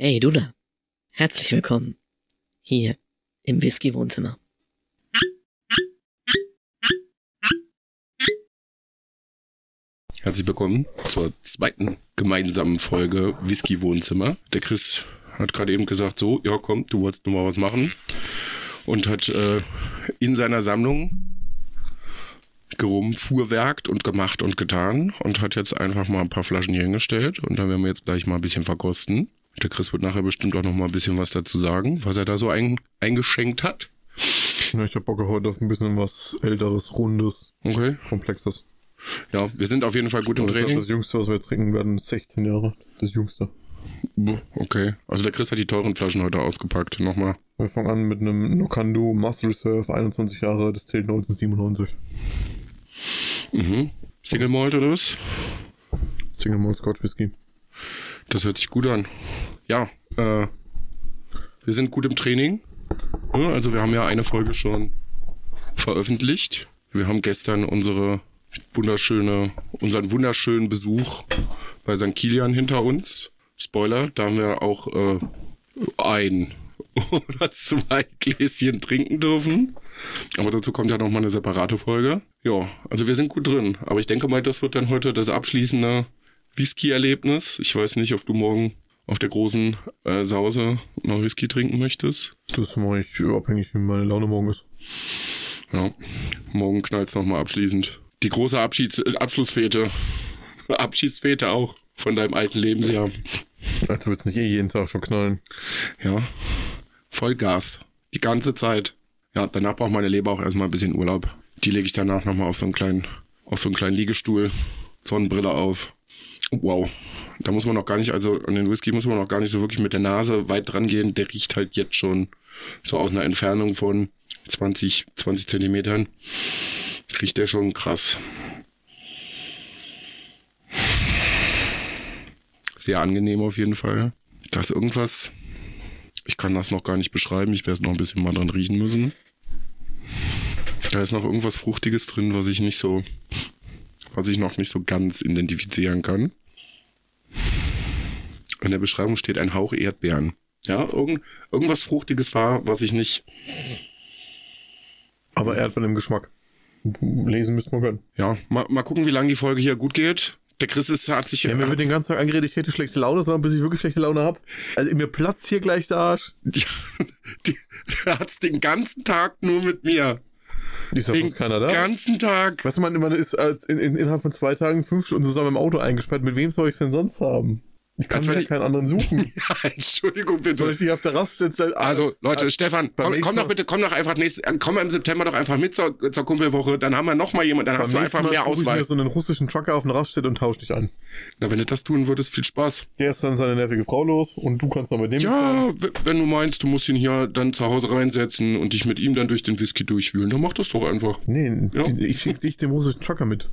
Hey, du da. Herzlich willkommen. Hier im Whisky-Wohnzimmer. Herzlich willkommen zur zweiten gemeinsamen Folge Whisky Wohnzimmer. Der Chris hat gerade eben gesagt, so, ja komm, du wolltest nur mal was machen. Und hat äh, in seiner Sammlung gerumfuhrwerkt und gemacht und getan und hat jetzt einfach mal ein paar Flaschen hier hingestellt und da werden wir jetzt gleich mal ein bisschen verkosten. Der Chris wird nachher bestimmt auch noch mal ein bisschen was dazu sagen, was er da so ein, eingeschenkt hat. Ja, ich hab Bock heute auf ein bisschen was älteres, rundes, Okay. komplexes. Ja, wir sind auf jeden Fall gut im Training. Das Jüngste, was wir jetzt trinken werden, ist 16 Jahre. Das Jüngste. Okay. Also der Chris hat die teuren Flaschen heute ausgepackt. Nochmal. Wir fangen an mit einem Nokandu Master Reserve, 21 Jahre, das zählt 1997. Mhm. Single Malt oder was? Single Malt Scotch Whisky. Das hört sich gut an. Ja, äh, wir sind gut im Training. Also wir haben ja eine Folge schon veröffentlicht. Wir haben gestern unsere wunderschöne, unseren wunderschönen Besuch bei St. Kilian hinter uns. Spoiler, da haben wir auch äh, ein oder zwei Gläschen trinken dürfen. Aber dazu kommt ja noch mal eine separate Folge. Ja, also wir sind gut drin. Aber ich denke mal, das wird dann heute das abschließende Whisky-Erlebnis. Ich weiß nicht, ob du morgen auf der großen äh, Sause noch Whisky trinken möchtest. Das mache ich abhängig, wie meine Laune morgen ist. Ja, morgen knallt's noch mal abschließend. Die große Abschieds äh, Abschlussfete. Abschiedsfete auch von deinem alten Lebensjahr. Also wird's nicht eh jeden Tag schon knallen. Ja, Vollgas. Die ganze Zeit. Ja, danach braucht meine Leber auch erstmal ein bisschen Urlaub. Die lege ich danach nochmal auf so einen kleinen, auf so einen kleinen Liegestuhl, Sonnenbrille auf. Wow. Da muss man noch gar nicht, also an den Whisky muss man noch gar nicht so wirklich mit der Nase weit dran gehen. Der riecht halt jetzt schon so aus einer Entfernung von 20, 20 Zentimetern. Riecht der schon krass. Sehr angenehm auf jeden Fall. Da ist irgendwas, ich kann das noch gar nicht beschreiben. Ich werde es noch ein bisschen mal dran riechen müssen. Da ist noch irgendwas Fruchtiges drin, was ich nicht so, was ich noch nicht so ganz identifizieren kann. In der Beschreibung steht ein Hauch Erdbeeren. Ja, irgend, irgendwas Fruchtiges war, was ich nicht. Aber Erdbeeren im Geschmack. Lesen müsste man können. Ja, mal, mal gucken, wie lange die Folge hier gut geht. Der Chris ist, hat sich. Ja, mir wird den ganzen Tag angeredet, ich hätte schlechte Laune, sondern bis ich wirklich schlechte Laune habe. Also mir platzt hier gleich der Arsch. die, der hat's den ganzen Tag nur mit mir. Ist Den keiner da? ganzen Tag. Weißt du, man, man ist als in, in, innerhalb von zwei Tagen fünf Stunden zusammen im Auto eingesperrt. Mit wem soll ich denn sonst haben? Ich kann mir ich- keinen anderen suchen. Ja, Entschuldigung bitte. Soll ich dich auf der Rast jetzt Also, Leute, Stefan, beim komm, komm doch Mal- bitte, komm doch einfach nächstes, äh, komm im September doch einfach mit zur, zur Kumpelwoche, dann haben wir noch mal jemand, dann hast du einfach mehr suche ich Auswahl. mir so einen russischen Trucker auf den Raststätte und tausch dich an. Na, wenn du das tun würdest, viel Spaß. Der ist dann seine nervige Frau los und du kannst dann mit dem Ja, wenn du meinst, du musst ihn hier dann zu Hause reinsetzen und dich mit ihm dann durch den Whisky durchwühlen, dann mach das doch einfach. Nee, Ja. ich schicke dich dem russischen Trucker mit.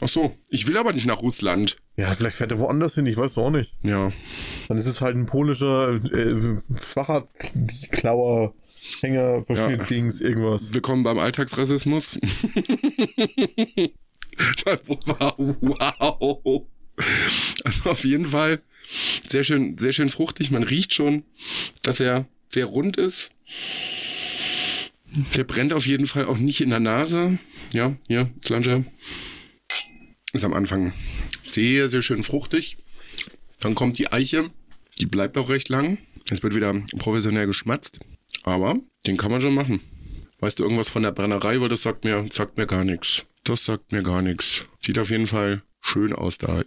Ach so, ich will aber nicht nach Russland. Ja, vielleicht fährt er woanders hin, ich weiß auch nicht. Ja, Dann ist es halt ein polischer äh, Fahrradklauer, Hänger, verschnitt Ja. Dings, irgendwas. willkommen beim Alltagsrassismus. wow. Also auf jeden Fall sehr schön, sehr schön fruchtig. Man riecht schon, dass er sehr rund ist. Der brennt auf jeden Fall auch nicht in der Nase. Ja, hier, Slanger. Ist am Anfang sehr, sehr schön fruchtig. Dann kommt die Eiche. Die bleibt auch recht lang. Es wird wieder professionell geschmatzt. Aber den kann man schon machen. Weißt du irgendwas von der Brennerei? Weil das sagt mir, sagt mir gar nichts. Das sagt mir gar nichts. Sieht auf jeden Fall schön aus da.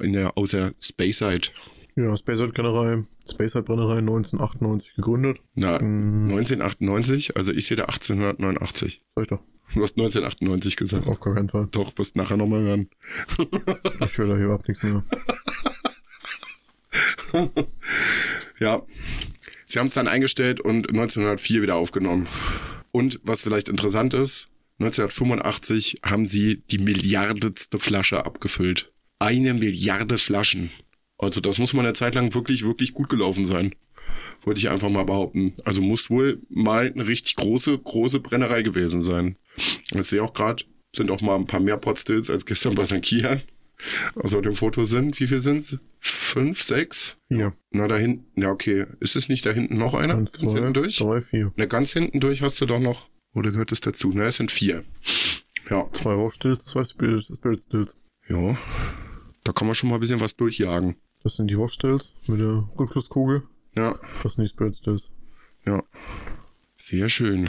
In der, aus der Speyside. Ja, Spacehide Brennerei, Spacehide Brennerei 1998 gegründet. Na, Mm. 1998, also ich sehe da 1889. Sag ich doch. Du hast 1998 gesagt. Auf gar keinen Fall. Doch, wirst nachher nochmal hören. Ich höre da hier überhaupt nichts mehr. Ja. Sie haben es dann eingestellt und 1904 wieder aufgenommen. Und was vielleicht interessant ist, 1985 haben sie die milliardetste Flasche abgefüllt. Eine Milliarde Flaschen. Also das muss mal eine Zeit lang wirklich, wirklich gut gelaufen sein. Wollte ich einfach mal behaupten. Also muss wohl mal eine richtig große, große Brennerei gewesen sein. Ich sehe auch gerade, sind auch mal ein paar mehr Potstills als gestern bei St. Kian. Auf dem Foto sind, wie viel sind's? Fünf, sechs. Vier. Na, da hinten, ja, okay. Ist es nicht da hinten noch einer? Eins, ganz zwei, hinten durch? drei, vier. Na, ganz hinten durch hast du doch noch, oder gehört es dazu? Na, es sind vier. Ja, Zwei Wachstills, zwei Spirit, Stills. ja. Da kann man schon mal ein bisschen was durchjagen. Das sind die Wachstills mit der Rückschlusskugel. Ja, Das sind die Spirit Stills. ja. Sehr schön.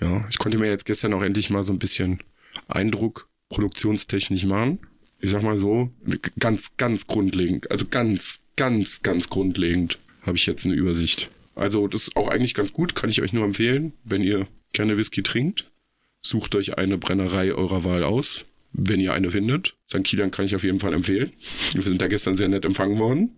Ja, ich konnte mir jetzt gestern auch endlich mal so ein bisschen Eindruck produktionstechnisch machen. Ich sag mal so, ganz, ganz grundlegend, also ganz, ganz, ganz grundlegend habe ich jetzt eine Übersicht. Also das ist auch eigentlich ganz gut, kann ich euch nur empfehlen, wenn ihr gerne Whisky trinkt. Sucht euch eine Brennerei eurer Wahl aus, wenn ihr eine findet. St. Kilian kann ich auf jeden Fall empfehlen. Wir sind da gestern sehr nett empfangen worden.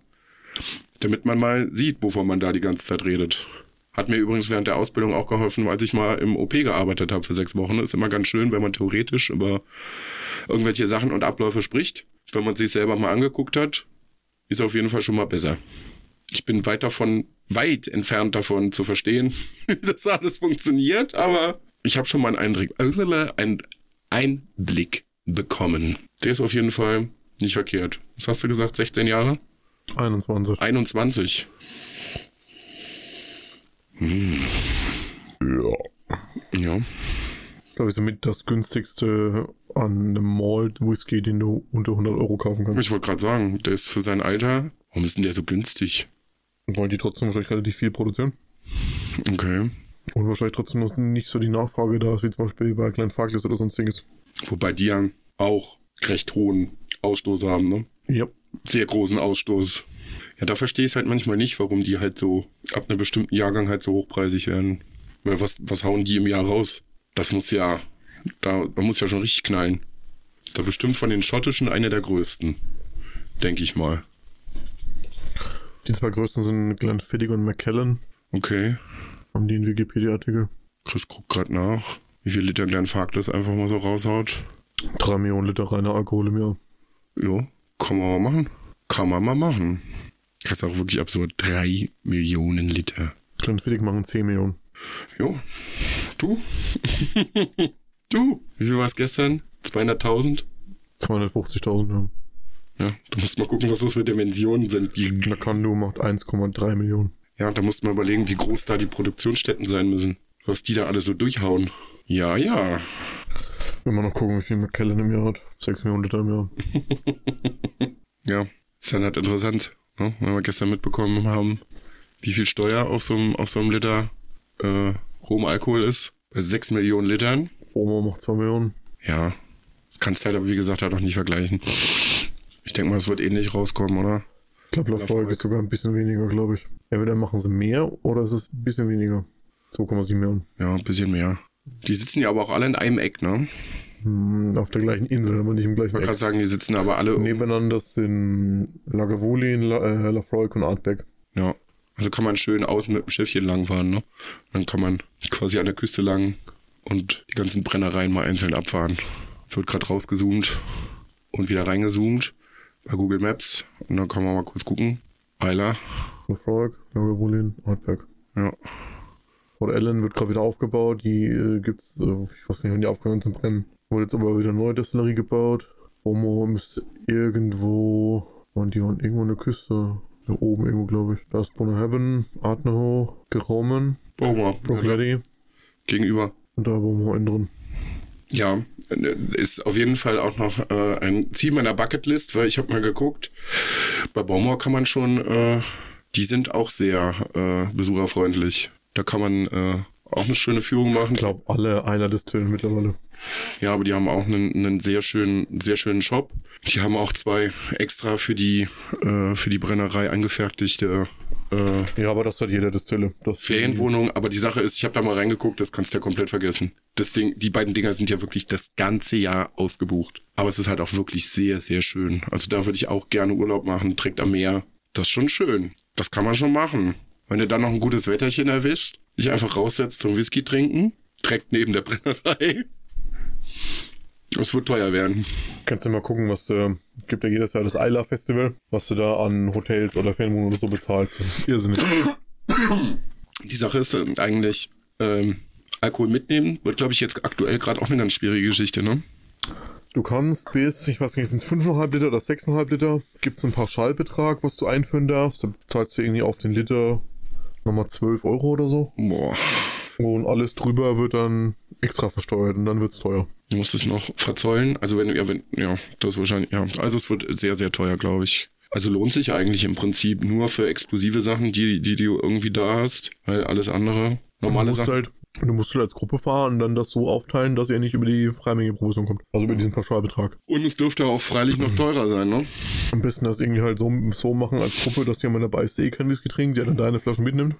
Damit man mal sieht, wovon man da die ganze Zeit redet. Hat mir übrigens während der Ausbildung auch geholfen, als ich mal im OP gearbeitet habe für sechs Wochen. Ist immer ganz schön, wenn man theoretisch über irgendwelche Sachen und Abläufe spricht. Wenn man sich selber mal angeguckt hat, ist auf jeden Fall schon mal besser. Ich bin weit davon, weit entfernt davon zu verstehen, wie das alles funktioniert, aber ich habe schon mal einen Eindruck, einen Einblick bekommen. Der ist auf jeden Fall nicht verkehrt. Was hast du gesagt? 16 Jahre? 21. 21. Ja. Ja. glaube ich, somit das günstigste an einem Malt Whisky, den du unter 100 Euro kaufen kannst. Ich wollte gerade sagen, der ist für sein Alter. Warum ist denn der so günstig? Wollen die trotzdem wahrscheinlich relativ viel produzieren? Okay. Und wahrscheinlich trotzdem noch nicht so die Nachfrage da ist, wie zum Beispiel bei Klein Farkless oder sonstiges. Wobei die ja auch recht hohen Ausstoß haben, ne? Ja. Sehr großen Ausstoß. Ja, da verstehe ich halt manchmal nicht, warum die halt so ab einem bestimmten Jahrgang halt so hochpreisig werden. Weil was, was hauen die im Jahr raus? Das muss ja, da, da muss ja schon richtig knallen. Ist da bestimmt von den schottischen eine der größten. Denke ich mal. Die zwei größten sind Glenfiddich und Macallan. Okay. Haben die einen Wikipedia-Artikel. Chris guckt gerade nach, wie viel Liter Glenn Farkless einfach mal so raushaut. Drei Millionen Liter reiner Alkohol im Jahr. Jo, kann man mal machen. Kann man mal machen. Das ist auch wirklich absurd. Drei Millionen Liter. Glenfiddich machen 10 Millionen. Jo. Du? du? Wie viel war es gestern? 200.000? 250.000, ja. Ja, du musst mal gucken, was das für Dimensionen sind. Nakando macht 1,3 Millionen. ja, da musst du mal überlegen, wie groß da die Produktionsstätten sein müssen. Was die da alle so durchhauen. Ja, ja. Wenn wir noch gucken, wie viel Macallan im Jahr hat. 6 Millionen Liter im Jahr. Ja, ist dann halt interessant, ne? wenn wir gestern mitbekommen haben, wie viel Steuer auf so einem, auf so einem Liter äh, rohem Alkohol ist. Bei 6 Millionen Litern. Oma macht 2 Millionen. Ja, das kannst du halt aber wie gesagt halt auch nicht vergleichen. Ich denke mal, es wird ähnlich rauskommen, oder? Ich glaube. Lafroig ist sogar ein bisschen weniger, glaube ich. Entweder machen sie mehr oder es ist ein bisschen weniger. 2,7 Millionen. Ja, ein bisschen mehr. Die sitzen ja aber auch alle in einem Eck, ne? Hm, auf der gleichen Insel, aber nicht im Ich gleichen wollte Eck. gerade sagen, die sitzen aber alle. Nebeneinander sind Lagavulin, La, äh, Lafroig und Artbeck. Ja. Also kann man schön außen mit dem Schiffchen langfahren, ne? Dann kann man quasi an der Küste lang und die ganzen Brennereien mal einzeln abfahren. Es wird gerade rausgezoomt und wieder reingezoomt bei Google Maps. Und dann kann man mal kurz gucken. Eiler. Lafroig, Lagavulin, Artbeck. Ja. Port Ellen wird gerade wieder aufgebaut. Die äh, gibt's, äh, ich weiß nicht, wann die aufgehört sind zu brennen. Wurde jetzt aber wieder eine neue Destillerie gebaut. Homo müsste irgendwo, und die waren irgendwo an der Küste. Da oben irgendwo, glaube ich. Da ist Bono Heaven, Artneho, Geromen, Boma. Broglady Gegenüber. und da Bomo innen drin. Ja, ist auf jeden Fall auch noch äh, ein Ziel meiner Bucketlist, weil ich habe mal geguckt, bei Baumau kann man schon, äh, die sind auch sehr äh, besucherfreundlich. Da kann man äh, auch eine schöne Führung machen. Ich glaube, alle Eiler Distillen mittlerweile. Ja, aber die haben auch einen, einen sehr schönen, sehr schönen Shop. Die haben auch zwei extra für die äh, für die Brennerei angefertigte äh, Ja, aber das hat jeder Distille. Das Ferienwohnung. Aber die Sache ist, ich habe da mal reingeguckt, das kannst du ja komplett vergessen. Das Ding, die beiden Dinger sind ja wirklich das ganze Jahr ausgebucht. Aber es ist halt auch wirklich sehr, sehr schön. Also da würde ich auch gerne Urlaub machen, direkt am Meer. Das ist schon schön. Das kann man schon machen. Wenn du dann noch ein gutes Wetterchen erwischt, dich einfach raussetzt zum Whisky trinken, direkt neben der Brennerei. Das wird teuer werden. Kannst du mal gucken, was du, gibt ja jedes Jahr das Eiler Festival, was du da an Hotels oder Ferienwohnungen oder so bezahlst. Das ist irrsinnig. Die Sache ist äh, eigentlich, ähm, Alkohol mitnehmen wird, glaube ich, jetzt aktuell gerade auch eine ganz schwierige Geschichte, ne? Du kannst bis, ich weiß nicht, sind es 5,5 Liter oder 6,5 Liter, gibt es einen Pauschalbetrag, was du einführen darfst. Da zahlst du irgendwie auf den Liter nochmal 12 Euro oder so. Boah. Und alles drüber wird dann extra versteuert und dann wird es teuer. Du musst es noch verzollen. Also wenn, ja, wenn, ja, das wahrscheinlich, ja. Also es wird sehr, sehr teuer, glaube ich. Also lohnt sich eigentlich im Prinzip nur für exklusive Sachen, die, die du irgendwie da hast, weil alles andere, normale Sachen. halt, du musst halt als Gruppe fahren und dann das so aufteilen, dass ihr nicht über die Freimenge-Provision kommt. Also über diesen Pauschalbetrag. Und es dürfte auch freilich noch teurer sein, ne? Am besten das irgendwie halt so, so machen als Gruppe, dass jemand dabei ist, der eh kein Whisky trinkt, der dann deine Flaschen mitnimmt.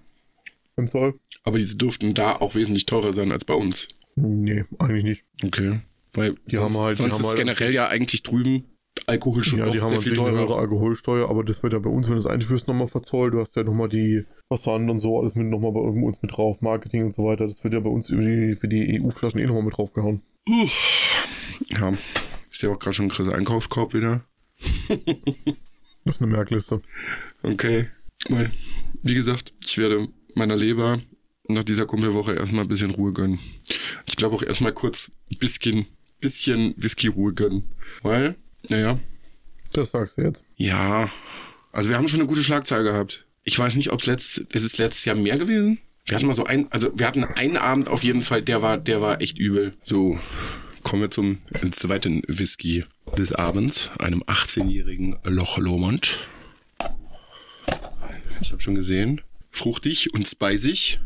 Im Zoll. Aber diese dürften da auch wesentlich teurer sein als bei uns. Nee, eigentlich nicht. Okay. Weil Die sonst, haben halt- die sonst haben ist halt- generell ja eigentlich drüben Alkohol schon ja, noch die haben sehr viel eine höhere teurer. Alkoholsteuer, aber das wird ja bei uns, wenn du es einführst, nochmal verzollt. Du hast ja nochmal die Versand und so, alles mit nochmal bei uns mit drauf, Marketing und so weiter. Das wird ja bei uns über die, für die EU-Flaschen eh nochmal mit draufgehauen. Uh. Ja. Ist ja auch gerade schon ein krasser Einkaufskorb wieder. Das ist eine Merkliste. Okay. Weil, wie gesagt, ich werde meiner Leber nach dieser Kumpelwoche erstmal ein bisschen Ruhe gönnen. Ich glaube auch erstmal kurz ein bisschen, bisschen Whisky-Ruhe gönnen. Weil, naja, Das sagst du jetzt. ja, also wir haben schon eine gute Schlagzahl gehabt. Ich weiß nicht, ob es letzt, ist es letztes Jahr mehr gewesen? Wir hatten mal so ein, also wir hatten einen Abend auf jeden Fall, der war, der war echt übel. So, kommen wir zum zweiten Whisky des Abends, einem 18-jährigen Loch Lomond. Ich habe schon gesehen, fruchtig und speisig.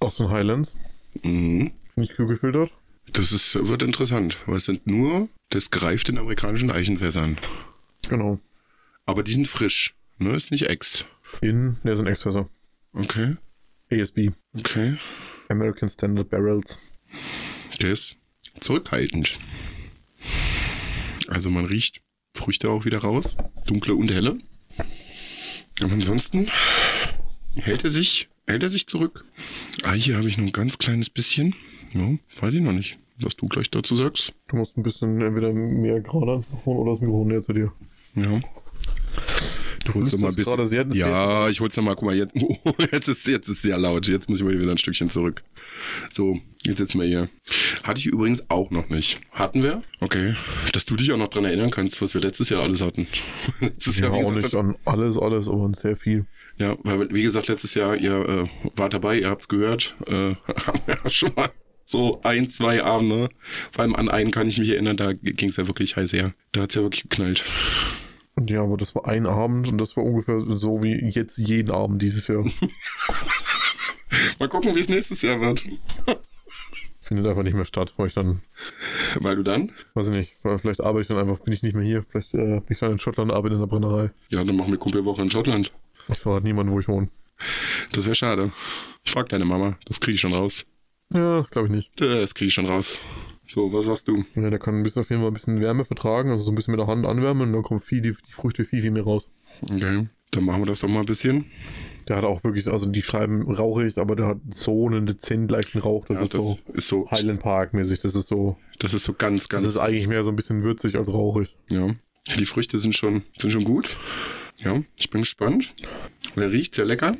Aus den Highlands. Mhm. Nicht kühl gefiltert. Das ist, wird interessant, weil es sind nur des gereiften amerikanischen Eichenfässern. Genau. Aber die sind frisch, ne? Ist nicht Ex. In, der sind Exfässer. Okay, ASB. okay. American Standard Barrels. Der ist zurückhaltend. Also man riecht Früchte auch wieder raus, dunkle und helle. Aber ansonsten hält er sich, hält er sich zurück. Ah, hier habe ich noch ein ganz kleines bisschen. Ja, weiß ich noch nicht, was du gleich dazu sagst. Du musst ein bisschen entweder mehr gerade ans Mikrofon oder das Mikrofon näher zu dir. Ja. Du holst doch mal ein das gerade bisschen. sehr- Ja, ich hol's noch mal. Guck mal, jetzt, oh, jetzt ist jetzt ist sehr laut. Jetzt muss ich mal wieder ein Stückchen zurück. So, jetzt sitzen wir hier. Hatte ich übrigens auch noch nicht. Hatten wir? Okay. Dass du dich auch noch dran erinnern kannst, was wir letztes Jahr alles hatten. letztes Ja, Jahr, auch gesagt, nicht an alles, alles, aber an sehr viel. ja, weil, wie gesagt, letztes Jahr, ihr äh, wart dabei, ihr habt's gehört, äh, haben wir ja schon mal so ein, zwei Abende. Vor allem an einen kann ich mich erinnern, da ging's ja wirklich heiß her. Da hat's ja wirklich geknallt. Ja, aber das war ein Abend und das war ungefähr so wie jetzt jeden Abend dieses Jahr. Mal gucken, wie es nächstes Jahr wird. Findet einfach nicht mehr statt, weil ich dann, Weil du dann? weiß ich nicht, weil vielleicht arbeite ich dann einfach, bin ich nicht mehr hier. Vielleicht äh, bin ich dann in Schottland, arbeite in der Brennerei. Ja, dann machen wir Kumpelwoche in Schottland. Ich verrate niemanden, wo ich wohne. Das wäre schade. Ich frag deine Mama, das kriege ich schon raus. Ja, glaube ich nicht. Das kriege ich schon raus. So, was sagst du? Ja, der kann ein bisschen auf jeden Fall ein bisschen Wärme vertragen, also so ein bisschen mit der Hand anwärmen und dann kommt viel, die, die Früchte viel, viel mehr raus. Okay, dann machen wir das doch mal ein bisschen. Der hat auch wirklich, also die schreiben rauchig, aber der hat so einen dezent leichten Rauch. Das Ja, ist so ist so, Highland Park mäßig. Das ist so, das ist so ganz, das ganz. ist eigentlich mehr so ein bisschen würzig als rauchig. ja, die Früchte sind schon, sind schon gut. Ja, ich bin gespannt. Der riecht sehr lecker.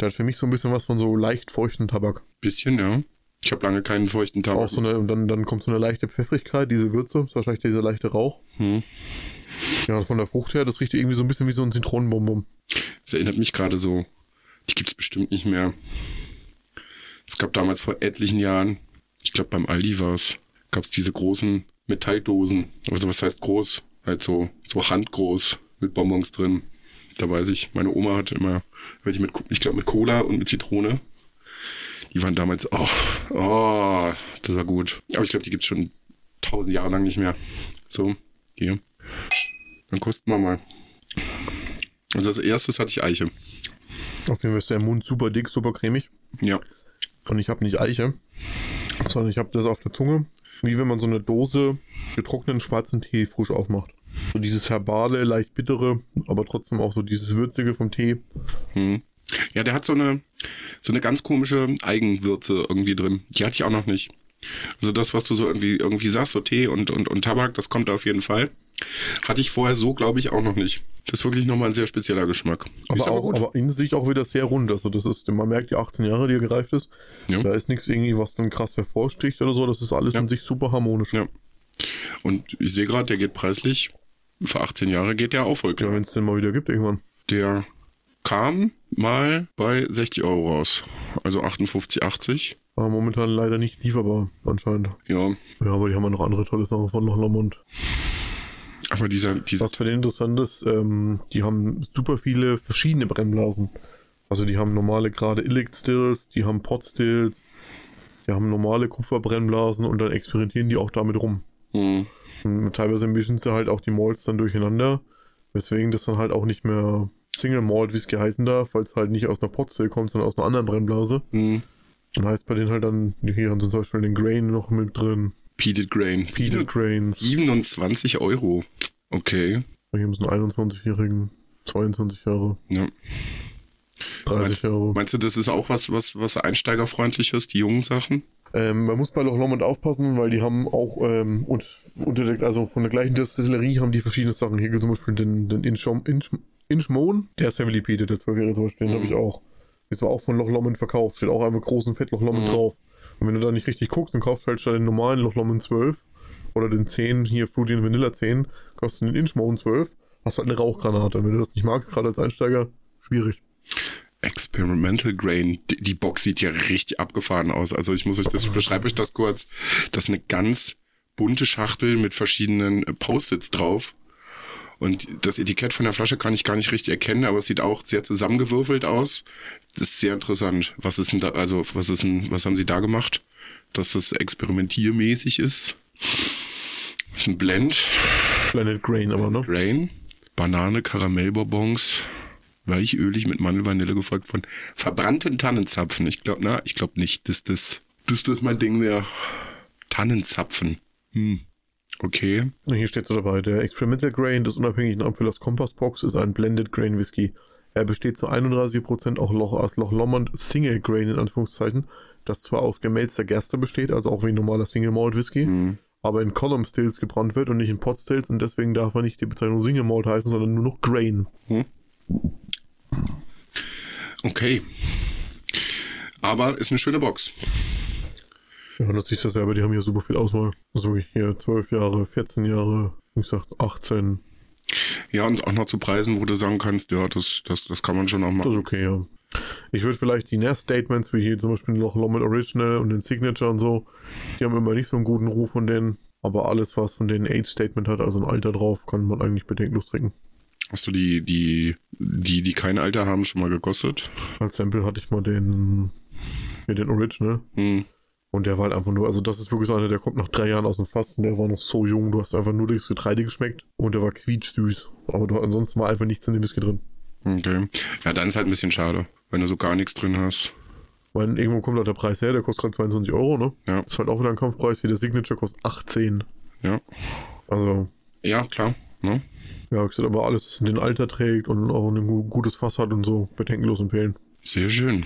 Der hat für mich so ein bisschen was von so leicht feuchten Tabak. Bisschen, ja. Ich habe lange keinen feuchten Tabak. Auch so eine, und dann, dann kommt so eine leichte Pfeffrigkeit, diese Würze, ist wahrscheinlich dieser leichte Rauch. Hm. Ja, von der Frucht her, das riecht irgendwie so ein bisschen wie so ein Zitronenbonbon. Das erinnert mich gerade so. Die gibt's bestimmt nicht mehr. Es gab damals vor etlichen Jahren, ich glaube beim Aldi war es, gab es diese großen Metalldosen. Also was heißt groß? Halt so, so handgroß mit Bonbons drin. Da weiß ich, meine Oma hatte immer welche mit, ich glaube mit Cola und mit Zitrone. Die waren damals, oh, oh, das war gut. Aber ich glaube, die gibt's schon tausend Jahre lang nicht mehr. So, hier. Dann kosten wir mal. Also als erstes hatte ich Eiche. Auf jeden Fall ist der Mund super dick, super cremig. Ja. Und ich habe nicht Eiche, sondern ich habe das auf der Zunge, wie wenn man so eine Dose getrockneten schwarzen Tee frisch aufmacht. So dieses herbale, leicht bittere, aber trotzdem auch so dieses würzige vom Tee. Hm. Ja, der hat so eine, so eine ganz komische Eigenwürze irgendwie drin. Die hatte ich auch noch nicht. Also das, was du so irgendwie, irgendwie sagst, so Tee und, und, und Tabak, das kommt da auf jeden Fall. Hatte ich vorher so, glaube ich, auch noch nicht. Das ist wirklich nochmal ein sehr spezieller Geschmack. Aber, ist auch, aber in sich auch wieder sehr rund. Also das ist, man merkt die 18 Jahre, die er gereift ist. Ja. Da ist nichts irgendwie, was dann krass hervorsticht oder so. Das ist alles Ja. in sich super harmonisch. Ja. Und ich sehe gerade, der geht preislich, für 18 Jahre geht der auch voll Ja, klar. wenn es den mal wieder gibt irgendwann. Der kam mal bei 60 Euro raus. Also 58,80. Aber momentan leider nicht lieferbar, anscheinend. Ja, Ja, aber die haben ja noch andere tolle Sachen von Loch Lomond. aber dieser, dieser Was bei denen interessant ist, ähm, die haben super viele verschiedene Brennblasen. Also die haben normale gerade Illict Stills, die haben Pot Stills, die haben normale Kupferbrennblasen und dann experimentieren die auch damit rum. Hm. Und teilweise mischen sie halt auch die Malts dann durcheinander, weswegen das dann halt auch nicht mehr Single Malt Whisky heißen darf, weil es halt nicht aus einer Pot Still kommt, sondern aus einer anderen Brennblase. Hm. Und heißt bei denen halt dann, hier haben sie zum Beispiel den Grain noch mit drin, Peated Grain. Peated Grains. 27 Euro. Okay. Hier einen 21-Jährigen, 22 Jahre, Ja. 30 Jahre. Meinst du, das ist auch was, was, was einsteigerfreundliches, die jungen Sachen? Ähm, man muss bei Loch Lomond aufpassen, weil die haben auch ähm, und unter der, also von der gleichen Destillerie haben die verschiedene Sachen. Hier gibt es zum Beispiel den, den Inchmon, Inch, Inchmon, der ist heavily peated, der 12 Jahre zum Beispiel, den Mhm. habe ich auch. Ist aber auch von Loch Lomond verkauft, steht auch einfach groß und fett Loch Lomond Mhm. drauf. Und wenn du da nicht richtig guckst, dann kaufst du halt statt den normalen Loch Lomond 12 oder den 10, hier Fruity and Vanilla 10, kaufst du den Inchmon 12, hast halt eine Rauchgranate. Und wenn du das nicht magst, gerade als Einsteiger, schwierig. Experimental Grain, die, die Box sieht ja richtig abgefahren aus. Also ich muss euch das, beschreibe euch das kurz. Das ist eine ganz bunte Schachtel mit verschiedenen äh, Post-its drauf. Und das Etikett von der Flasche kann ich gar nicht richtig erkennen, aber es sieht auch sehr zusammengewürfelt aus. Das ist sehr interessant. Was ist denn da, also was ist denn, was haben sie da gemacht? Dass das experimentiermäßig ist. Das ist ein Blend. Planet Grain aber, ne? Grain, Banane, Karamellbonbons, weichölig mit Mandelvanille gefolgt von verbrannten Tannenzapfen. Ich glaube, na, ich glaube nicht, dass das, dass das mein Ding wäre. Tannenzapfen. Hm. Okay. Und Hier steht so dabei, der Experimental Grain des unabhängigen Abfüllers Compass Box ist ein Blended Grain Whisky. Er besteht zu 31% auch Loch, aus Loch Lomond Single Grain in Anführungszeichen, das zwar aus gemälzter Gerste besteht, also auch wie ein normaler Single Malt Whisky, Hm. aber in Column Stills gebrannt wird und nicht in Pot Stills und deswegen darf er nicht die Bezeichnung Single Malt heißen, sondern nur noch Grain. Okay. Aber ist eine schöne Box. Ja, das siehst du selber, die haben hier super viel Auswahl. Also wirklich hier 12 Jahre, 14 Jahre, wie gesagt 18, Ja, und auch noch zu Preisen, wo du sagen kannst, ja, das, das, das kann man schon auch Das ist machen. okay, ja. Ich würde vielleicht die Nest-Statements, wie hier zum Beispiel den Loch Lomond Original und den Signature und so, die haben immer nicht so einen guten Ruf von denen. Aber alles, was von denen Age-Statement hat, also ein Alter drauf, kann man eigentlich bedenkenlos trinken. Hast du die, die, die, die kein Alter haben, schon mal gekostet? Als Sample hatte ich mal den, hier den Original. Hm. Und der war halt einfach nur, also das ist wirklich so einer, der kommt nach drei Jahren aus dem Fass und der war noch so jung, du hast einfach nur das Getreide geschmeckt und der war quietschsüß. Aber du, ansonsten war einfach nichts in dem Whisky drin. Okay. Ja, dann ist halt ein bisschen schade, wenn du so gar nichts drin hast. Weil irgendwo kommt halt der Preis her, der kostet gerade 22 Euro, ne? Ja. Ist halt auch wieder ein Kampfpreis, wie der Signature kostet 18. Ja. Also, Ja, klar. Ne? ja, ich aber alles, was in den Alter trägt und auch ein gu- gutes Fass hat und so, bedenkenlos empfehlen. Sehr schön.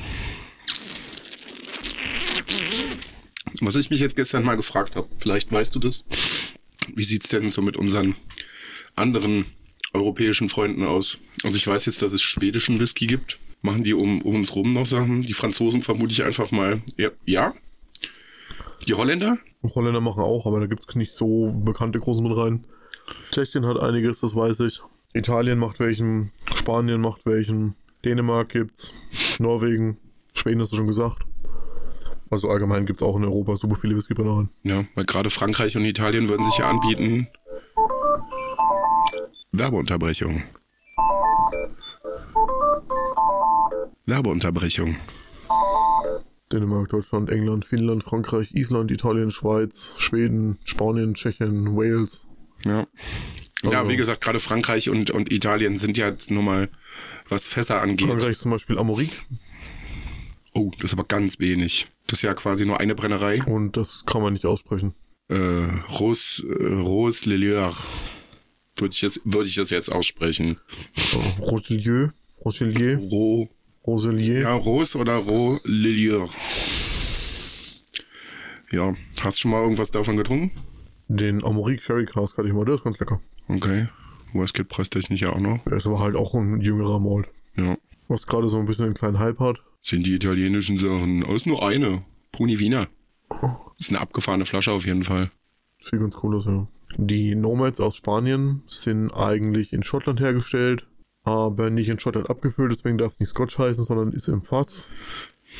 Was ich mich jetzt gestern mal gefragt habe, vielleicht weißt du das. Wie sieht's denn so mit unseren anderen europäischen Freunden aus? Also ich weiß jetzt, dass es schwedischen Whisky gibt. Machen die um, um uns rum noch Sachen? Die Franzosen vermute ich einfach mal. Ja. ja? Die Holländer? Holländer machen auch, aber da gibt es nicht so bekannte große mit rein. Tschechien hat einiges, das weiß ich. Italien macht welchen, Spanien macht welchen, Dänemark gibt's, Norwegen, Schweden hast du schon gesagt. Also allgemein gibt es auch in Europa super viele Whiskybrennereien. Ja, weil gerade Frankreich und Italien würden sich ja anbieten. Werbeunterbrechung. Werbeunterbrechung. Dänemark, Deutschland, England, Finnland, Frankreich, Island, Italien, Schweiz, Schweden, Spanien, Tschechien, Wales. Ja. Ja, Also- wie gesagt, gerade Frankreich und, und Italien sind ja jetzt nur mal, was Fässer angeht. Frankreich zum Beispiel Amorique Oh, das ist aber ganz wenig. Das ist ja quasi nur eine Brennerei. und das kann man nicht aussprechen. Äh, Rose, äh, Rose Lelieur. Würde ich, jetzt, würde ich das jetzt aussprechen. So, Roselieu, Roselier, Ro, Roselier. ja, Rose oder Ro Lelieur. Ja, hast du schon mal irgendwas davon getrunken? Den Amorique Sherry Cask hatte ich mal, der ist ganz lecker. Okay. Westgate preistechnisch ja auch noch. Der ist aber halt auch ein jüngerer Malt. Ja. Was gerade so ein bisschen einen kleinen Hype hat. Sind die italienischen Sachen. Oh, ist nur eine. Bruni Wiener. Ist eine abgefahrene Flasche auf jeden Fall. Sieht ganz cool aus, ja. Die Nomads aus Spanien sind eigentlich in Schottland hergestellt, aber nicht in Schottland abgefüllt, deswegen darf es nicht Scotch heißen, sondern ist im Fass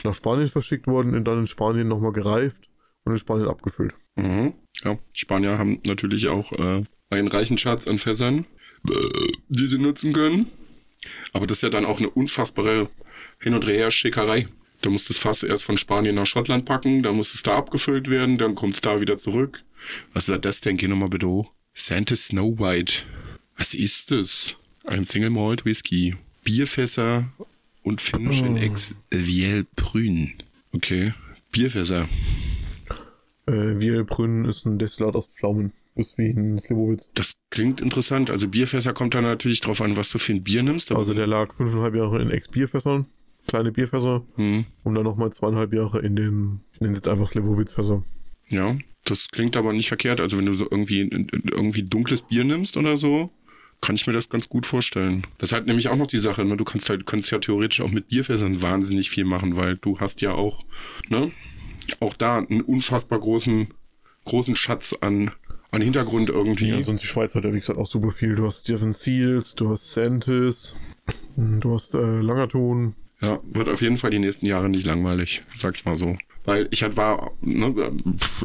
nach Spanien verschickt worden und dann in Spanien nochmal gereift und in Spanien abgefüllt. Mhm. Ja, Spanier haben natürlich auch äh, einen reichen Schatz an Fässern, äh, die sie nutzen können. Aber das ist ja dann auch eine unfassbare Hin- und Her-Schickerei. Da muss das Fass erst von Spanien nach Schottland packen, dann muss es da abgefüllt werden, dann kommt es da wieder zurück. Was war das denn? Geh nochmal bitte hoch. Santa Snow White. Was ist das? Ein Single Malt Whisky. Bierfässer und Finish in Ex Viel Brün. Okay. Bierfässer. Äh, Vielbrünn ist ein Destillat aus Pflaumen. Ist wie ein Slivovitz. Das klingt interessant. Also Bierfässer kommt da natürlich drauf an, was du für ein Bier nimmst. Also der lag fünfeinhalb Jahre in Ex-Bierfässern, kleine Bierfässer, Hm, und dann nochmal zweieinhalb Jahre in den, ich nenne jetzt einfach Slivovitz-Fässer. ja, das klingt aber nicht verkehrt. Also wenn du so irgendwie irgendwie dunkles Bier nimmst oder so, kann ich mir das ganz gut vorstellen. Das ist halt nämlich auch noch die Sache. Ne? Du kannst halt, kannst ja theoretisch auch mit Bierfässern wahnsinnig viel machen, weil du hast ja auch, ne, auch da einen unfassbar großen, großen Schatz an, an Hintergrund irgendwie. Ja, sonst die Schweiz hat ja wie gesagt auch super viel. Du hast Stephen Seals, du hast Santis, du hast äh, Langerton. Ja, wird auf jeden Fall die nächsten Jahre nicht langweilig, sag ich mal so. Weil ich halt war, ne,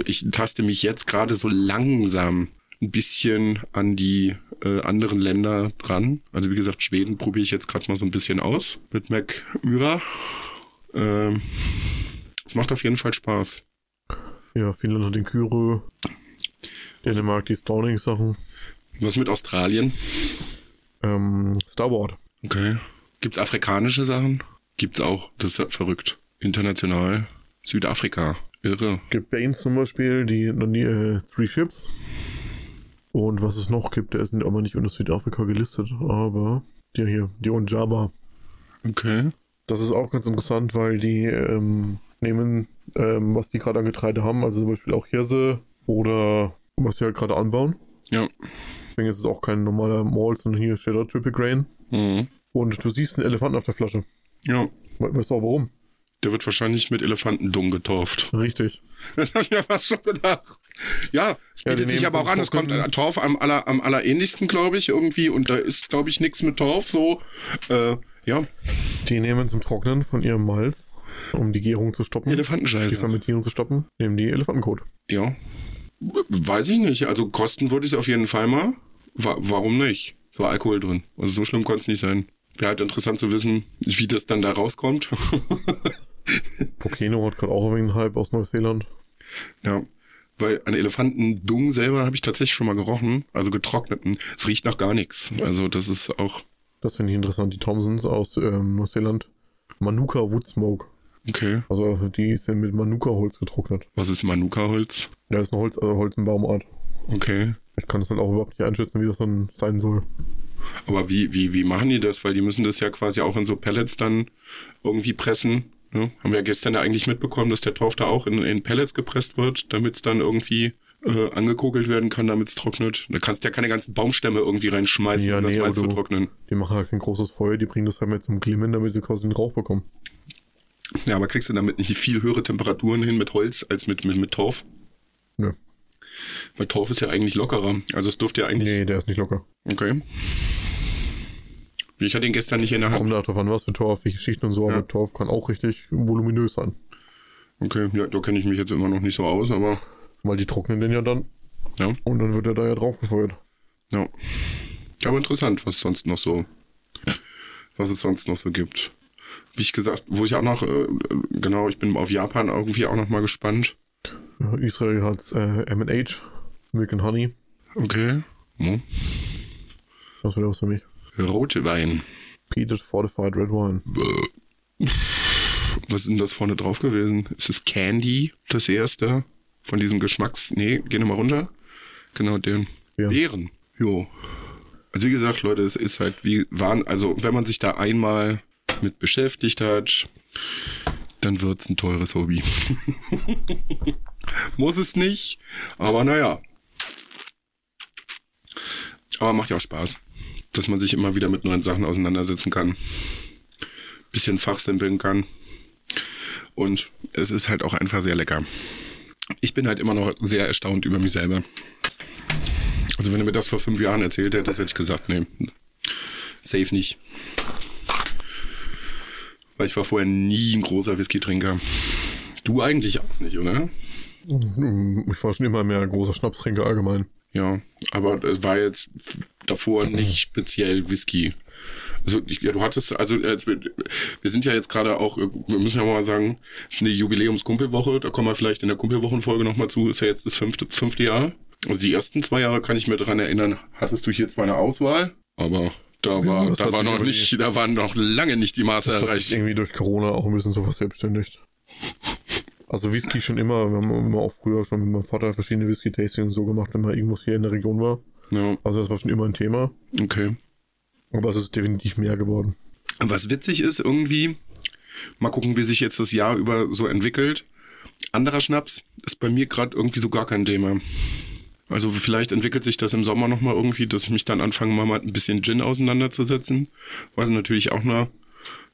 ich taste mich jetzt gerade so langsam ein bisschen an die äh, anderen Länder dran. Also wie gesagt, Schweden probiere ich jetzt gerade mal so ein bisschen aus mit Mac Myra. Ähm, es macht auf jeden Fall Spaß. Ja, Finnland hat den Kyro. Dänemark die Stauning-Sachen. Was mit Australien? Ähm, Starboard. Okay. Gibt's afrikanische Sachen? Gibt's auch. Das ist ja verrückt. International. Südafrika. Irre. Gibt Baines zum Beispiel, die noch nie, äh, Three Ships. Und was es noch gibt, der ist aber nicht unter Südafrika gelistet, aber der hier, die Onjaba. Okay. Das ist auch ganz interessant, weil die ähm, nehmen, ähm, was die gerade an Getreide haben, also zum Beispiel auch Hirse oder was sie halt gerade anbauen. Ja. Deswegen ist es auch kein normaler Malt, sondern hier steht da Triple Grain. Mhm. Und du siehst einen Elefanten auf der Flasche. Ja. We weißt du auch warum? Der wird wahrscheinlich mit Elefantendung getauft. Richtig. Das hab ich mir fast schon gedacht. Ja, es Ja, die bietet sich nehmen aber auch an. Es kommt äh, Torf am, aller, am allerähnlichsten, glaube ich, irgendwie. Und da ist, glaube ich, nichts mit Torf so. Äh, ja, Die nehmen zum Trocknen von ihrem Malz, um die Gärung zu stoppen, die Elefantenscheiße. Fermentierung zu stoppen, nehmen die Elefantenkot. Ja. Weiß ich nicht. Also kosten würde ich es auf jeden Fall mal. Wa warum nicht? War Alkohol drin. Also so schlimm konnte es nicht sein. Wäre halt interessant zu wissen, wie das dann da rauskommt. Pokeno hat gerade auch ein Hype aus Neuseeland. Ja, weil an Elefantendung selber habe ich tatsächlich schon mal gerochen, also getrockneten. Es riecht nach gar nichts. Also das ist auch Das finde ich interessant. Die Thompsons aus ähm, Neuseeland. Manuka Wood Smoke. Okay. Also die sind mit Manuka-Holz getrocknet. Was ist Manuka-Holz? Ja, das ist eine Holz, also Holz in Baumart. Okay. Ich kann das halt auch überhaupt nicht einschätzen, wie das dann sein soll. Aber wie, wie, wie machen die das? Weil die müssen das ja quasi auch in so Pellets dann irgendwie pressen. Ne? Haben wir ja gestern ja eigentlich mitbekommen, dass der Torf da auch in, in Pellets gepresst wird, damit es dann irgendwie äh, angekokelt werden kann, damit es trocknet. Da kannst du ja keine ganzen Baumstämme irgendwie reinschmeißen, Ja, um das nee, mal aber zu trocknen. Die machen halt kein großes Feuer, die bringen das halt mal zum Glimmen, damit sie quasi den Rauch bekommen. Ja, aber kriegst du damit nicht viel höhere Temperaturen hin mit Holz als mit, mit, mit Torf? Nö. Weil Torf ist ja eigentlich lockerer. Also es dürfte ja eigentlich. Nee, der ist nicht locker. Okay. Ich hatte ihn gestern nicht in der Hand. Kommt drauf an, was für Torf, welche Schichten und so, Ja. aber Torf kann auch richtig voluminös sein. Okay, ja, da kenne ich mich jetzt immer noch nicht so aus, aber Weil die trocknen den ja dann ja. und dann wird er da ja drauf gefeuert. Ja. Aber interessant, was sonst noch so, was es sonst noch so gibt. Wie ich gesagt, wo ich auch noch, äh, genau, ich bin auf Japan irgendwie auch noch mal gespannt. Israel hat äh, M&H, Milk and Honey. Okay. Hm. Das wäre was für mich. Rote Wein. Peated Fortified Red Wine. Was ist denn das vorne drauf gewesen? Ist es Candy, das erste? Von diesem Geschmacks... Nee, geh nochmal runter. Genau, den. Ja. Beeren. Jo. Also wie gesagt, Leute, es ist halt wie waren, also wenn man sich da einmal mit beschäftigt hat, dann wird's ein teures Hobby. Muss es nicht, aber naja. Aber macht ja auch Spaß, dass man sich immer wieder mit neuen Sachen auseinandersetzen kann. Bisschen fachsimpeln kann. Und es ist halt auch einfach sehr lecker. ich bin halt immer noch sehr erstaunt über mich selber. Also wenn du mir das vor fünf Jahren erzählt hättest, hätte ich gesagt, nee, safe nicht. Weil ich war vorher nie ein großer Whisky-Trinker. Du eigentlich auch nicht, oder? Ich war schon immer mehr ein großer Schnapstrinker allgemein. Ja, aber es war jetzt davor nicht speziell Whisky. Also ich, ja, du hattest, also äh, wir sind ja jetzt gerade auch, äh, wir müssen ja mal sagen, eine Jubiläums-Kumpelwoche, da kommen wir vielleicht in der Kumpelwochenfolge nochmal zu, ist ja jetzt das fünfte, fünfte Jahr. Also die ersten zwei Jahre kann ich mir daran erinnern, hattest du hier zwar eine Auswahl, aber da war, Ja, da war noch nicht, da waren noch lange nicht die Maße Das hat sich erreicht. irgendwie durch Corona auch ein bisschen so verselbstständigt. Also Whisky schon immer, wir haben immer auch früher schon mit meinem Vater verschiedene Whisky-Tastings so gemacht, wenn man irgendwas hier in der Region war. Ja, Also das war schon immer ein Thema. okay. Aber es ist definitiv mehr geworden. Was witzig ist irgendwie, mal gucken, wie sich jetzt das Jahr über so entwickelt. Anderer Schnaps ist bei mir gerade irgendwie so gar kein Thema. Also vielleicht entwickelt sich das im Sommer nochmal irgendwie, dass ich mich dann anfange, mal ein bisschen Gin auseinanderzusetzen. Was natürlich auch eine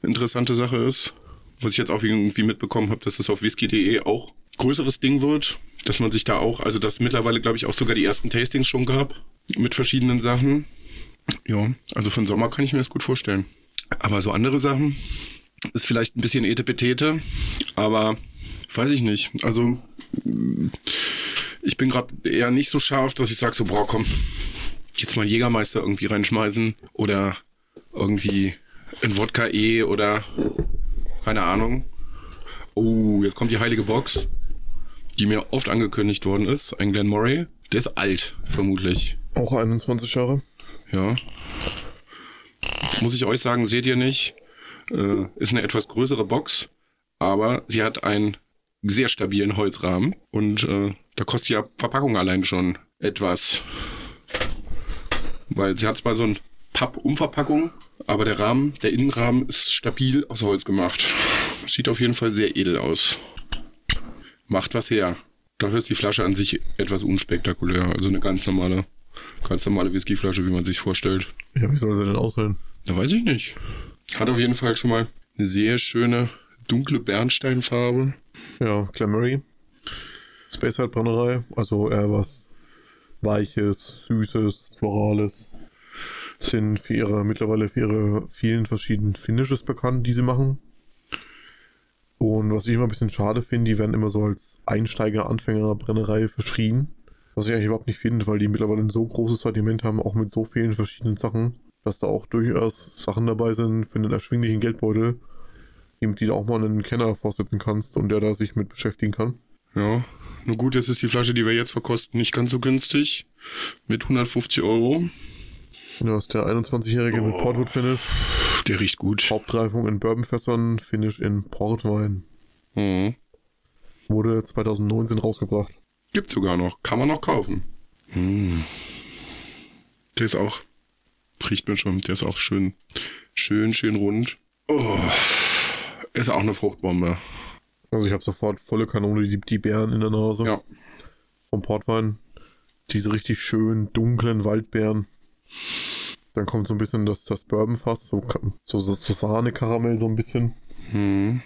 interessante Sache ist. Was ich jetzt auch irgendwie mitbekommen habe, dass das auf whisky.de auch größeres Ding wird. Dass man sich da auch, also dass mittlerweile, glaube ich, auch sogar die ersten Tastings schon gab. Mit verschiedenen Sachen. Ja, also für den Sommer kann ich mir das gut vorstellen. Aber so andere Sachen ist vielleicht ein bisschen Etepetete, aber weiß ich nicht. Also ich bin gerade eher nicht so scharf, dass ich sage so, boah, komm, jetzt mal Jägermeister irgendwie reinschmeißen oder irgendwie ein Wodka E oder keine Ahnung. Oh, jetzt kommt die heilige Box, die mir oft angekündigt worden ist. Ein Glen Murray. Der ist alt, vermutlich. Auch 21 Jahre. Ja. Muss ich euch sagen, seht ihr nicht. Äh, ist eine etwas größere Box, aber sie hat einen sehr stabilen Holzrahmen und äh, da kostet ja Verpackung allein schon etwas. Weil sie hat zwar so ein Papp-Umverpackung, aber der Rahmen, der Innenrahmen ist stabil aus Holz gemacht. Sieht auf jeden Fall sehr edel aus. Macht was her. Dafür ist die Flasche an sich etwas unspektakulär. Also eine ganz normale, ganz normale Whiskyflasche, wie man sich vorstellt. Ja, wie soll sie denn aussehen? Da weiß ich nicht. Hat auf jeden Fall schon mal eine sehr schöne dunkle Bernsteinfarbe. Ja, Clamery. Speyside Brennerei. Also eher was Weiches, Süßes, Florales. Sind für ihre, mittlerweile für ihre vielen verschiedenen Finishes bekannt, die sie machen. Und was ich immer ein bisschen schade finde, die werden immer so als Einsteiger-Anfänger-Brennerei verschrien. Was ich eigentlich überhaupt nicht finde, weil die mittlerweile ein so großes Sortiment haben, auch mit so vielen verschiedenen Sachen, dass da auch durchaus Sachen dabei sind für einen erschwinglichen Geldbeutel, die die du auch mal einen Kenner vorsetzen kannst und der da sich mit beschäftigen kann. Ja, nur gut, jetzt ist die Flasche, die wir jetzt verkosten, nicht ganz so günstig. Mit 150 Euro. Ja, ist der 21-Jährige mit Oh. Portwood Finish. Der riecht gut. Hauptreifung in Bourbonfässern, Finish in Portwein. Mhm. Wurde 2019 rausgebracht. Gibt's sogar noch. Kann man noch kaufen. Hm. Der ist auch. Riecht mir schon. Der ist auch schön. Schön, schön rund. Oh. Ist auch eine Fruchtbombe. Also ich habe sofort volle Kanone die, die Beeren in der Nase. Ja. Vom Portwein. Diese richtig schön dunklen Waldbeeren. Dann kommt so ein bisschen das, das Bourbonfass, so, so, so Sahne-Karamell so ein bisschen. Hm.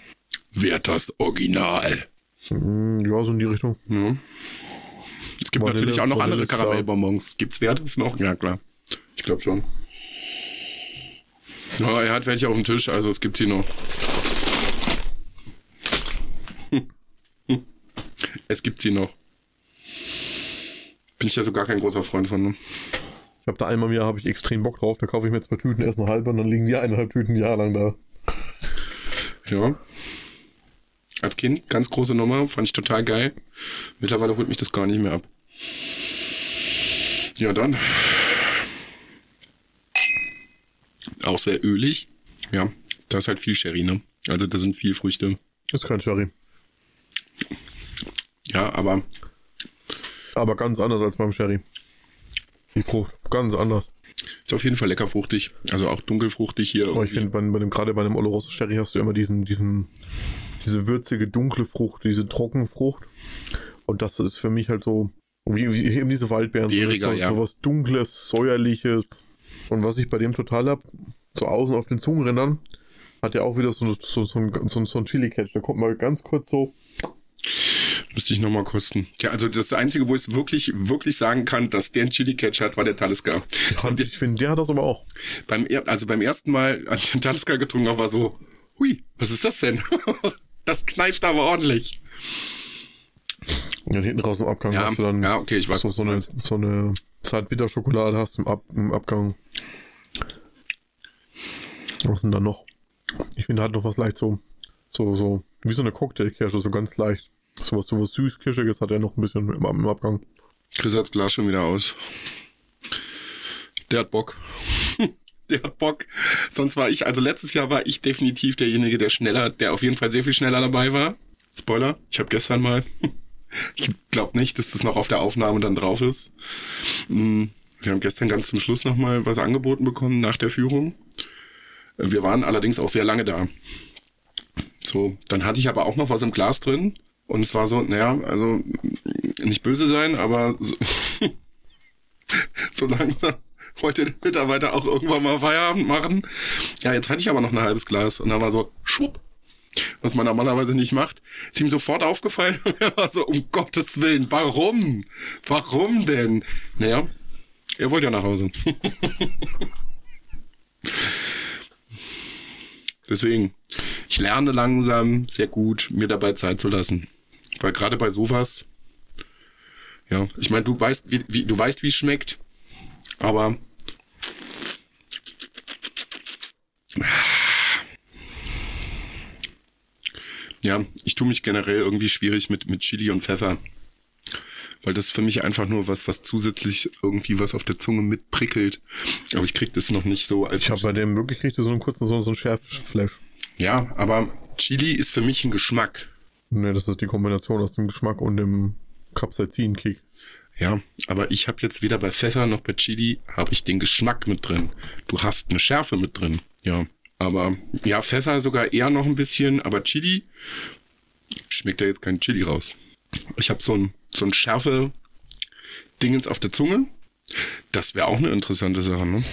Wert das Original. Mm, Ja, so in die Richtung. Ja. Es gibt Vanille- natürlich auch noch Vanille andere. Karamellbonbons. Gibt's Wertes noch? Ja, klar. Ich glaube schon. Ja, er hat welche auf dem Tisch, also es gibt sie noch. Es gibt sie noch. Bin ich ja so gar kein großer Freund von. Ne? Ich habe da einmal im Jahr habe ich extrem Bock drauf. Da kaufe ich mir zwei Tüten, erst eine halbe und dann liegen die eineinhalb Tüten ein Jahr lang da. Ja. Als Kind, ganz große Nummer, fand ich total geil. Mittlerweile holt mich das gar nicht mehr ab. Ja, dann. Auch sehr ölig. Ja, da ist halt viel Sherry, ne? Also da sind viel Früchte. Ist kein Sherry. Ja, aber Aber ganz anders als beim Sherry. Die Frucht, ganz anders. ist auf jeden Fall lecker fruchtig. Also auch dunkelfruchtig hier. Aber ich finde, bei, bei dem, gerade bei einem Oloroso Sherry hast du immer diesen, diesen, diese würzige, dunkle Frucht, diese Trockenfrucht. Und das ist für mich halt so, wie, wie eben diese Waldbeeren. Beeriger, so, ja. so was Dunkles, Säuerliches. Und was ich bei dem total hab, so außen auf den Zungenrändern, hat er auch wieder so, so, so, so, so ein Chili-Catch. Da kommt mal ganz kurz so, Müsste ich nochmal kosten. Ja, also das Einzige, wo ich es wirklich, wirklich sagen kann, dass der einen Chili-Catch hat, war der Talisker. Ja, ich finde, der hat das aber auch. Beim, also beim ersten Mal, als ich den Talisker getrunken habe, war so, hui, was ist das denn? das kneift aber ordentlich. Ja, hinten raus im Abgang Ja, hast du dann ja, okay, ich weiß, so, so eine, so eine Zartbitterschokolade hast im, Ab im Abgang. Was denn da noch? Ich finde, hat noch was leicht so, so, so, wie so eine Cocktailkirsche, so ganz leicht. So was, so was süß-kirschiges hat er noch ein bisschen im, im Abgang. Chris hat das Glas schon wieder aus. Der hat Bock. der hat Bock. Sonst war ich, also letztes Jahr war ich definitiv derjenige, der schneller, der auf jeden Fall sehr viel schneller dabei war. Spoiler, ich habe gestern mal, ich glaube nicht, dass das noch auf der Aufnahme dann drauf ist. Mm, Wir haben gestern ganz zum Schluss nochmal was angeboten bekommen nach der Führung. Wir waren allerdings auch sehr lange da. So, dann hatte ich aber auch noch was im Glas drin. Und es war so, naja, also nicht böse sein, aber so, so langsam wollte der Mitarbeiter auch irgendwann mal Feierabend machen. Ja, jetzt hatte ich aber noch ein halbes Glas und dann war so, schwupp, was man normalerweise nicht macht. Ist ihm sofort aufgefallen und er war so, um Gottes Willen, warum? Warum denn? Naja, er wollte ja nach Hause. Deswegen, ich lerne langsam sehr gut, mir dabei Zeit zu lassen. Weil gerade bei sowas, ja, ich meine, du weißt, wie, wie, du weißt, wie es schmeckt, aber ja, ich tue mich generell irgendwie schwierig mit, mit Chili und Pfeffer. Weil das ist für mich einfach nur was, was zusätzlich irgendwie was auf der Zunge mitprickelt. Aber ich krieg das noch nicht so als. Ich habe bei dem wirklich so einen kurzen, so, so einen Schärfflash. Ja, aber Chili ist für mich ein Geschmack. Ne, das ist die Kombination aus dem Geschmack und dem Capsaicin-Kick. Ja, aber ich habe jetzt weder bei Pfeffer noch bei Chili habe ich den Geschmack mit drin. Du hast eine Schärfe mit drin. Ja, aber ja, Pfeffer sogar eher noch ein bisschen, aber Chili schmeckt da jetzt kein Chili raus. Ich habe so ein so ein Schärfe Dingens auf der Zunge. Das wäre auch eine interessante Sache, ne?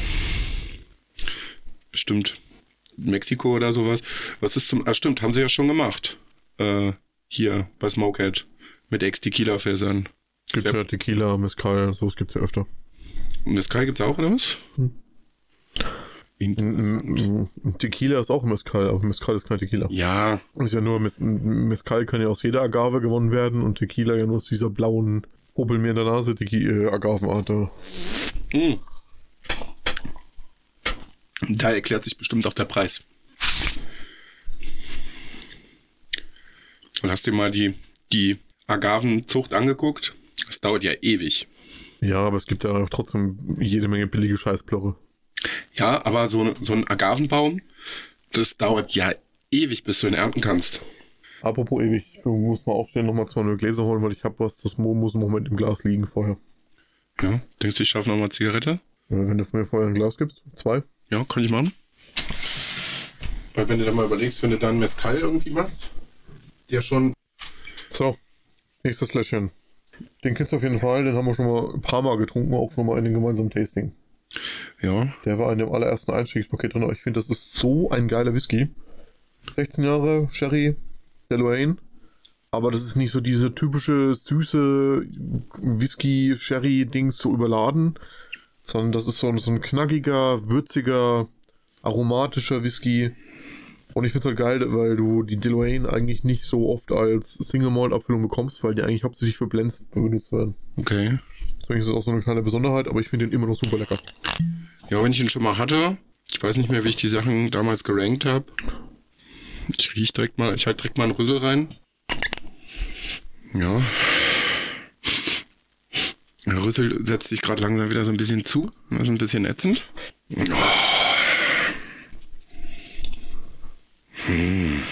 Bestimmt Mexiko oder sowas. Was ist zum Ah, stimmt, haben sie ja schon gemacht. Äh, hier bei Smokehead mit Ex-Tequila-Fässern. Gibt ja Tequila, Mezcal, sowas gibt's ja öfter. Mezcal gibt's auch, oder was? Interessant. Mm, mm, Tequila ist auch Mezcal, aber Mezcal ist kein Tequila. Ja, Ist ja nur, Mez Mezcal kann ja aus jeder Agave gewonnen werden und Tequila ja nur aus dieser blauen, hobel mir in der Nase, die äh, Agavenart. mm. da erklärt sich bestimmt auch der Preis. Und hast dir mal die, die Agavenzucht angeguckt? Das dauert ja ewig. Ja, aber es gibt ja auch trotzdem jede Menge billige Scheißplorre. Ja, aber so, so ein Agavenbaum, das dauert ja ewig, bis du ihn ernten kannst. Apropos ewig, ich muss mal aufstehen, nochmal zwei neue Gläser holen, weil ich habe was, das Mo muss im Moment im Glas liegen vorher. Ja, denkst du, ich schaffe nochmal Zigarette? Wenn du mir vorher ein Glas gibst, zwei. Ja, kann ich machen. Weil wenn du dann mal überlegst, wenn du dann Mezcal irgendwie machst, der schon... So, nächstes Gläschen. Den kennst du auf jeden Fall, den haben wir schon mal ein paar Mal getrunken, auch schon mal in dem gemeinsamen Tasting. Ja, Der war in dem allerersten Einstiegspaket drin. aber Ich finde, das ist so ein geiler Whisky. 16 Jahre Sherry Deloane. Aber das ist nicht so diese typische süße Whisky-Sherry-Dings so überladen, sondern das ist so ein, so ein knackiger, würziger, aromatischer Whisky. Und ich finde es halt geil, weil du die Deloane eigentlich nicht so oft als Single-Malt-Abfüllung bekommst, weil die eigentlich hauptsächlich für Blends benutzt werden. okay. Deswegen ist es auch so eine kleine Besonderheit, aber ich finde den immer noch super lecker. Ja, wenn ich ihn schon mal hatte, ich weiß nicht mehr, wie ich die Sachen damals gerankt habe. Ich riech direkt mal, ich halt direkt mal einen Rüssel rein. Ja. Der Rüssel setzt sich gerade langsam wieder so ein bisschen zu. Das ist ein bisschen ätzend. Hm.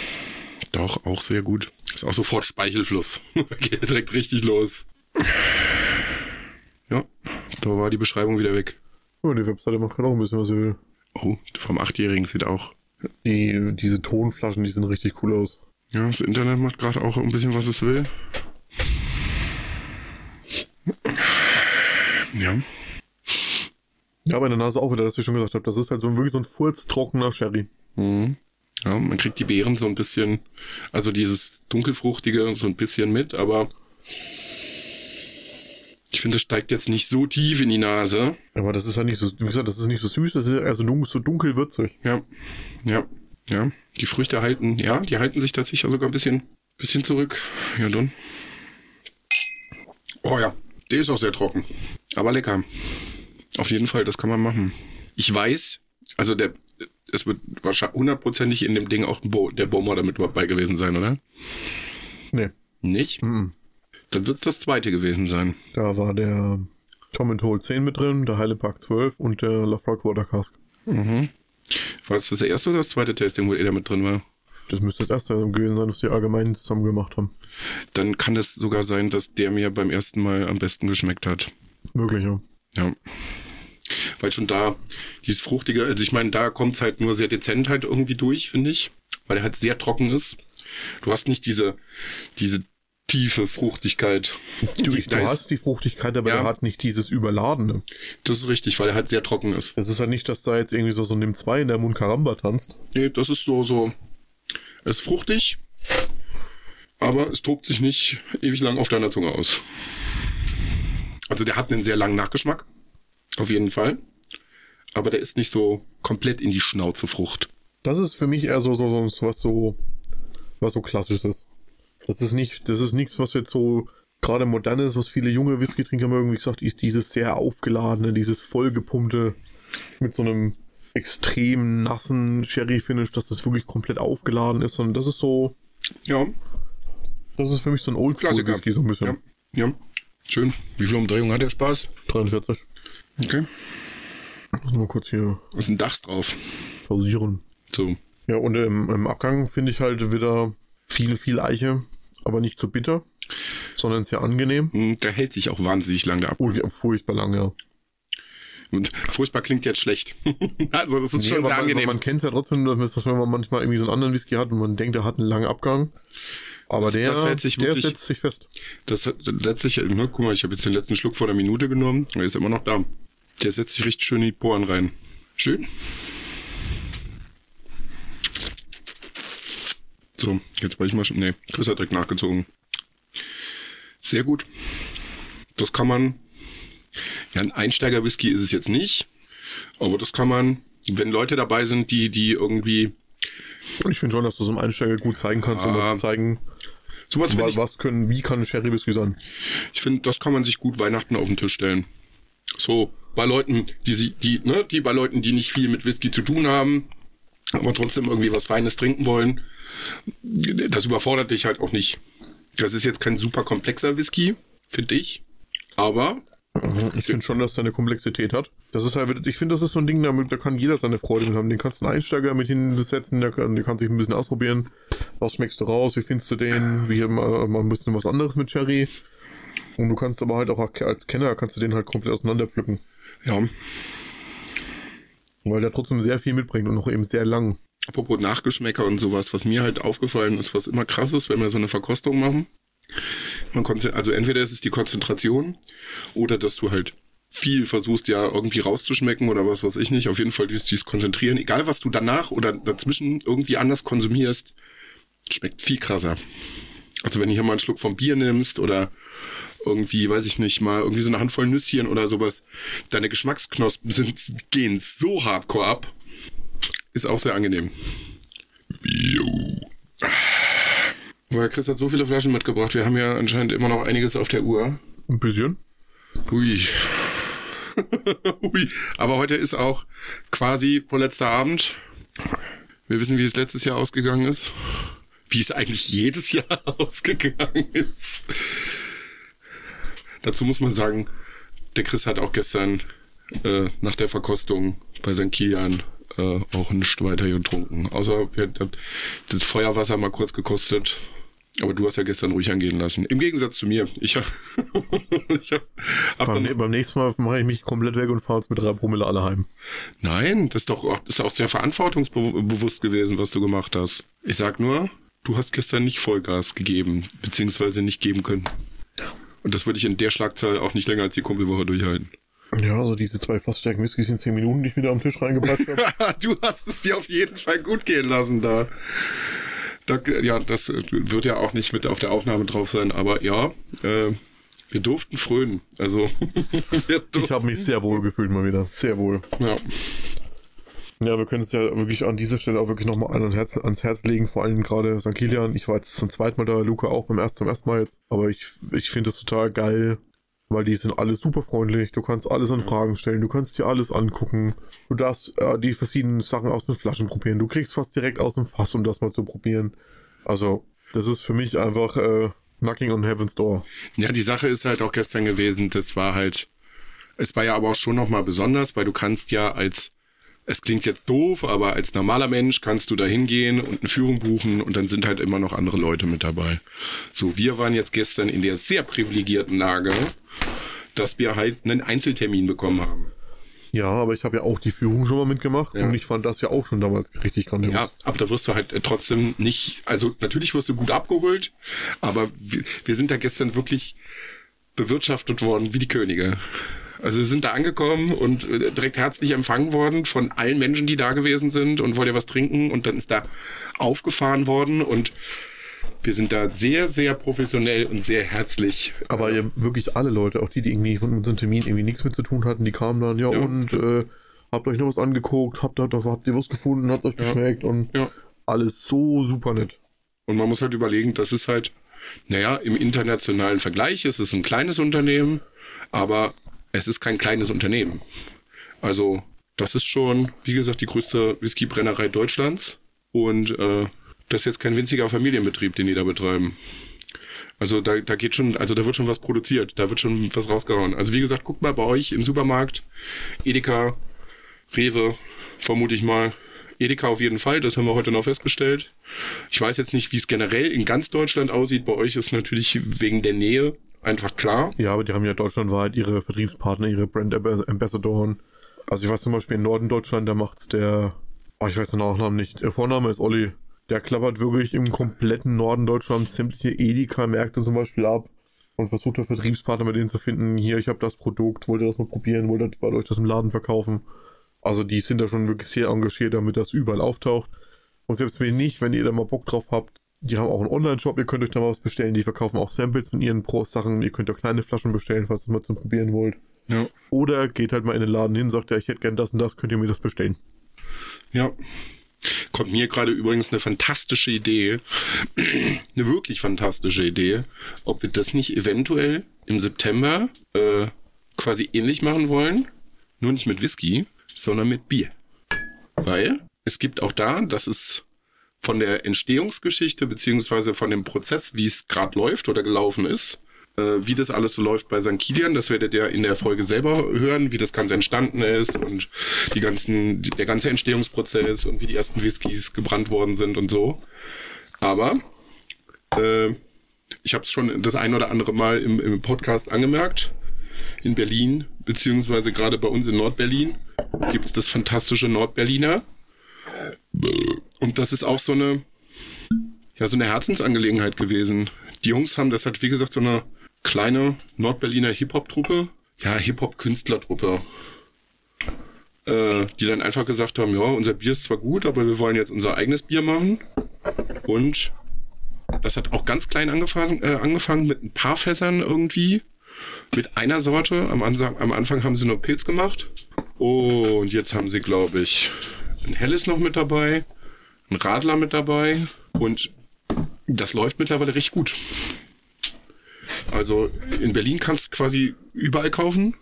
Doch, auch sehr gut. Ist auch sofort Speichelfluss. Geht direkt richtig los. Ja, da war die Beschreibung wieder weg. Ja, die Webseite macht gerade auch ein bisschen, was sie will. Oh, vom Achtjährigen sieht auch. Die, diese Tonflaschen, die sehen richtig cool aus. Ja, das Internet macht gerade auch ein bisschen, was es will. Ja. Ja, aber in der Nase auch wieder, dass ich schon gesagt habe. Das ist halt so ein, wirklich so ein furztrockener Sherry. Mhm. Ja, man kriegt die Beeren so ein bisschen, also dieses dunkelfruchtige so ein bisschen mit, aber Ich finde, es steigt jetzt nicht so tief in die Nase. Aber das ist ja nicht so, wie gesagt, das ist nicht so süß, das ist eher so dunkel, dunkelwürzig. Ja, ja, ja. Die Früchte halten, ja, die halten sich tatsächlich sogar ein bisschen, bisschen zurück. Ja, dann. Oh ja, der ist auch sehr trocken. Aber lecker. Auf jeden Fall, das kann man machen. Ich weiß, also der, es wird wahrscheinlich hundertprozentig in dem Ding auch der Bomber damit dabei gewesen sein, oder? Nee. Nicht? Mhm. Dann wird es das zweite gewesen sein. Da war der Tom and Hole 10 mit drin, der Heile Park 12 und der Lafroig Water Cask. Mhm. War es das erste oder das zweite Tasting, wo er da mit drin war? Das müsste das erste gewesen sein, was die allgemein zusammen gemacht haben. Dann kann es sogar sein, dass der mir beim ersten Mal am besten geschmeckt hat. Möglich, ja. Ja. Weil schon da, dieses fruchtige, also ich meine, da kommt es halt nur sehr dezent halt irgendwie durch, finde ich. Weil er halt sehr trocken ist. Du hast nicht diese, diese tiefe Fruchtigkeit. Du, Die- du ist- hast die Fruchtigkeit, aber Ja. er hat nicht dieses Überladene. Das ist richtig, weil er halt sehr trocken ist. Es ist ja nicht, dass da jetzt irgendwie so, so Nimm 2 in der Mund Karamba tanzt. Nee, das ist so, so, es ist fruchtig, aber es tobt sich nicht ewig lang auf deiner Zunge aus. Also der hat einen sehr langen Nachgeschmack. Auf jeden Fall. Aber der ist nicht so komplett in die Schnauze Frucht. Das ist für mich eher so, so, so was so, was so klassisches ist. Das ist nicht, das ist nichts, was jetzt so gerade modern ist, was viele junge Whisky-Trinker haben irgendwie gesagt, ist dieses sehr aufgeladene, dieses vollgepumpte mit so einem extrem nassen Sherry-Finish, dass das wirklich komplett aufgeladen ist. Und das ist so, Ja, das ist für mich so ein Klassiker. Oldschool-Whisky so ein bisschen. ja, ja. Schön. Wie viel Umdrehung hat der Spaß? 43. Okay. Muss mal kurz hier Ist ein Dachs drauf. pausieren. So. Ja, und im, im Abgang finde ich halt wieder viel, viel Eiche, aber nicht so bitter, sondern sehr angenehm. Hm, Der hält sich auch wahnsinnig lang, der Ab. Oh, furchtbar lang, ja. Und furchtbar klingt jetzt schlecht. also, das ist Nee, schon sehr man, angenehm. Man kennt es ja trotzdem, dass man manchmal irgendwie so einen anderen Whisky hat und man denkt, der hat einen langen Abgang. Aber Das- der, das hält sich der wirklich- setzt sich fest. Das hat letztlich, ne, guck mal, ich habe jetzt den letzten Schluck vor der Minute genommen. Er ist immer noch da. Der setzt sich richtig schön in die Poren rein. Schön. So, jetzt wollte ich mal schon. Nee, Chris hat direkt nachgezogen. Sehr gut. Das kann man. Ja, ein Einsteiger-Whisky ist es jetzt nicht. Aber das kann man, wenn Leute dabei sind, die, die irgendwie. Ich finde schon, dass du so einem Einsteiger gut zeigen kannst, um Ah. zu zeigen, Sowas finde wa- ich was können, wie kann ein Sherry Whisky sein. Ich finde, das kann man sich gut Weihnachten auf den Tisch stellen. So, bei Leuten, die sie, die, ne, die bei Leuten, die nicht viel mit Whisky zu tun haben, aber trotzdem irgendwie was Feines trinken wollen, das überfordert dich halt auch nicht. Das ist jetzt kein super komplexer Whisky, finde ich. Aber Ich finde schon, dass der eine Komplexität hat. Das ist halt, ich finde, das ist so ein Ding, damit, da kann jeder seine Freude mit haben. Den kannst du einen Einsteiger mit hinsetzen, der kann, der kann sich ein bisschen ausprobieren. Was schmeckst du raus? Wie findest du den? Wie mal, mal ein bisschen was anderes mit Cherry. Und du kannst aber halt auch als Kenner kannst du den halt komplett auseinanderpflücken. Ja, Weil der trotzdem sehr viel mitbringt und auch eben sehr lang. apropos Nachgeschmäcker und sowas, was mir halt aufgefallen ist, was immer krass ist, wenn wir so eine Verkostung machen. Man also entweder ist es die Konzentration oder dass du halt viel versuchst ja irgendwie rauszuschmecken oder was weiß ich nicht. Auf jeden Fall dieses, dieses Konzentrieren, egal was du danach oder dazwischen irgendwie anders konsumierst, schmeckt viel krasser. Also wenn du hier mal einen Schluck vom Bier nimmst oder irgendwie, weiß ich nicht, mal irgendwie so eine Handvoll Nüsschen oder sowas, deine Geschmacksknospen sind, gehen so hardcore ab. Ist auch sehr angenehm. Jo. Weil Chris hat so viele Flaschen mitgebracht. Wir haben ja anscheinend immer noch einiges auf der Uhr. Ein bisschen. Hui. Hui. Aber heute ist auch quasi vorletzter Abend. Wir wissen, wie es letztes Jahr ausgegangen ist. Wie es eigentlich jedes Jahr ausgegangen ist. Dazu muss man sagen, der Chris hat auch gestern äh, nach der Verkostung bei St. Kilian äh, auch nicht weiter getrunken. Außer wir haben das Feuerwasser mal kurz gekostet. Aber du hast ja gestern ruhig angehen lassen. Im Gegensatz zu mir. Ich hab, hab Beim, dann, beim nächsten Mal mache ich mich komplett weg und fahre jetzt mit drei Promille alle heim. Nein, das ist doch das ist auch sehr verantwortungsbewusst gewesen, was du gemacht hast. Ich sag nur, du hast gestern nicht Vollgas gegeben, beziehungsweise nicht geben können. Und das würde ich in der Schlagzahl auch nicht länger als die Kumpelwoche durchhalten. Ja, also diese zwei Fassstärken Whiskys in 10 Minuten, die ich wieder am Tisch reingebracht habe. du hast es dir auf jeden Fall gut gehen lassen da. Da, ja, das wird ja auch nicht mit auf der Aufnahme drauf sein, aber ja, äh, wir durften frönen. Also wir Ich durften, habe mich sehr wohl gefühlt mal wieder. Sehr wohl. ja. Ja, wir können es ja wirklich an dieser Stelle auch wirklich nochmal an Herz, ans Herz legen, vor allem gerade St. Kilian. Ich war jetzt zum zweiten Mal da, Luca auch beim ersten, zum ersten Mal jetzt. Aber ich, ich finde es total geil, weil die sind alle super freundlich. Du kannst alles an Fragen stellen, du kannst dir alles angucken. Du darfst äh, die verschiedenen Sachen aus den Flaschen probieren. Du kriegst was direkt aus dem Fass, um das mal zu probieren. Also, das ist für mich einfach äh, Knocking on Heaven's Door. Ja, die Sache ist halt auch gestern gewesen, das war halt, es war ja aber auch schon nochmal besonders, weil du kannst ja als, es klingt jetzt doof, aber als normaler Mensch kannst du da hingehen und eine Führung buchen und dann sind halt immer noch andere Leute mit dabei. So, wir waren jetzt gestern in der sehr privilegierten Lage, dass wir halt einen Einzeltermin bekommen haben. Ja, aber ich habe ja auch die Führung schon mal mitgemacht Ja. und ich fand das ja auch schon damals richtig grandios. Ja, aber da wirst du halt äh, trotzdem nicht, also natürlich wirst du gut abgeholt, aber wir, wir sind da gestern wirklich bewirtschaftet worden wie die Könige. Also wir sind da angekommen und äh, direkt herzlich empfangen worden von allen Menschen, die da gewesen sind und wollt ihr was trinken und dann ist da aufgefahren worden und wir sind da sehr, sehr professionell und sehr herzlich. Aber ja, wirklich alle Leute, auch die, die irgendwie von unserem Termin irgendwie nichts mit zu tun hatten, die kamen dann, ja, Ja. und äh, habt euch noch was angeguckt, habt, da, da, habt ihr was gefunden, hat's euch geschmeckt und Ja. alles so super nett. Und man muss halt überlegen, das ist halt, naja, im internationalen Vergleich ist es ein kleines Unternehmen, aber es ist kein kleines Unternehmen. Also, das ist schon, wie gesagt, die größte Whiskybrennerei Deutschlands. Und äh, das ist jetzt kein winziger Familienbetrieb, den die da betreiben. Also da, da geht schon, also da wird schon was produziert, da wird schon was rausgehauen. Also wie gesagt, guckt mal bei euch im Supermarkt, Edeka, Rewe, vermute ich mal. Edeka auf jeden Fall, das haben wir heute noch festgestellt. Ich weiß jetzt nicht, wie es generell in ganz Deutschland aussieht. Bei euch ist natürlich wegen der Nähe einfach klar. Ja, aber die haben ja deutschlandweit ihre Vertriebspartner, ihre Brand Ambas- Ambassadoren. Also ich weiß zum Beispiel in Norden Deutschland, da macht's der, oh, ich weiß den Nachnamen nicht, der Vorname ist Olli. Der klappert wirklich im kompletten Norden Deutschlands sämtliche Edeka-Märkte zum Beispiel ab und versucht da Vertriebspartner mit denen zu finden. Hier, ich habe das Produkt, wollt ihr das mal probieren, wollt ihr euch das im Laden verkaufen? Also die sind da schon wirklich sehr engagiert, damit das überall auftaucht. Und selbst wenn nicht, wenn ihr da mal Bock drauf habt, die haben auch einen Online-Shop, ihr könnt euch da mal was bestellen. Die verkaufen auch Samples von ihren Pro-Sachen. Ihr könnt auch kleine Flaschen bestellen, falls ihr mal zum Probieren wollt. Ja. Oder geht halt mal in den Laden hin, sagt ja, ich hätte gern das und das, könnt ihr mir das bestellen. Ja. Kommt mir gerade übrigens eine fantastische Idee, eine wirklich fantastische Idee, ob wir das nicht eventuell im September äh, quasi ähnlich machen wollen, nur nicht mit Whisky, sondern mit Bier. Weil es gibt auch da, das ist von der Entstehungsgeschichte beziehungsweise von dem Prozess, wie es gerade läuft oder gelaufen ist, äh, wie das alles so läuft bei St. Kilian, das werdet ihr in der Folge selber hören, wie das Ganze entstanden ist und die ganzen, der ganze Entstehungsprozess und wie die ersten Whiskys gebrannt worden sind und so. Aber äh, ich habe es schon das ein oder andere Mal im, im Podcast angemerkt. In Berlin, beziehungsweise gerade bei uns in Nordberlin, gibt es das fantastische Nordberliner. Und das ist auch so eine, ja, so eine Herzensangelegenheit gewesen. Die Jungs haben das halt, wie gesagt, so eine kleine Nordberliner Hip-Hop-Truppe, ja, Hip-Hop-Künstlertruppe, äh, die dann einfach gesagt haben, ja, unser Bier ist zwar gut, aber wir wollen jetzt unser eigenes Bier machen. Und das hat auch ganz klein angefangen, äh, angefangen mit ein paar Fässern irgendwie. Mit einer Sorte. Am, Anfang, am Anfang haben sie nur Pilz gemacht. Und jetzt haben sie, glaube ich, ein Helles noch mit dabei, ein Radler mit dabei. Und das läuft mittlerweile recht gut. Also in Berlin kannst du quasi überall kaufen.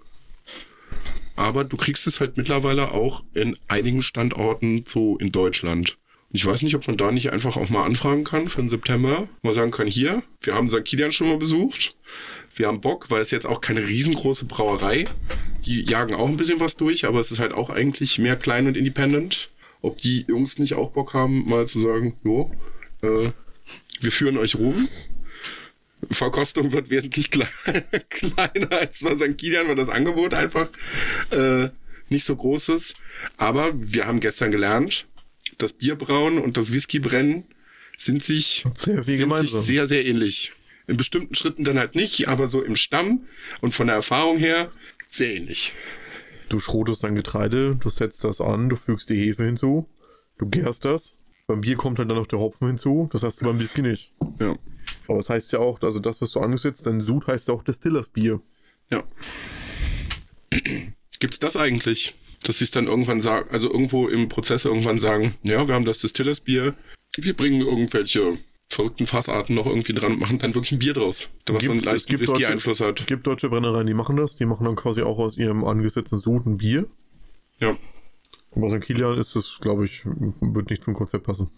Aber du kriegst es halt mittlerweile auch in einigen Standorten so in Deutschland. Ich weiß nicht, ob man da nicht einfach auch mal anfragen kann für den September. Mal sagen kann, hier, wir haben St. Kilian schon mal besucht. Wir haben Bock, weil es jetzt auch keine riesengroße Brauerei. Die jagen auch ein bisschen was durch, aber es ist halt auch eigentlich mehr klein und independent. Ob die Jungs nicht auch Bock haben, mal zu sagen, jo, äh, wir führen euch rum. Verkostung wird wesentlich kle kleiner als bei St. Kilian, weil das Angebot einfach äh, nicht so groß ist. Aber wir haben gestern gelernt, das Bierbrauen und das Whiskybrennen sind sich Sehr sind sich sehr, sehr ähnlich. In bestimmten Schritten dann halt nicht, aber so im Stamm und von der Erfahrung her sehr ähnlich. Du schrotest dein Getreide, du setzt das an, du fügst die Hefe hinzu, du gärst das, Beim Bier kommt halt dann noch der Hopfen hinzu, das hast du beim Whisky nicht. Ja. Aber das heißt ja auch, also das, was du angesetzt, dein Sud heißt ja auch Distillers Bier. Ja. Gibt's das eigentlich? Dass sie es dann irgendwann sagen, also irgendwo im Prozess irgendwann sagen, ja, wir haben das Distillers Bier, wir bringen irgendwelche verrückten Fassarten noch irgendwie dran und machen dann wirklich ein Bier draus, was so einen es leichten Whisky-Einfluss hat. Es gibt deutsche Brennereien, die machen das. Die machen dann quasi auch aus ihrem angesetzten Sud ein Bier. Ja. Aber St. Kilian ist das, glaube ich, wird nicht zum Konzept passen.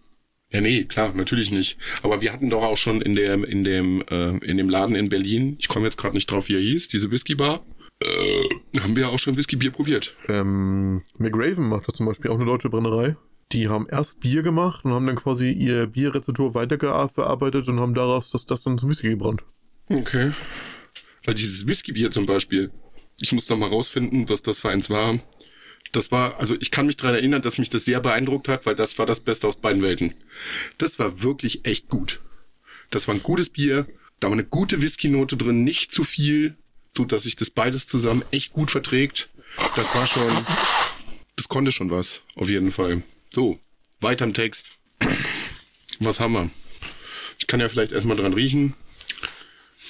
Ja, nee, klar, natürlich nicht. Aber wir hatten doch auch schon in dem, in dem, äh, in dem Laden in Berlin, ich komme jetzt gerade nicht drauf, wie er hieß, diese Whisky-Bar, äh, haben wir auch schon Whisky-Bier probiert. Ähm, McRaven macht das zum Beispiel, auch eine deutsche Brennerei. Die haben erst Bier gemacht und haben dann quasi ihr Bierrezeptur weiterverarbeitet und haben daraus das, das dann zum Whisky gebrannt. Okay. Weil dieses Whisky-Bier zum Beispiel, ich muss noch mal rausfinden, was das für eins war. Das war, also ich kann mich daran erinnern, dass mich das sehr beeindruckt hat, weil das war das Beste aus beiden Welten. Das war wirklich echt gut. Das war ein gutes Bier, da war eine gute Whisky-Note drin, nicht zu viel, so dass sich das beides zusammen echt gut verträgt. Das war schon, das konnte schon was, auf jeden Fall. So, weiter im Text. Was haben wir? Ich kann ja vielleicht erstmal dran riechen.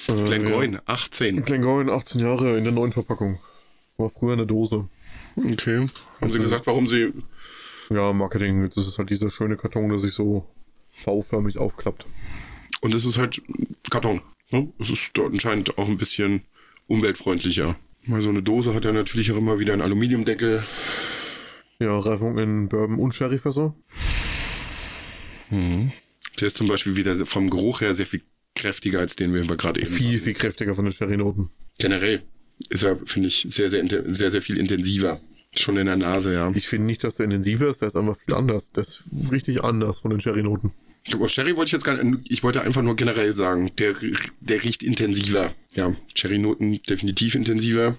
Äh, Glengoyne, 18. Ja. Glengoyne, 18 Jahre in der neuen Verpackung. War früher eine Dose. Okay. Haben Sie gesagt, warum Sie. Ja, Marketing. Das ist halt dieser schöne Karton, der sich so V-förmig aufklappt. Und es ist halt Karton. Ne? Es ist dort anscheinend auch ein bisschen umweltfreundlicher. Weil so eine Dose hat ja natürlich auch immer wieder einen Aluminiumdeckel. Ja, Reifung in Bourbon und Sherryfässer. Der ist zum Beispiel wieder vom Geruch her sehr viel kräftiger als den, den wir gerade eben Viel, hatten. viel kräftiger von den Sherry-Noten. Generell ist er, finde ich, sehr, sehr, sehr, sehr viel intensiver. Schon in der Nase, ja. Ich finde nicht, dass der intensiver ist, der ist einfach viel anders. Der ist richtig anders von den Sherry-Noten. Aber Sherry wollte ich jetzt gar nicht, ich wollte einfach nur generell sagen, der, der riecht intensiver. Ja, Sherry-Noten definitiv intensiver.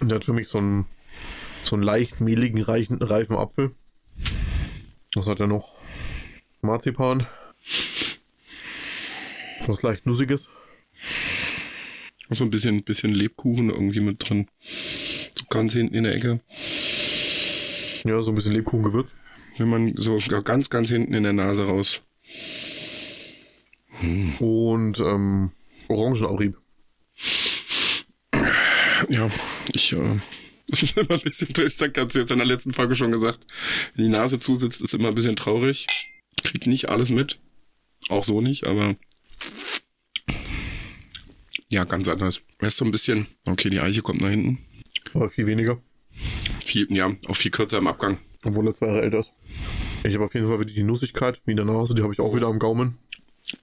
Und der hat für mich so einen, so einen leicht mehligen, reichen, reifen Apfel. Was hat er noch? Marzipan. Was leicht Nussiges. So ein bisschen, bisschen Lebkuchen irgendwie mit drin. So ganz hinten in der Ecke. Ja, so ein bisschen Lebkuchengewürz. Wenn man so ganz, ganz hinten in der Nase raus. Und ähm, Orangenabrieb. Ja, ich, äh, ist immer ein bisschen, ich sag, hab's jetzt in der letzten Folge schon gesagt. Wenn die Nase zusitzt, ist immer ein bisschen traurig. Kriegt nicht alles mit. Auch so nicht, aber ja, ganz anders. Er ist so ein bisschen, okay, die Eiche kommt nach hinten. Aber viel weniger. Viel, ja, auch viel kürzer im Abgang. Obwohl er zwei Jahre älter ist. Ich habe auf jeden Fall wieder die Nussigkeit wie in der Nase. Die habe ich auch wieder am Gaumen.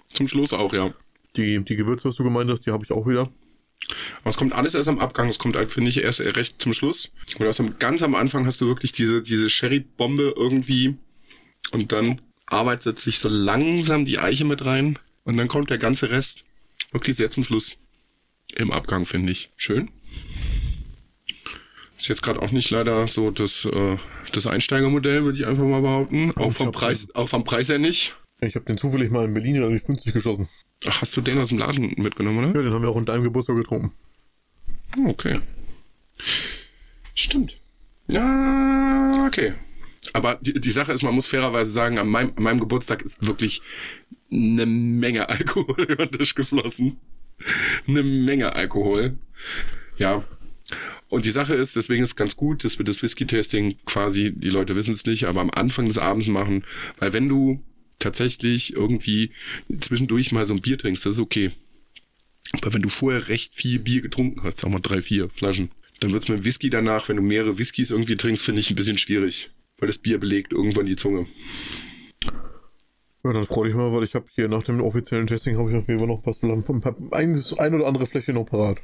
Zum Schluss auch, ja. Die, die Gewürze, was du gemeint hast, die habe ich auch wieder. Aber es kommt alles erst am Abgang. Es kommt halt, finde ich, erst recht zum Schluss. Und aus dem, ganz am Anfang hast du wirklich diese, diese Sherry-Bombe irgendwie. Und dann arbeitet sich so langsam die Eiche mit rein. Und dann kommt der ganze Rest wirklich sehr zum Schluss. Im Abgang, finde ich. Schön. Ist jetzt gerade auch nicht leider so das, äh, das Einsteigermodell, würde ich einfach mal behaupten. Auch ich vom Preis, auch vom Preis her nicht. Ich habe den zufällig mal in Berlin relativ günstig geschossen. Ach, hast du den aus dem Laden mitgenommen, oder? Ja, den haben wir auch in deinem Geburtstag getrunken. Oh, Okay. Stimmt. Ja, okay. Aber die, die Sache ist, man muss fairerweise sagen, an meinem, an meinem Geburtstag ist wirklich eine Menge Alkohol über den Tisch geflossen. Eine Menge Alkohol. Ja. Und die Sache ist, deswegen ist es ganz gut, dass wir das Whisky-Tasting quasi, die Leute wissen es nicht, aber am Anfang des Abends machen, weil wenn du tatsächlich irgendwie zwischendurch mal so ein Bier trinkst, das ist okay. Aber wenn du vorher recht viel Bier getrunken hast, sag mal drei, vier Flaschen, dann wird's mit Whisky danach, wenn du mehrere Whiskys irgendwie trinkst, finde ich ein bisschen schwierig. Weil das Bier belegt irgendwann die Zunge. Ja, dann freu dich mal, weil ich habe hier nach dem offiziellen Testing habe ich auf jeden Fall noch ein paar, ein, paar ein, ein oder andere Fläschchen noch parat.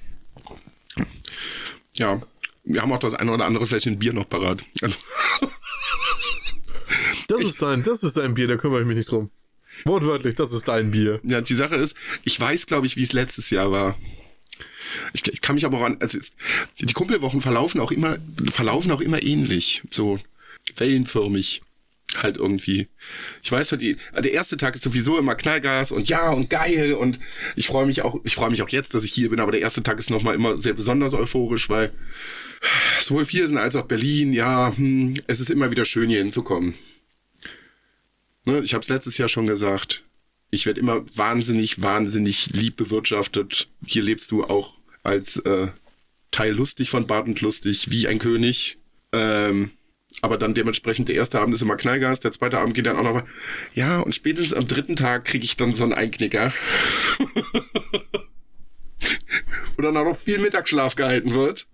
Ja, wir haben auch das eine oder andere Fläschchen Bier noch parat. Also, Das ist dein, das ist dein Bier, da kümmere ich mich nicht drum. Wortwörtlich, das ist dein Bier. ja, die Sache ist, ich weiß, glaube ich, wie es letztes Jahr war. Ich, ich kann mich aber auch an, also die Kumpelwochen verlaufen auch immer, verlaufen auch immer ähnlich, so wellenförmig halt irgendwie. Ich weiß so, die, der erste Tag ist sowieso immer Knallgas und ja und geil und ich freue mich auch, ich freue mich auch jetzt, dass ich hier bin, aber der erste Tag ist nochmal immer sehr besonders euphorisch, weil sowohl Viersen als auch Berlin, ja, hm, es ist immer wieder schön hier hinzukommen. Ne, ich habe es letztes Jahr schon gesagt. Ich werde immer wahnsinnig, wahnsinnig lieb bewirtschaftet. Hier lebst du auch als äh, Teil lustig von und lustig, wie ein König. Ähm, aber dann dementsprechend der erste Abend ist immer Knallgas, der zweite Abend geht dann auch noch mal. Ja, und spätestens am dritten Tag kriege ich dann so einen Einknicker. Wo dann auch noch viel Mittagsschlaf gehalten wird.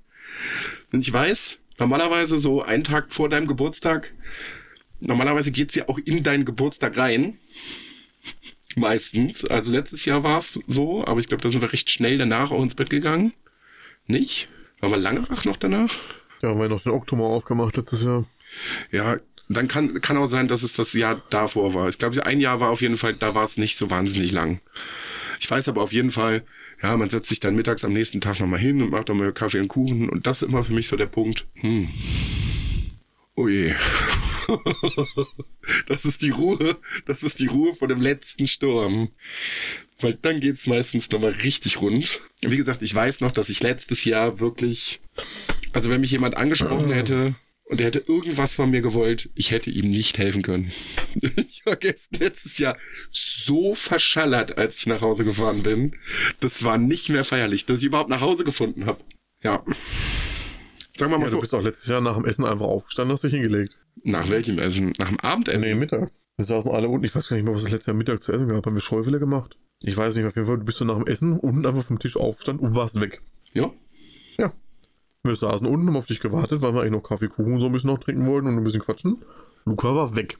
Und ich weiß, normalerweise so einen Tag vor deinem Geburtstag, normalerweise geht's ja auch in deinen Geburtstag rein. Meistens. Also letztes Jahr war es so, aber ich glaube, da sind wir recht schnell danach auch ins Bett gegangen. Nicht? Waren wir lange noch danach? Ja, haben wir noch den Oktober aufgemacht letztes Jahr. Ja, dann kann, kann auch sein, dass es das Jahr davor war. Ich glaube, ein Jahr war auf jeden Fall, da war es nicht so wahnsinnig lang. Ich weiß aber auf jeden Fall, ja, man setzt sich dann mittags am nächsten Tag nochmal hin und macht nochmal Kaffee und Kuchen. Und das ist immer für mich so der Punkt. Hm. Oh je. das ist die Ruhe, das ist die Ruhe vor dem letzten Sturm. Weil dann geht's meistens nochmal richtig rund. Wie gesagt, ich weiß noch, dass ich letztes Jahr wirklich, also wenn mich jemand angesprochen hätte und er hätte irgendwas von mir gewollt, ich hätte ihm nicht helfen können. Ich war gestern letztes Jahr so verschallert, als ich nach Hause gefahren bin. Das war nicht mehr feierlich, dass ich überhaupt nach Hause gefunden habe. Ja. Sagen wir mal Ja, so. du bist auch letztes Jahr nach dem Essen einfach aufgestanden, hast dich hingelegt. Nach welchem Essen? Nach dem Abendessen? Nee, mittags. Wir saßen alle unten. Ich weiß gar nicht mehr, was das letzte Jahr Mittag zu essen gab. Haben wir Schäufele gemacht? Ich weiß nicht, auf jeden Fall, du bist so nach dem Essen unten einfach vom Tisch aufgestanden und warst weg. Ja. Ja. Wir saßen unten, haben auf dich gewartet, weil wir eigentlich noch Kaffee, Kuchen so ein bisschen noch trinken wollten und ein bisschen quatschen. Luca war weg.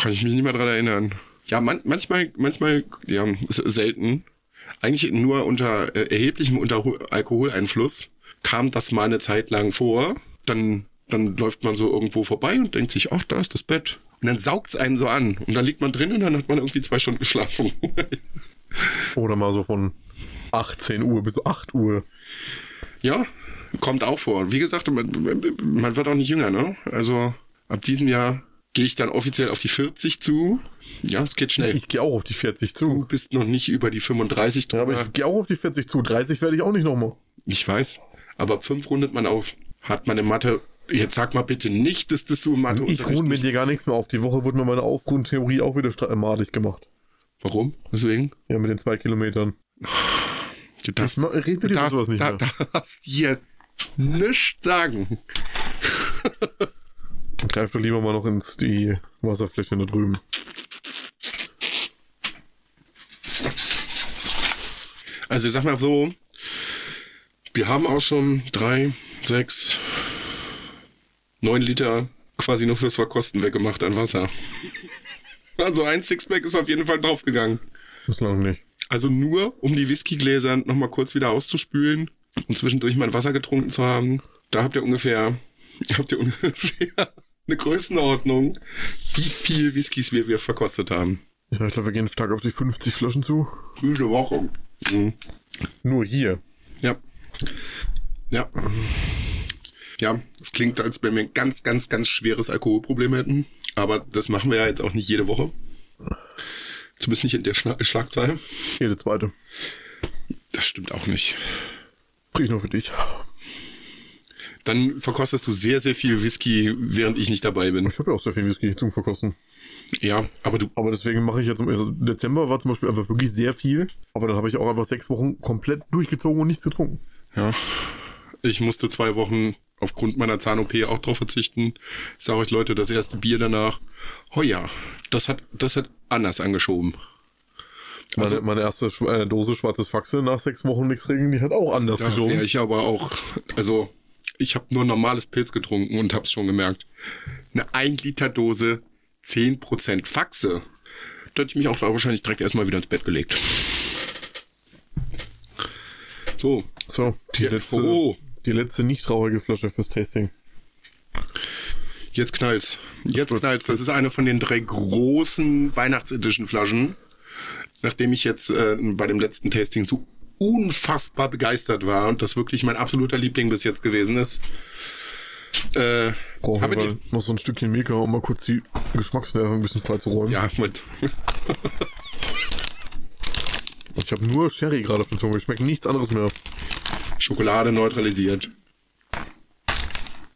Kann ich mich nicht mehr dran erinnern. Ja, man, manchmal, manchmal, ja, selten. Eigentlich nur unter äh, erheblichem unter Alkoholeinfluss kam das mal eine Zeit lang vor. Dann, dann läuft man so irgendwo vorbei und denkt sich, ach, da ist das Bett. Und dann saugt's einen so an. Und dann liegt man drin und dann hat man irgendwie zwei Stunden geschlafen. Oder mal so von 18 Uhr bis 8 Uhr. ja, kommt auch vor. Wie gesagt, man, man wird auch nicht jünger, ne? Also ab diesem Jahr gehe ich dann offiziell auf die 40 zu. Ja, es geht schnell. Ich gehe auch auf die 40 Du zu. bist noch nicht über die 35 Ja, aber drüber. ich gehe auch auf die 40 zu. 30 werde ich auch nicht nochmal. Ich weiß. Aber ab fünf rundet man auf. Hat man in Mathe. Jetzt sag mal bitte nicht, dass das du in Mathe Ich ruhe mit dir gar nichts mehr auf. Die Woche wurde mir meine Aufgrundtheorie auch wieder stra- madig gemacht. Warum? Weswegen? Ja, mit den zwei Kilometern. Du darfst, Ich red mit du dir darfst, sowas nicht da, mehr. darfst hier nichts sagen. Greif doch lieber mal noch ins die Wasserfläche da drüben. Also ich sag mal so, wir haben auch schon drei, sechs, neun Liter quasi nur fürs Verkosten weggemacht an Wasser. Also ein Sixpack ist auf jeden Fall draufgegangen. Bislang nicht. Also nur, um die Whiskygläser nochmal kurz wieder auszuspülen und zwischendurch mal Wasser getrunken zu haben. Da habt ihr ungefähr, habt ihr ungefähr eine Größenordnung, wie viel Whiskys wir, wir verkostet haben. Ja, ich glaube, wir gehen stark auf die 50 Flaschen zu. Diese Woche. Mhm. Nur hier. Ja. Ja. Ja, es klingt, als wenn wir ein ganz, ganz, ganz schweres Alkoholproblem hätten. Aber das machen wir ja jetzt auch nicht jede Woche. Zumindest nicht in der Schla Schlagzeile. Jede zweite. Das stimmt auch nicht. Krieg ich nur für dich. Dann verkostest du sehr, sehr viel Whisky, während ich nicht dabei bin. Ich habe ja auch sehr viel Whisky zum Verkosten. Ja, aber du, Aber deswegen mache ich jetzt im also Dezember war zum Beispiel einfach wirklich sehr viel. Aber dann habe ich auch einfach sechs Wochen komplett durchgezogen und nichts getrunken. ja, ich musste zwei Wochen aufgrund meiner Zahn-OP auch drauf verzichten. Ich sage euch Leute, das erste Bier danach, oh ja, das hat, das hat anders angeschoben. Meine, Also- meine erste Sch- äh, Dose schwarzes Faxe nach sechs Wochen nichts trinken, die hat auch anders geschoben. wäre ich aber auch, also ich habe nur normales Pilz getrunken und hab's schon gemerkt. Eine 1 Liter Dose, 10% Faxe. Da hätte ich mich auch wahrscheinlich direkt erstmal wieder ins Bett gelegt. So, So, die Ja, letzte, oh. die letzte nicht traurige Flasche fürs Tasting. jetzt knallt's. Jetzt knallt's. Das ist eine von den drei großen Weihnachts-Edition-Flaschen. Nachdem ich jetzt äh, bei dem letzten Tasting so unfassbar begeistert war und das wirklich mein absoluter Liebling bis jetzt gewesen ist. Äh, Brauchen habe wir noch so ein Stückchen Milka, um mal kurz die Geschmacksnerven ein bisschen freizuräumen. ja, mit, Ich habe nur Sherry gerade auf der Zunge. Ich schmecke nichts anderes mehr. Schokolade neutralisiert.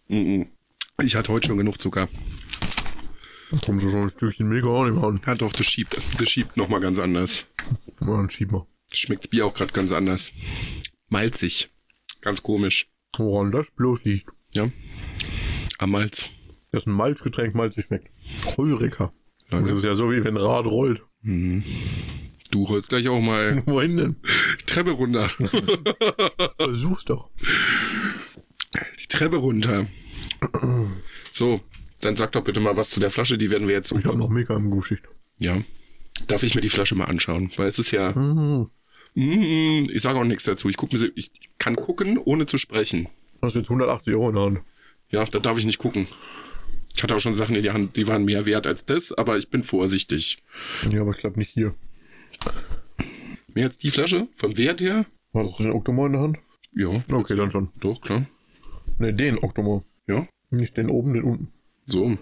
Ich hatte heute schon genug Zucker. Kommt so schon ein Stückchen Milch auch nicht mehr an. Ja, doch, das schiebt, das schiebt nochmal ganz anders. Ja, dann schieb mal. Schmeckt das Bier auch gerade ganz anders. Malzig. Ganz komisch. Woran das bloß liegt. Ja. Am Malz. Das ist ein Malzgetränk, malzig schmeckt. Heureka. Das ist ja so, wie wenn ein Rad rollt. Du rollst gleich auch mal Wohin denn? Treppe runter. Versuch's doch. Die Treppe runter. So, dann sag doch bitte mal was zu der Flasche, die werden wir jetzt. Ich habe noch mega im Geschichte. Ja. Darf ich mir die Flasche mal anschauen? Weil es ist ja. Mhm. Mm, ich sage auch nichts dazu. Ich, guck mir, sie- ich kann gucken, ohne zu sprechen. Hast jetzt 180 Euro in der Hand. Ja, da darf ich nicht gucken. Ich hatte auch schon Sachen in die Hand, die waren mehr wert als das, aber ich bin vorsichtig. Ja, aber ich glaube nicht hier. Mehr als die Flasche? Vom Wert her? Hast du den Oktomor in der Hand? Ja. Okay, dann schon. Doch, klar. Ne, den Oktomor. Ja. Nicht den oben, den unten. So.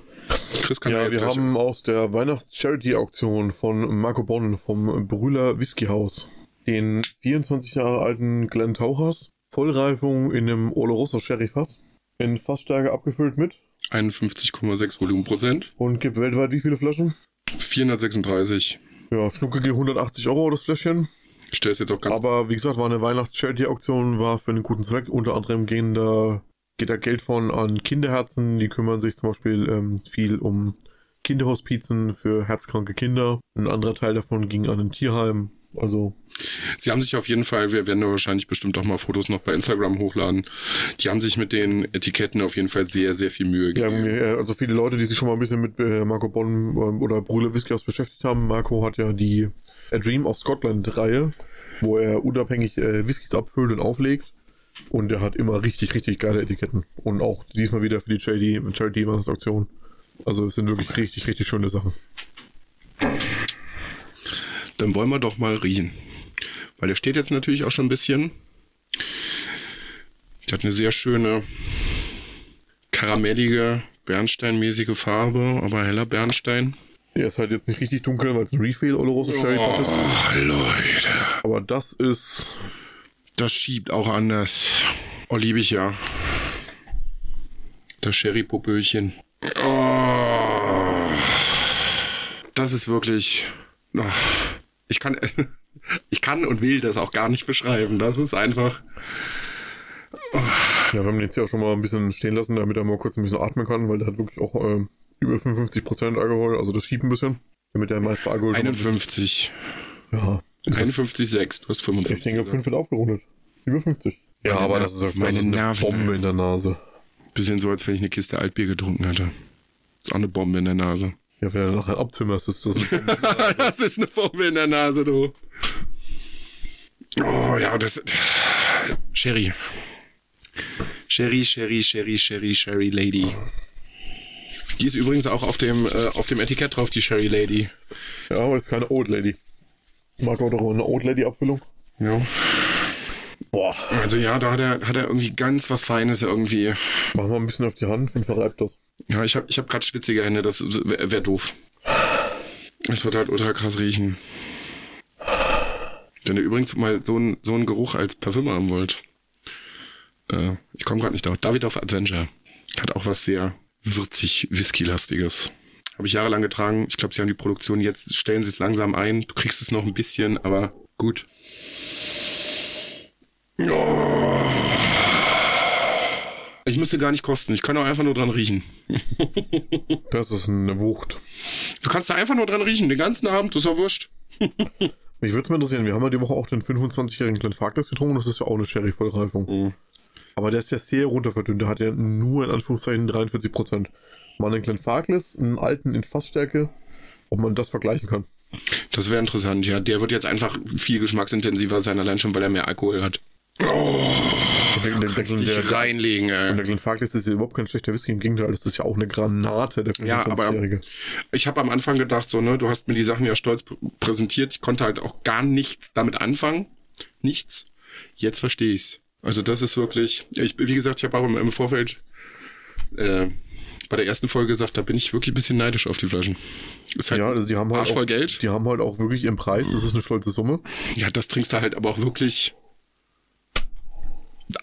Chris kann Ja, jetzt wir gleich- haben aus der Weihnachts-Charity-Auktion von Marco Bonn vom Brühler Whiskyhaus den 24 Jahre alten Glen Tauchers Vollreifung in einem Oloroso Sherry Fass in Fassstärke abgefüllt mit 51,6 Volumenprozent. und gibt weltweit wie viele Flaschen? 436. Ja, schnuckige 180 Euro das Fläschchen. Ich stelle es jetzt auch ganz. Aber wie gesagt, war eine Weihnachts-Charity-Auktion, war für einen guten Zweck. Unter anderem gehen da, geht da Geld von an Kinderherzen, die kümmern sich zum Beispiel ähm, viel um Kinderhospizen für herzkranke Kinder. Ein anderer Teil davon ging an ein Tierheim. Also, Sie haben sich auf jeden Fall, wir werden da wahrscheinlich bestimmt auch mal Fotos noch bei Instagram hochladen. Die haben sich mit den Etiketten auf jeden Fall sehr, sehr viel Mühe ja, gegeben. äh, also viele Leute, die sich schon mal ein bisschen mit äh, Marco Bonn ähm, oder Brühle Whiskyhaus beschäftigt haben. Marco hat ja die A Dream of Scotland Reihe, wo er unabhängig äh, Whiskys abfüllt und auflegt. Und er hat immer richtig, richtig geile Etiketten. Und auch diesmal wieder für die Charity, Charity Auktion. Also es sind wirklich richtig, richtig schöne Sachen. Dann wollen wir doch mal riechen. Weil der steht jetzt natürlich auch schon ein bisschen. Der hat eine sehr schöne karamellige, bernsteinmäßige Farbe, aber heller Bernstein. Der ist halt jetzt nicht richtig dunkel, weil es ein Refill Oloroso Sherry Pot ist. Oh, Leute. Aber das ist Das schiebt auch anders. Oh, liebe ich ja. Das Sherry-Popöchen. Oh, das ist wirklich. Oh, ich kann. Ich kann und will das auch gar nicht beschreiben. Das ist einfach. Ja, wir haben den jetzt ja auch schon mal ein bisschen stehen lassen, damit er mal kurz ein bisschen atmen kann, weil der hat wirklich auch ähm, über 55% Alkohol, also das schiebt ein bisschen. Damit der meiste Alkohol. schon mal- 51. Ja. Ist das, 51,6. Du hast 55. ich denke, 5 wird aufgerundet. Über 50. Ja, Meine aber das ist, das meine Nerven, Bombe in der Nase. Bisschen so, als wenn ich eine Kiste Altbier getrunken hätte. Ist auch eine Bombe in der Nase. Ja, wenn er nachher abzimmerst, ist das eine Bombe. das ist eine Bombe in der Nase, du. Oh ja, das. Sherry. Sherry, Sherry, Sherry, Sherry, Sherry Lady. Die ist übrigens auch auf dem, äh, auf dem Etikett drauf, die Sherry Lady. ja, aber das ist keine Old Lady. Mag auch doch eine Old Lady Abfüllung. Ja. Boah. Also ja, da hat er, hat er irgendwie ganz was Feines irgendwie. Mach mal ein bisschen auf die Hand und verreibt das. Ja, ich habe ich hab gerade schwitzige Hände, das wäre wär doof. Es wird halt ultra krass riechen. Wenn ihr übrigens mal so einen so einen Geruch als Parfüm haben wollt. Äh, ich komme gerade nicht drauf. David auf Adventure. Hat auch was sehr würzig Whisky-lastiges. Habe ich jahrelang getragen. Ich glaube, sie haben die Produktion jetzt, stellen sie es langsam ein. Du kriegst es noch ein bisschen, aber gut. Oh. Ich müsste gar nicht kosten. Ich kann auch einfach nur dran riechen. Das ist eine Wucht. Du kannst da einfach nur dran riechen, den ganzen Abend, das ist ja wurscht. Mich würde es mal interessieren, wir haben ja die Woche auch den 25-jährigen Glenfarclas getrunken, das ist ja auch eine Sherry-Vollreifung. Mhm. Aber der ist ja sehr runterverdünnt, der hat ja nur in Anführungszeichen 43%. Mal einen Glenfarclas, einen alten in Fassstärke, ob man das vergleichen kann. Das wäre interessant, ja. Der wird jetzt einfach viel geschmacksintensiver sein, allein schon, weil er mehr Alkohol hat. Oh, Der, der, der, kannst dich der, reinlegen, und ey. der Glenfarclas ist ja überhaupt kein schlechter Whisky, im Gegenteil, das ist ja auch eine Granate, der Ja, aber 25-Jährige. ich habe am Anfang gedacht, so, ne, du hast mir die Sachen ja stolz pr- präsentiert. Ich konnte halt auch gar nichts damit anfangen. Nichts. Jetzt verstehe ich's. Also das ist wirklich, ich, wie gesagt, ich habe auch im, Vorfeld äh, bei der ersten Folge gesagt, da bin ich wirklich ein bisschen neidisch auf die Flaschen. Ist halt Ja, also die haben halt arschvoll auch, Geld. Die haben halt auch wirklich ihren Preis, das ist eine stolze Summe. Ja, das trinkst du halt aber auch wirklich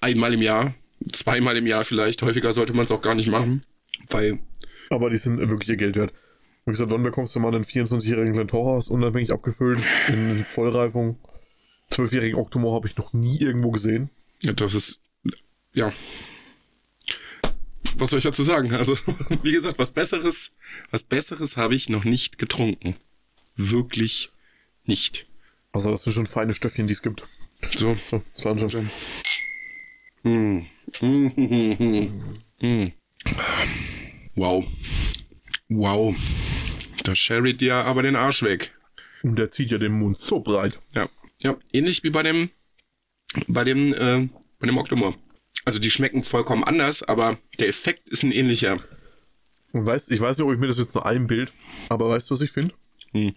einmal im Jahr, zweimal im Jahr vielleicht. Häufiger sollte man es auch gar nicht machen, weil Aber die sind wirklich ihr Geld wert. Wie gesagt, wann bekommst du mal einen 24-jährigen Glentorras unabhängig abgefüllt in Vollreifung? 12-jährigen Octomore habe ich noch nie irgendwo gesehen. Ja, das ist, ja. Was soll ich dazu sagen? Also, wie gesagt, was Besseres, was Besseres habe ich noch nicht getrunken. Wirklich nicht. Also, das sind schon feine Stöffchen, die es gibt. So. So, Sanjay. Mm. Mm, mm, mm, mm. Wow. Wow. Da sherryt dir aber den Arsch weg. Und der zieht ja den Mund so breit. Ja. Ja, ähnlich wie bei dem, bei dem, äh, bei dem Octomore. Also die schmecken vollkommen anders, aber der Effekt ist ein ähnlicher. Und weißt, ich weiß nicht, ob ich mir das jetzt nur einbild, aber weißt du, was ich finde? Hm.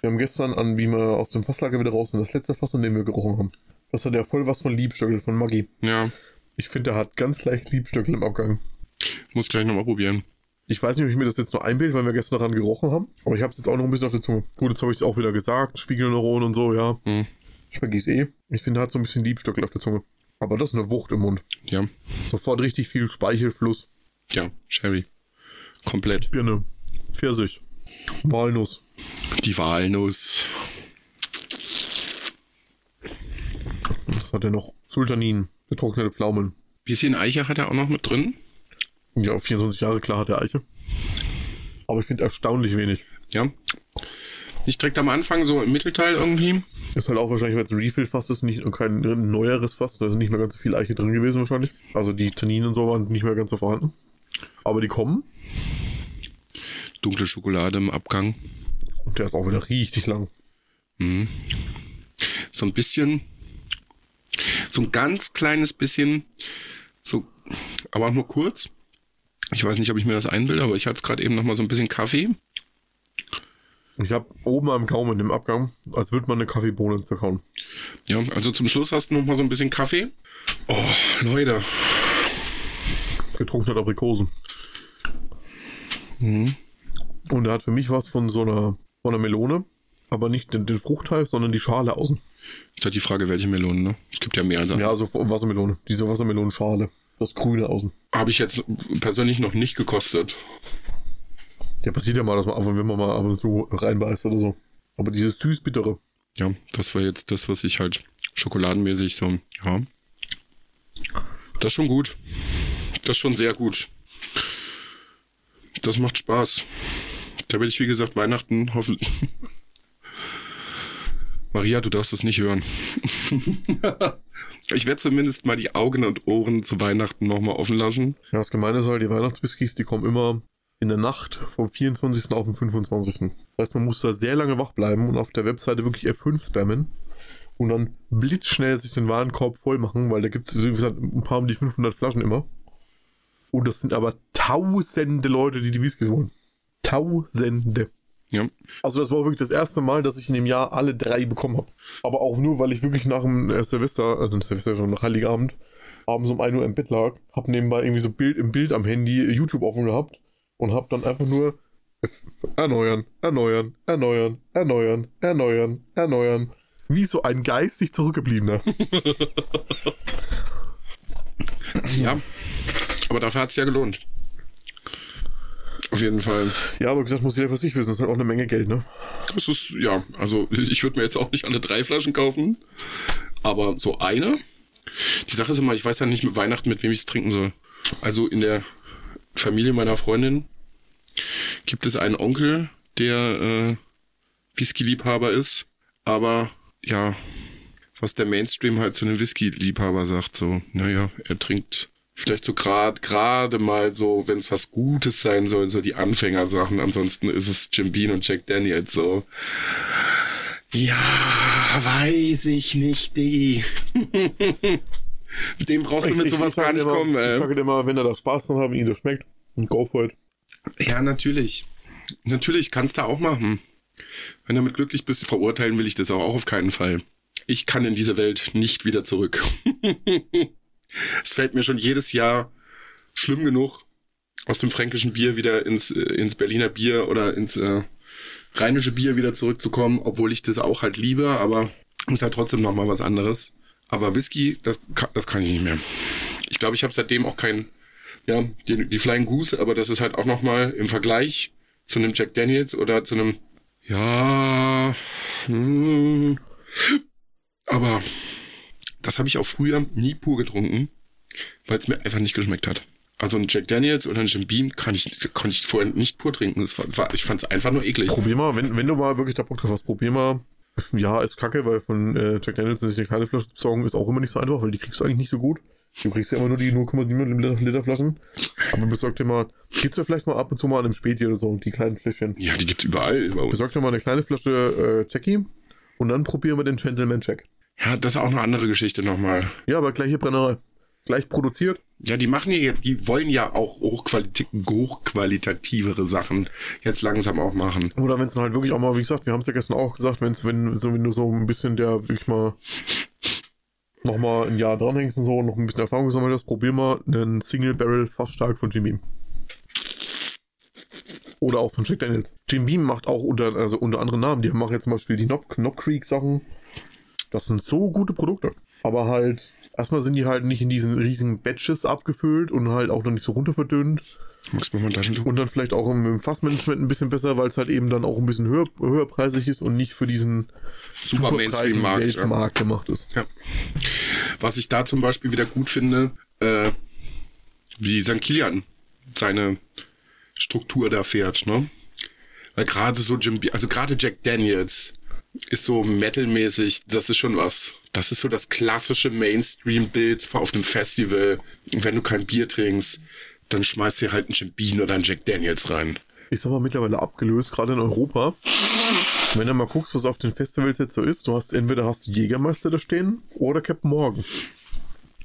Wir haben gestern an, wie wir aus dem Fasslager wieder raus sind, das letzte Fass, an dem wir gerochen haben. Das hat ja voll was von Liebstöckel, von Maggi. Ja, Ich finde, der hat ganz leicht Liebstöckel im Abgang. muss gleich nochmal probieren. Ich weiß nicht, ob ich mir das jetzt nur einbilde, weil wir gestern daran gerochen haben. Aber ich habe es jetzt auch noch ein bisschen auf der Zunge. Gut, jetzt habe ich es auch wieder gesagt. Spiegelneuron und so, ja. Hm. Schmecke ich es eh. Ich finde, er hat so ein bisschen Liebstöckel auf der Zunge. Aber das ist eine Wucht im Mund. Ja, Sofort richtig viel Speichelfluss. ja, Sherry. Komplett. Birne. Pfirsich. Walnuss. Die Walnuss. Was hat er noch? Sultanin. Getrocknete Pflaumen. Bisschen Eiche hat er auch noch mit drin. Ja, 24 Jahre klar hat der Eiche. Aber ich finde erstaunlich wenig. Ja. Nicht direkt am Anfang, so im Mittelteil irgendwie. Ist halt auch wahrscheinlich, weil es ein Refill-Fass ist, nicht und kein neueres Fass. Da ist nicht mehr ganz so viel Eiche drin gewesen wahrscheinlich. Also die Tanninen und so waren nicht mehr ganz so vorhanden. Aber die kommen. Dunkle Schokolade im Abgang. Und der ist auch wieder richtig lang. Mhm. So ein bisschen, so ein ganz kleines bisschen, so, aber auch nur kurz. Ich weiß nicht, ob ich mir das einbilde, aber ich hatte es gerade eben noch mal so ein bisschen Kaffee. Ich habe oben am Gaumen im Abgang, als würde man eine Kaffeebohne zerkauen. Ja, also zum Schluss hast du noch mal so ein bisschen Kaffee. Oh, Leute. Getrocknete Aprikosen. Mhm. Und er hat für mich was von so einer, von einer Melone. Aber nicht den, den Fruchtteil, sondern die Schale außen. Ist halt die Frage, welche Melonen, ne? Es gibt ja mehr als eine. Ja, also Wassermelone. Diese Wassermelonenschale. Das Grüne außen. Habe ich jetzt persönlich noch nicht gekostet. Ja, passiert ja mal, dass man einfach, wenn man mal ab und zu reinbeißt oder so. Aber dieses süß-bittere. Ja, das war jetzt das, was ich halt schokoladenmäßig so, ja. Das ist schon gut. Das ist schon sehr gut. Das macht Spaß. Da will ich, wie gesagt, Weihnachten hoffentlich. Maria, du darfst das nicht hören. ich werde zumindest mal die Augen und Ohren zu Weihnachten nochmal offen lassen. Ja, das Gemeine ist halt, die Weihnachtswhiskys, die kommen immer in der Nacht vom 24. auf den 25. Das heißt, man muss da sehr lange wach bleiben und auf der Webseite wirklich F5 spammen und dann blitzschnell sich den Warenkorb voll machen, weil da gibt es, wie gesagt, ein paar um die 500 Flaschen immer. Und das sind aber tausende Leute, die die Whiskys wollen. Tausende. Ja. Also das war wirklich das erste Mal, dass ich in dem Jahr alle drei bekommen habe. Aber auch nur, weil ich wirklich nach dem äh, Silvester, also Silvester schon nach Heiligabend, abends um 1 Uhr im Bett lag, hab nebenbei irgendwie so Bild im Bild am Handy YouTube offen gehabt und hab dann einfach nur erneuern, erneuern, erneuern, erneuern, erneuern, erneuern. Wie so ein geistig zurückgebliebener. Ja. Aber dafür hat es ja gelohnt. Auf jeden Fall. Ja, aber gesagt, muss jeder für sich wissen, das ist halt auch eine Menge Geld, ne? Das ist, ja, also ich würde mir jetzt auch nicht alle drei Flaschen kaufen, aber so eine. Die Sache ist immer, ich weiß ja nicht mit Weihnachten, mit wem ich es trinken soll. Also in der Familie meiner Freundin gibt es einen Onkel, der äh, Whisky-Liebhaber ist, aber ja, was der Mainstream halt zu einem Whisky-Liebhaber sagt, so, naja, er trinkt vielleicht so gerade gerade mal so, wenn es was Gutes sein soll, so die Anfängersachen. Ansonsten ist es Jim Beam und Jack Daniels so. Ja, weiß ich nicht, Diggi. Dem brauchst du mit sowas gar nicht immer, kommen, Ich sage immer, wenn er da Spaß dran hat, ihm das schmeckt, und go for it. Ja, natürlich. Natürlich, kannst du auch machen. Wenn du damit glücklich bist, verurteilen will ich das auch auf keinen Fall. Ich kann in diese Welt nicht wieder zurück. es fällt mir schon jedes Jahr schlimm genug, aus dem fränkischen Bier wieder ins, äh, ins Berliner Bier oder ins äh, rheinische Bier wieder zurückzukommen, obwohl ich das auch halt liebe, aber ist halt trotzdem nochmal was anderes. Aber Whisky, das, kann- das kann ich nicht mehr. Ich glaube, ich habe seitdem auch kein, ja, die, die Flying Goose, aber das ist halt auch nochmal im Vergleich zu einem Jack Daniels oder zu einem, ja, hm, aber das habe ich auch früher nie pur getrunken, weil es mir einfach nicht geschmeckt hat. Also ein Jack Daniels oder ein Jim Beam kann ich, konnte ich vorher nicht pur trinken. War, war, ich fand es einfach nur eklig. Probier mal, wenn, wenn du mal wirklich da Bock drauf hast, probier mal. Ja, ist kacke, weil von äh, Jack Daniels sich eine kleine Flasche zu besorgen ist auch immer nicht so einfach, weil die kriegst du eigentlich nicht so gut. Du kriegst ja immer nur die 0,7 Liter, Flaschen. Aber besorg dir mal, gibt's ja vielleicht mal ab und zu mal an einem Späti oder so, die kleinen Fläschchen. Ja, die gibt's überall bei uns. Besorg dir mal eine kleine Flasche äh, Jackie und dann probieren wir den Gentleman Jack. Ja, das ist auch eine andere Geschichte nochmal. Ja, aber gleiche Brennerei. Gleich produziert. Ja, die machen ja, die wollen ja auch hochqualit hochqualitativere Sachen jetzt langsam auch machen. Oder wenn es halt wirklich auch mal, wie gesagt, wir haben es ja gestern auch gesagt, wenn's, wenn, so, wenn du so ein bisschen der wirklich mal nochmal ein Jahr dranhängst und so und noch ein bisschen Erfahrung gesammelt hast, probier mal einen Single Barrel fast stark von Jim Beam. Oder auch von Jack Daniels. Jim Beam macht auch unter, also unter anderem Namen. Die machen jetzt zum Beispiel die Knob, Knob Creek Sachen. Das sind so gute Produkte. Aber halt, erstmal sind die halt nicht in diesen riesigen Batches abgefüllt und halt auch noch nicht so runterverdünnt. Magst du mal ein Taschentuch? Und dann vielleicht auch im, im Fassmanagement ein bisschen besser, weil es halt eben dann auch ein bisschen höher, höherpreisig ist und nicht für diesen Super Mainstream-Markt, breiten ja. Gemacht ist. Ja. Was ich da zum Beispiel wieder gut finde, äh, wie St. Kilian seine Struktur da fährt, ne? Weil gerade so Jim, B- also gerade Jack Daniels ist so metalmäßig, das ist schon was. Das ist so das klassische Mainstream-Bild auf einem Festival. Wenn du kein Bier trinkst, dann schmeißt dir halt ein Jim Beam oder ein Jack Daniels rein. Ist aber mittlerweile abgelöst, gerade in Europa. Wenn du mal guckst, was auf den Festivals jetzt so ist, du hast entweder hast du Jägermeister da stehen oder Captain Morgan.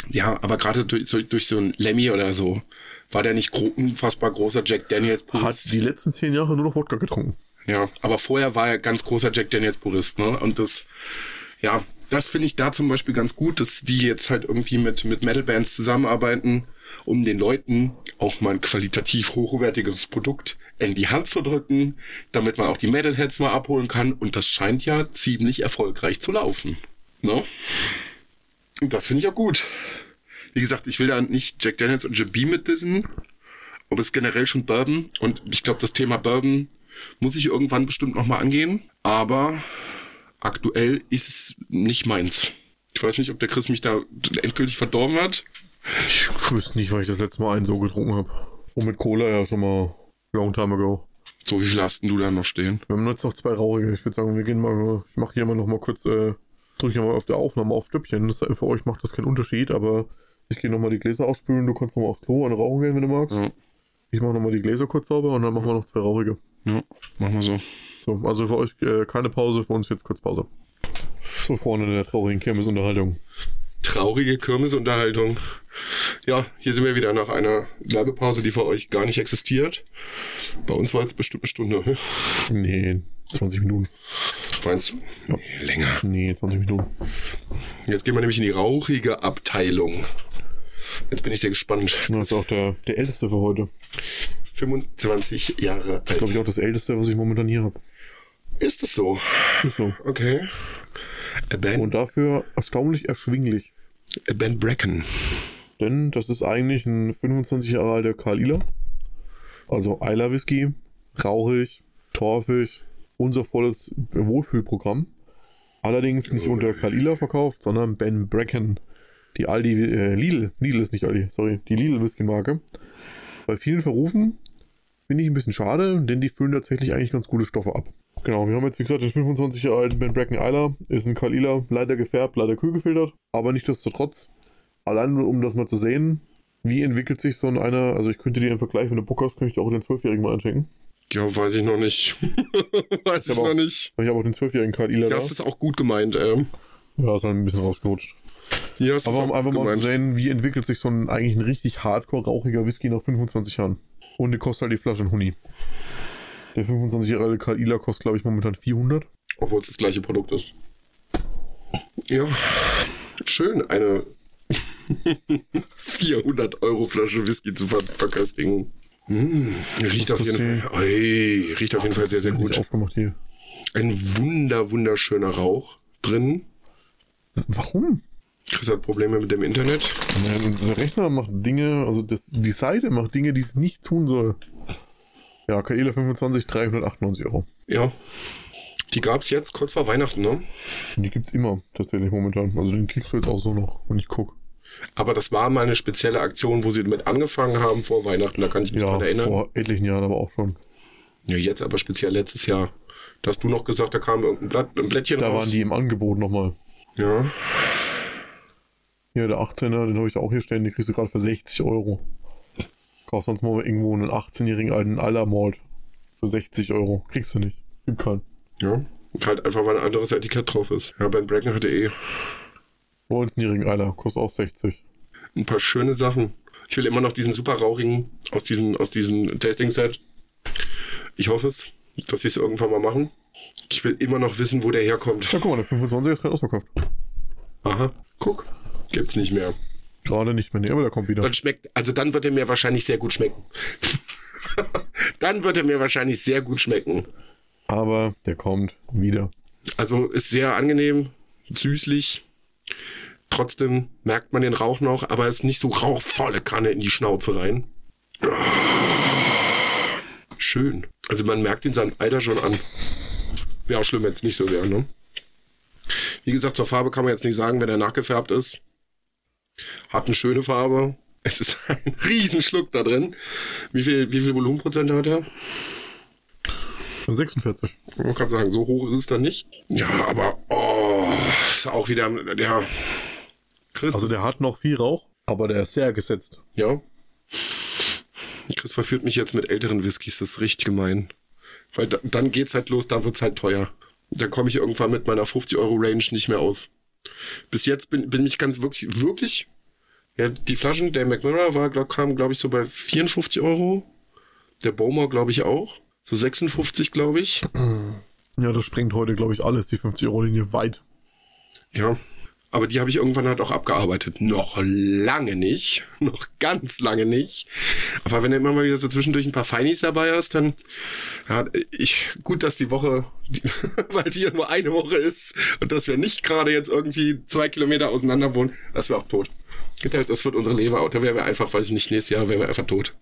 Ja, aber gerade durch, so- durch so ein Lemmy oder so war der nicht unfassbar großer Jack Daniels Hat Purist. die letzten zehn Jahre nur noch Wodka getrunken. Ja, aber vorher war er ganz großer Jack Daniels Purist, ne? Und das, ja, das finde ich da zum Beispiel ganz gut, dass die jetzt halt irgendwie mit, mit Metal-Bands zusammenarbeiten, um den Leuten auch mal ein qualitativ hochwertiges Produkt in die Hand zu drücken, damit man auch die Metalheads mal abholen kann. Und das scheint ja ziemlich erfolgreich zu laufen. Ne? Und das finde ich auch gut. Wie gesagt, ich will da nicht Jack Daniels und Jim Beam mit dissen, aber es generell schon Bourbon. Und ich glaube, das Thema Bourbon muss ich irgendwann bestimmt nochmal angehen. Aber aktuell ist es nicht meins. Ich weiß nicht, ob der Chris mich da endgültig verdorben hat. Ich wüsste nicht, weil ich das letzte Mal einen so getrunken habe. Und mit Cola ja schon mal long time ago. So, wie viel hast denn du da noch stehen? Wir haben jetzt noch zwei Rauchige. Ich würde sagen, wir gehen mal, ich mache hier mal noch mal kurz, äh, drücke hier mal auf der Aufnahme auf Stöppchen. Das, für euch macht das keinen Unterschied, aber ich gehe noch mal die Gläser ausspülen. Du kannst noch mal aufs Klo und rauchen gehen, wenn du magst. Ja, Ich mache noch mal die Gläser kurz sauber und dann machen wir noch zwei Rauchige. Ja machen wir so. So, also für euch äh, keine Pause, für uns jetzt kurz Pause. So, Freunde der traurigen Kirmesunterhaltung. Traurige Kirmesunterhaltung. Ja, hier sind wir wieder nach einer Werbepause, die für euch gar nicht existiert. Bei uns war jetzt bestimmt eine Stunde. Nee, 20 Minuten. Meinst du? Ja. Nee, länger. Nee, 20 Minuten. Jetzt gehen wir nämlich in die rauchige Abteilung. Jetzt bin ich sehr gespannt. Das ist auch der, der älteste für heute. 25 Jahre Glaube ich alt. auch das älteste, was ich momentan hier habe. Ist es so? Ist so. Okay. Ben, Und dafür erstaunlich erschwinglich. ben Bracken. Denn das ist eigentlich ein 25 Jahre alter Karl Ila. Also Eiler Whisky, rauchig, torfig, unser volles Wohlfühlprogramm. Allerdings nicht unter Karl Ila verkauft, sondern Ben Bracken. Die Aldi, äh, Lidl, Lidl ist nicht Aldi, sorry, die Lidl Whisky Marke. Bei vielen verrufen, finde ich ein bisschen schade, denn die füllen tatsächlich eigentlich ganz gute Stoffe ab. Genau, wir haben jetzt wie gesagt den 25 Jahre alten Ben Bracken Eiler, ist ein Karl Ila, leider gefärbt, leider kühl gefiltert, aber nichtsdestotrotz allein nur um das mal zu sehen, wie entwickelt sich so ein einer, also ich könnte dir einen Vergleich, wenn du Bock hast, könnte ich dir auch den 12-Jährigen mal einschenken. Ja, weiß ich noch nicht. weiß ich Aber- noch nicht. Ich habe auch den 12-Jährigen Karl Ila Ja, da. das ist auch gut gemeint. Ähm. Ja, ist halt ein bisschen rausgerutscht. Ja, Aber um auch einfach gut mal zu gemeint. sehen, wie entwickelt sich so ein eigentlich ein richtig hardcore rauchiger Whisky nach 25 Jahren. Und die kostet halt die Flasche ein Huni. Der 25 Jahre alte Karl Ila kostet, glaube ich, momentan 400. Obwohl es das gleiche Produkt ist. Ja, schön, eine 400 Euro Flasche Whisky zu ver verköstigen. Mm, riecht auf jeden Fall, Ui, riecht auf jeden Fall sehr, sehr gut. aufgemacht hier. Ein wunder, wunderschöner Rauch drin. Warum? Chris hat Probleme mit dem Internet. Der Rechner macht Dinge, also das, die Seite macht Dinge, die es nicht tun soll. Ja, Kaela 25, 398 Euro. Ja. Die gab's jetzt kurz vor Weihnachten, ne? Die gibt's immer tatsächlich momentan. Also den kriegst du jetzt auch so noch, wenn ich guck. Aber das war mal eine spezielle Aktion, wo sie damit angefangen haben vor Weihnachten. Da kann ich mich Ja, dran erinnern. vor etlichen Jahren aber auch schon. Ja, jetzt aber speziell letztes Jahr. Da hast du noch gesagt, da kam irgendein Blatt, ein Blättchen Da raus. waren die im Angebot nochmal. Ja. Hier, der 18er, den habe ich auch hier stehen, den kriegst du gerade für 60 Euro. Kauf sonst mal irgendwo einen 18-jährigen alten Allermalt für 60 Euro. Kriegst du nicht. Gibt keinen. Ja. Halt einfach, weil ein anderes Etikett drauf ist. Ja, Ben Bracken hatte eh 19-jährigen Eiler, kostet auch 60. ein paar schöne Sachen. Ich will immer noch diesen super rauchigen aus diesem, aus diesem Tasting-Set. Ich hoffe es, dass sie es irgendwann mal machen. Ich will immer noch wissen, wo der herkommt. Ja, guck mal, der 25 ist gerade ausverkauft. Aha, guck. Gibt's nicht mehr. Gerade nicht mehr, nee, aber der kommt wieder. Dann schmeckt, also dann wird er mir wahrscheinlich sehr gut schmecken. dann wird er mir wahrscheinlich sehr gut schmecken. Aber der kommt wieder. Also ist sehr angenehm, süßlich. Trotzdem merkt man den Rauch noch, aber ist nicht so rauchvolle Kanne in die Schnauze rein. Schön. Also man merkt ihn seinem Alter schon an. Wäre auch schlimm, wenn es nicht so wäre, ne? Wie gesagt, zur Farbe kann man jetzt nicht sagen, wenn er nachgefärbt ist. Hat eine schöne Farbe. Es ist ein Riesenschluck da drin. Wie viel, wie viel Volumenprozent hat er? 46. Man kann sagen, so hoch ist es dann nicht. Ja, aber oh, ist auch wieder der Chris. Also der hat noch viel Rauch, aber der ist sehr gesetzt. ja. Chris verführt mich jetzt mit älteren Whiskys, das ist richtig gemein. Weil da, dann geht's halt los, da wird's halt teuer. Da komme ich irgendwann mit meiner 50 Euro Range nicht mehr aus. Bis jetzt bin, bin ich ganz wirklich, wirklich. Ja, die Flaschen, der McMurray war, glaub, kam, glaube ich, so bei 54 Euro. Der Bowmore, glaube ich, auch. So 56, glaube ich. Ja, das sprengt heute, glaube ich, alles, die 50-Euro-Linie weit. Ja. Aber die habe ich irgendwann halt auch abgearbeitet. Noch lange nicht. Noch ganz lange nicht. Aber wenn du immer mal wieder so zwischendurch ein paar Feinis dabei hast, dann, ja, ich, gut, dass die Woche, die, weil die ja nur eine Woche ist und dass wir nicht gerade jetzt irgendwie zwei Kilometer auseinander wohnen, das wäre auch tot. Das wird unsere Leber, da wären wir einfach, weiß ich nicht, nächstes Jahr wären wir einfach tot.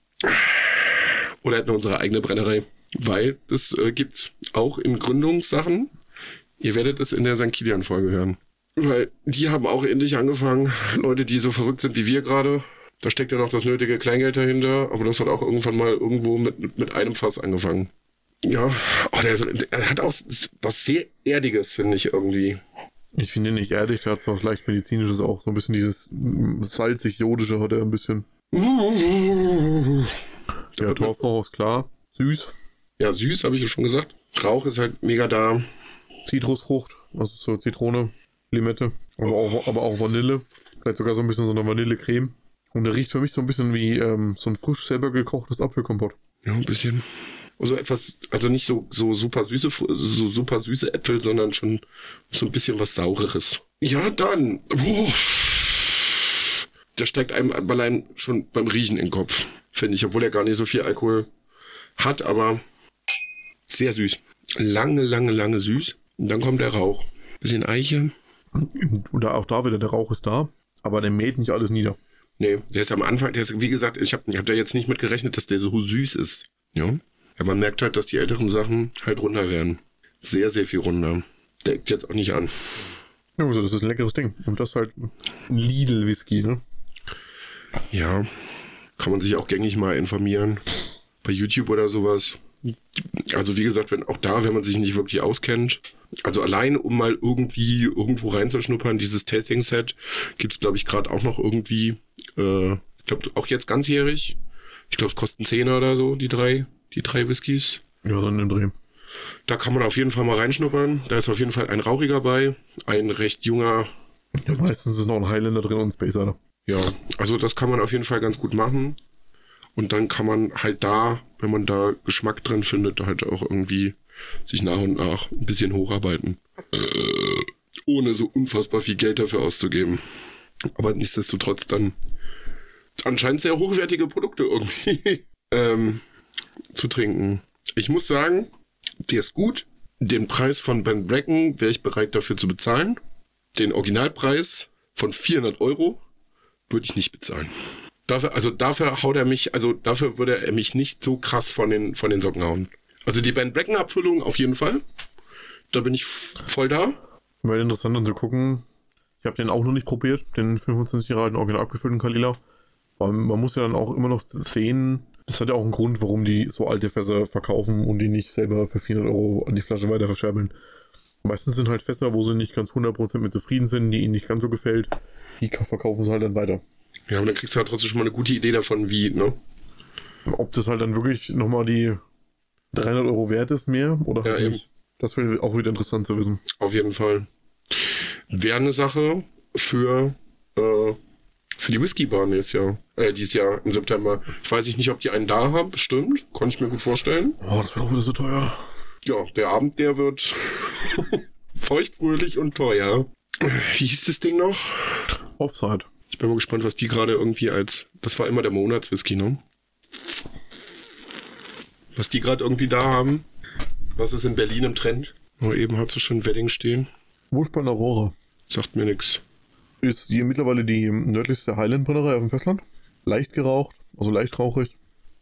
Oder hätten wir unsere eigene Brennerei. Weil das äh, gibt's auch in Gründungssachen. Ihr werdet es in der St. Kilian-Folge hören. Weil die haben auch ähnlich angefangen. Leute, die so verrückt sind wie wir gerade. Da steckt ja noch das nötige Kleingeld dahinter. Aber das hat auch irgendwann mal irgendwo mit, mit einem Fass angefangen. Ja, oh, der, der hat auch was sehr Erdiges, finde ich irgendwie. Ich finde ihn nicht erdig, der hat so was leicht medizinisches auch, so ein bisschen dieses salzig-jodische hat er ein bisschen. Ja, Torfrauch ist klar. Süß. Ja, süß, habe ich ja schon gesagt. Rauch ist halt mega da. Zitrusfrucht, also so Zitrone, Limette, aber auch, aber auch Vanille. Vielleicht sogar so ein bisschen so eine Vanillecreme. Und der riecht für mich so ein bisschen wie ähm, so ein frisch selber gekochtes Apfelkompott. Ja, ein bisschen. Also etwas, also nicht so, so super süße, so super süße Äpfel, sondern schon so ein bisschen was Saureres. Ja, dann. Oh, der steigt einem allein schon beim Riechen in den Kopf, finde ich, obwohl er gar nicht so viel Alkohol hat, aber sehr süß. Lange, lange, lange süß. Und dann kommt der Rauch. Bisschen Eiche. Und da, auch da wieder, der Rauch ist da, aber der mäht nicht alles nieder. Nee, der ist am Anfang, der ist, wie gesagt, ich habe ich hab da jetzt nicht mit gerechnet, dass der so süß ist. Ja. ja. Man merkt halt, dass die älteren Sachen halt runter werden. Sehr, sehr viel runter. Deckt jetzt auch nicht an. Ja, also das ist ein leckeres Ding. Und das halt ein Lidl-Whisky, ne? Ja. Kann man sich auch gängig mal informieren. Bei YouTube oder sowas. Also wie gesagt, wenn auch da, wenn man sich nicht wirklich auskennt, also allein um mal irgendwie irgendwo reinzuschnuppern, dieses Tasting-Set gibt's glaube ich gerade auch noch irgendwie, äh, ich glaube auch jetzt ganzjährig. Ich glaube es kosten Zehner oder so, die drei, die drei Whiskys. Ja, so in dem Dreh. Da kann man auf jeden Fall mal reinschnuppern. Da ist auf jeden Fall ein Rauchiger bei, ein recht junger. Ja, meistens ist noch ein Highlander drin und ein Space Rider. Ja, also das kann man auf jeden Fall ganz gut machen. Und dann kann man halt da, wenn man da Geschmack drin findet, halt auch irgendwie sich nach und nach ein bisschen hocharbeiten. Äh, ohne so unfassbar viel Geld dafür auszugeben. Aber nichtsdestotrotz dann anscheinend sehr hochwertige Produkte irgendwie ähm, zu trinken. Ich muss sagen, der ist gut. Den Preis von Ben Bracken wäre ich bereit dafür zu bezahlen. Den Originalpreis von 400 Euro würde ich nicht bezahlen. Dafür, also dafür haut er mich, also dafür würde er mich nicht so krass von den, von den Socken hauen. Also die Ben Bracken Abfüllung auf jeden Fall. Da bin ich voll da. Wäre interessant dann zu gucken. Ich habe den auch noch nicht probiert, den 25 Jahre alten original abgefüllten Kalila. Aber man muss ja dann auch immer noch sehen, das hat ja auch einen Grund, warum die so alte Fässer verkaufen und die nicht selber für 400 Euro an die Flasche weiter verscherbeln. Meistens sind halt Fässer, wo sie nicht ganz 100% mit zufrieden sind, die ihnen nicht ganz so gefällt. Die verkaufen sie halt dann weiter. Ja, aber dann kriegst du halt trotzdem schon mal eine gute Idee davon, wie, ne? Ob das halt dann wirklich nochmal die 300 Euro wert ist mehr oder Ja, halt eben. nicht. Das wäre auch wieder interessant zu wissen. Auf jeden Fall. Wäre eine Sache für, äh, für die Whisky-Bar nächstes Jahr. Äh, dieses Jahr im September. Ich weiß nicht, ob die einen da haben, bestimmt. Konnte ich mir gut vorstellen. Oh, das wäre auch wieder so teuer. Ja, der Abend, der wird feuchtfröhlich und teuer. Wie hieß das Ding noch? Offside. Ich bin mal gespannt, was die gerade irgendwie als. Das war immer der Monatswhisky, ne? Was die gerade irgendwie da haben. Was ist in Berlin im Trend? Oh, eben hat sie schon Wedding stehen. Wurstbahn Aurora. Sagt mir nix. Ist hier mittlerweile die nördlichste Highland-Brennerei auf dem Festland. Leicht geraucht, also leicht rauchig.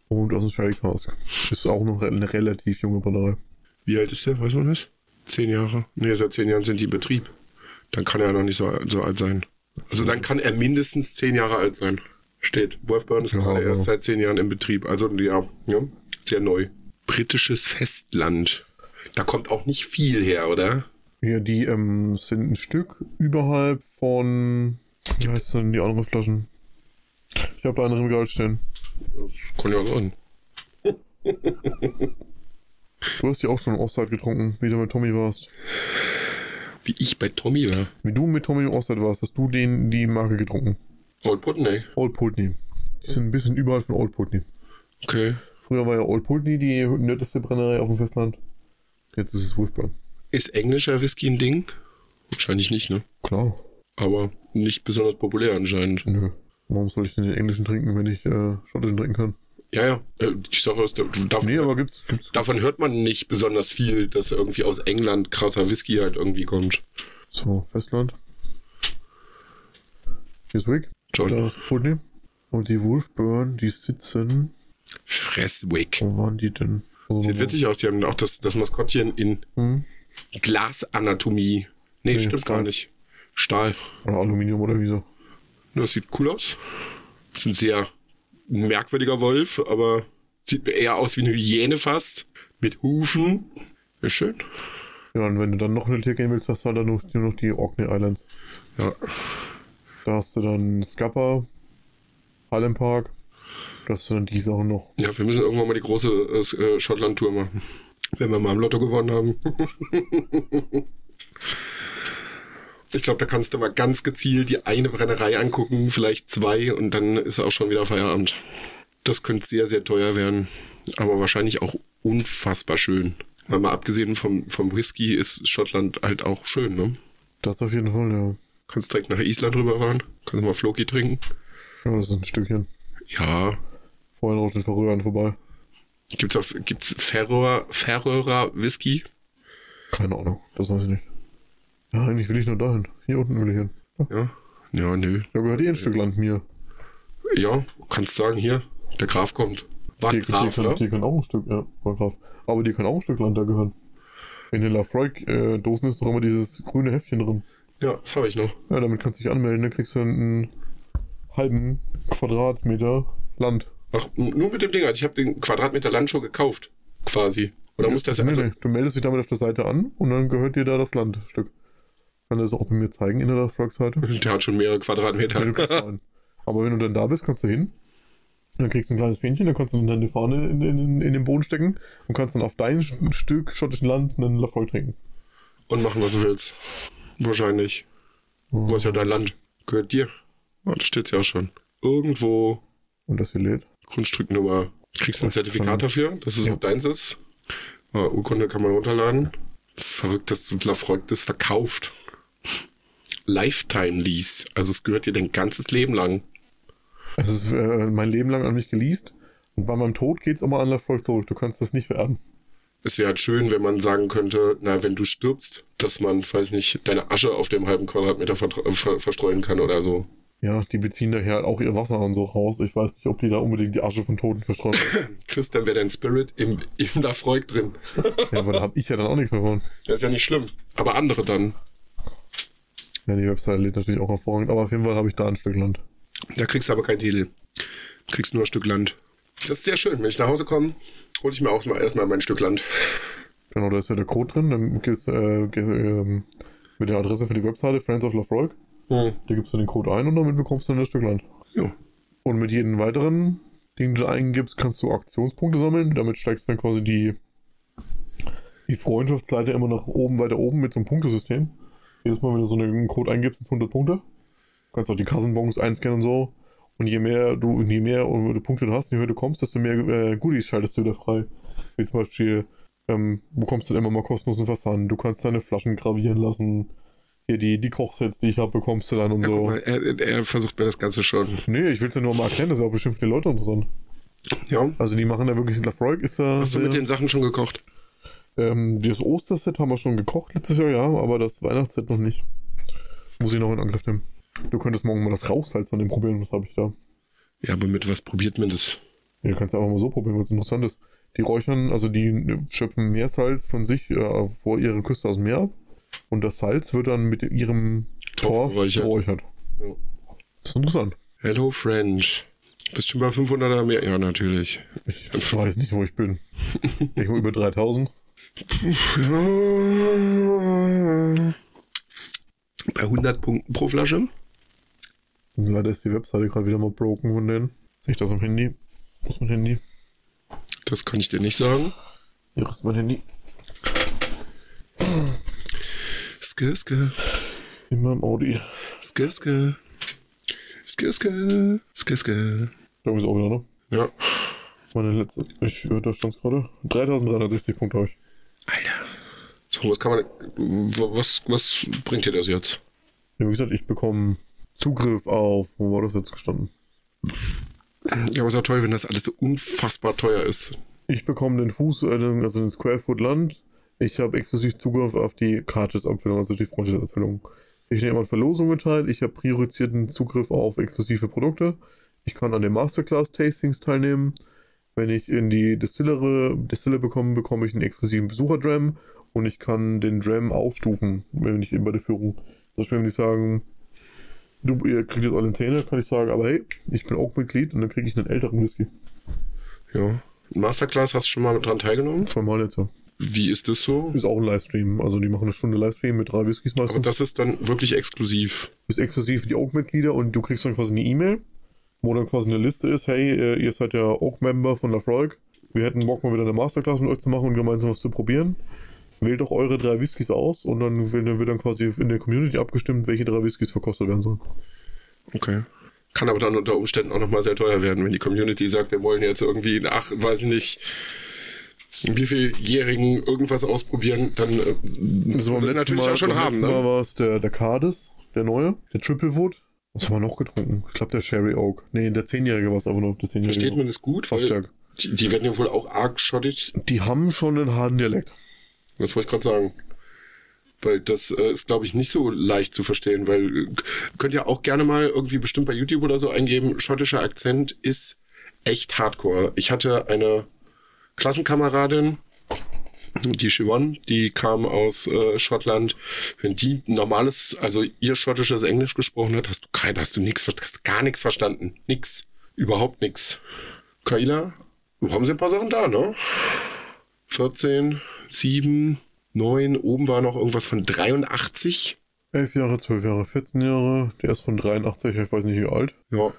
Und aus dem Sherry Cask. Ist auch noch eine relativ junge Brennerei. Wie alt ist der? Weiß man das? Zehn Jahre? Nee, seit zehn Jahren sind die in Betrieb. Dann kann er noch nicht so, so alt sein. Also dann kann er mindestens zehn Jahre alt sein. Steht. Wolfburn ist Ja, gerade erst seit zehn Jahren in Betrieb. Also ja, ja, sehr neu. Britisches Festland. Da kommt auch nicht viel her, oder? Ja, die ähm, sind ein Stück überhalb von. Wie heißt denn die anderen Flaschen? Ich habe da eine im Regal stehen. Das kann ja sein. Du hast die auch schon im Offside getrunken, wie du mit Tommy warst. Wie ich bei Tommy war. Wie du mit Tommy im Offside warst, hast du den die Marke getrunken. Old Putney. Old Putney. Die sind ein bisschen überhalb von Old Putney. Okay. Früher war ja Old Putney die nördlichste Brennerei auf dem Festland. Jetzt ist es Wolfburn. Ist englischer Whisky ein Ding? Wahrscheinlich nicht, ne? Klar. Aber nicht besonders populär anscheinend. Nö. Warum soll ich denn den englischen trinken, wenn ich äh, schottischen trinken kann? Ja, ja. äh, Sache ist, du darfst, Nee, aber gibt's. gibt's Davon hört man nicht besonders viel, dass irgendwie aus England krasser Whisky halt irgendwie kommt. so, Festland. Hier ist Wick. John. Da ist Putney. Und die Wolfburn, die sitzen. Fresswick. Wo waren die denn? Also, Sieht witzig aus, die haben auch das, das Maskottchen in Hm? Glasanatomie. Nee, Nee, stimmt Stahl. gar nicht. Stahl. Oder Aluminium oder wieso? Das sieht cool aus. Das ist ein merkwürdiger Wolf, aber sieht eher aus wie eine Hyäne fast. Mit Hufen. Ja, schön. Ja, und wenn du dann noch eine Tier gehen willst, hast du halt dann noch, nur noch die Orkney Islands. Ja. Da hast du dann Scupper, Highland Park. Das sind dann die Sachen noch. Ja, wir müssen irgendwann mal die große äh, Schottland-Tour machen. Wenn wir mal im Lotto gewonnen haben. ich glaube, da kannst du mal ganz gezielt die eine Brennerei angucken, vielleicht zwei, und dann ist auch schon wieder Feierabend. Das könnte sehr, sehr teuer werden. Aber wahrscheinlich auch unfassbar schön. Weil mal abgesehen vom, vom Whisky ist Schottland halt auch schön, ne? Das auf jeden Fall, ja. Kannst direkt nach Island rüberfahren, kannst mal Floki trinken. Ja, das ist ein Stückchen. Ja, Vorhin auch den Verrührern vorbei. gibt's auf, gibt's Färöer, Färöer Whisky? Keine Ahnung, das weiß ich nicht. Ja, eigentlich will ich nur dahin. Hier unten will ich hin. Ja, ja, nö. Da gehört eh ein Stück Land mir. Ja, kannst sagen, hier, der Graf kommt. War Die, die, Graf, kann, ne? die kann auch ein Stück, ja, war Graf. Aber die kann auch ein Stück Land da gehören. In den Lafroig-Dosen ist doch immer dieses grüne Heftchen drin. Ja, das habe ich noch. Ja, damit kannst du dich anmelden, dann kriegst du einen halben Quadratmeter Land. Ach, nur mit dem Ding. Also ich habe den Quadratmeter Land schon gekauft, quasi. Oder muss das nee, also, nee. Du meldest dich damit auf der Seite an und dann gehört dir da das Landstück. Kann das auch bei mir zeigen in der Lafroig-Seite? Der hat schon mehrere Quadratmeter. Aber wenn du dann da bist, kannst du hin. Dann kriegst du ein kleines Fähnchen, dann kannst du dann deine Fahne in, in, in den Boden stecken und kannst dann auf dein St- Stück schottischen Land einen Lafroig trinken. Und machen, was du willst. Wahrscheinlich. Wo ist ja dein Land? Gehört dir. Oh, da steht's ja auch schon. Irgendwo Und das hier lädt. Grundstücknummer. Kriegst du ein Zertifikat dafür, dass es Ja. auch deins ist. Ja, Urkunde kann man runterladen. Das ist verrückt, dass Lafroig das verkauft. Lifetime Lease. Also es gehört dir dein ganzes Leben lang. Es ist äh, mein Leben lang an mich geleast. Und bei meinem Tod geht's immer an Lafroig zurück. Du kannst das nicht vererben. Es wäre halt schön, wenn man sagen könnte, na, wenn du stirbst, dass man, weiß nicht, deine Asche auf dem halben Quadratmeter äh, ver verstreuen kann oder so. Ja, die beziehen daher halt auch ihr Wasser und so raus. Ich weiß nicht, ob die da unbedingt die Asche von Toten verstreuen. Christian wäre dein Spirit im, im Lafroig drin. ja, aber da habe ich ja dann auch nichts mehr von. Das ist ja nicht schlimm. Aber andere dann. Ja, die Webseite lädt natürlich auch hervorragend, aber auf jeden Fall habe ich da ein Stück Land. Da kriegst du aber kein Titel. Du kriegst nur ein Stück Land. Das ist sehr schön. Wenn ich nach Hause komme, hole ich mir auch mal erstmal mein Stück Land. Genau, da ist ja der Code drin. Dann gibt's, äh, ähm, mit der Adresse für die Webseite Friends of Lafroig. Hm. Da gibst du den Code ein und damit bekommst du dann das Stück Land. Ja. Und mit jedem weiteren, den du eingibst, kannst du Aktionspunkte sammeln. Damit steigst du dann quasi die, die Freundschaftsleiter immer nach oben, weiter oben mit so einem Punktesystem. Jedes Mal, wenn du so einen Code eingibst, sind 100 Punkte. Du kannst auch die Kassenbons einscannen und so. Und je mehr du, je mehr du Punkte du hast, je höher du kommst, desto mehr äh, Goodies schaltest du wieder frei. Wie zum Beispiel, ähm, bekommst du dann immer mal kostenlosen Versand. Du kannst deine Flaschen gravieren lassen. Hier die, die Kochsets, die ich habe, bekommst du dann und Ja, so. mal, er, er versucht mir das Ganze schon. Nee, ich will es ja nur mal erklären, das ist ja auch bestimmt für die Leute interessant. Ja. Also die machen da wirklich Lafroig ist da. Hast du mit den Sachen schon gekocht? Ähm, das Osterset haben wir schon gekocht letztes Jahr, ja, aber das Weihnachtsset noch nicht. Muss ich noch in Angriff nehmen. Du könntest morgen mal das Rauchsalz von dem probieren, was habe ich da? Ja, aber mit was probiert man das? Ja, du kannst einfach mal so probieren, was interessant ist. Die räuchern, also die schöpfen Meersalz von sich äh, vor ihrer Küste aus dem Meer ab. Und das Salz wird dann mit ihrem Torf Torf geräuchert. geräuchert. Ja. Das ist interessant. Hello French. Bist schon bei 500er mehr? Ja, natürlich. Ich weiß nicht, wo ich bin. Ich bin über 3000. Bei 100 Punkten pro Flasche? Leider ist die Webseite gerade wieder mal broken von denen. Sehe ich das am Handy? Wo ist mein Handy? Das kann ich dir nicht sagen. Hier ist mein Handy. Ske, ske, In meinem Audi. ske, ske. Ske, ske, ske, ske. Da ist auch wieder, ne? Ja. Meine letzte. Ich, äh, da stand gerade. 3360 Punkte habe ich. So, was kann man. Was, was bringt dir das jetzt? Ja, wie gesagt, ich bekomme Zugriff auf. Wo war das jetzt gestanden? Ja, aber ist ja toll, wenn das alles so unfassbar teuer ist. Ich bekomme den Fuß, äh, also den Square Foot Land. Ich habe exklusiv Zugriff auf die Cartridge-Abfüllung, also die Freundschaftsausfüllung. Ich nehme an Verlosungen teil. Ich habe priorisierten Zugriff auf exklusive Produkte. Ich kann an den Masterclass-Tastings teilnehmen. Wenn ich in die Distillery, Distille bekomme, bekomme ich einen exklusiven Besucher-Dram und ich kann den Dram aufstufen, wenn ich bei der Führung. Zum Beispiel, wenn die sagen, du, ihr kriegt jetzt alle Zähne, kann ich sagen, aber hey, ich bin auch Mitglied und dann kriege ich einen älteren Whisky. Ja. Masterclass hast du schon mal dran teilgenommen? Zweimal jetzt, ja. Wie ist das so? Ist auch ein Livestream. Also die machen eine Stunde Livestream mit drei Whiskys Aber meistens. das ist dann wirklich exklusiv. ist exklusiv für die Oak-Mitglieder und du kriegst dann quasi eine E-Mail, wo dann quasi eine Liste ist, hey, äh, ihr seid ja Oak-Member von Lafroig. Wir hätten Bock mal wieder eine Masterclass mit euch zu machen und gemeinsam was zu probieren. Wählt doch eure drei Whiskys aus und dann wird, dann quasi in der Community abgestimmt, welche drei Whiskys verkostet werden sollen. Okay. Kann aber dann unter Umständen auch nochmal sehr teuer werden, wenn die Community sagt, wir wollen jetzt irgendwie nach, weiß ich nicht, wie viel Jährigen irgendwas ausprobieren, dann äh, müssen wir das natürlich auch schon haben, letzten Mal ne? war es der, der Cardis, der neue, der Triple Wood. Was haben wir noch getrunken? Ich glaube der Sherry Oak. Nee, der Zehnjährige war es aber noch. Der Zehnjährige Versteht man das gut? Fast stark. die, die werden ja wohl auch arg schottig. Die haben schon einen harten Dialekt. Das wollte ich gerade sagen. Weil das äh, ist, glaube ich, nicht so leicht zu verstehen, weil äh, könnt ihr auch gerne mal irgendwie bestimmt bei YouTube oder so eingeben, schottischer Akzent ist echt hardcore. Ich hatte eine Klassenkameradin, die Siobhan, die kam aus äh, Schottland. Wenn die normales, also ihr schottisches Englisch gesprochen hat, hast du kein, hast du nix, hast gar nichts verstanden. Nix. Überhaupt nix. Kaila, haben sie ein paar Sachen da, ne? 14, 7, 9, oben war noch irgendwas von 83. 11 Jahre, 12 Jahre, 14 Jahre. Der ist von 83, ich weiß nicht wie alt. Ja,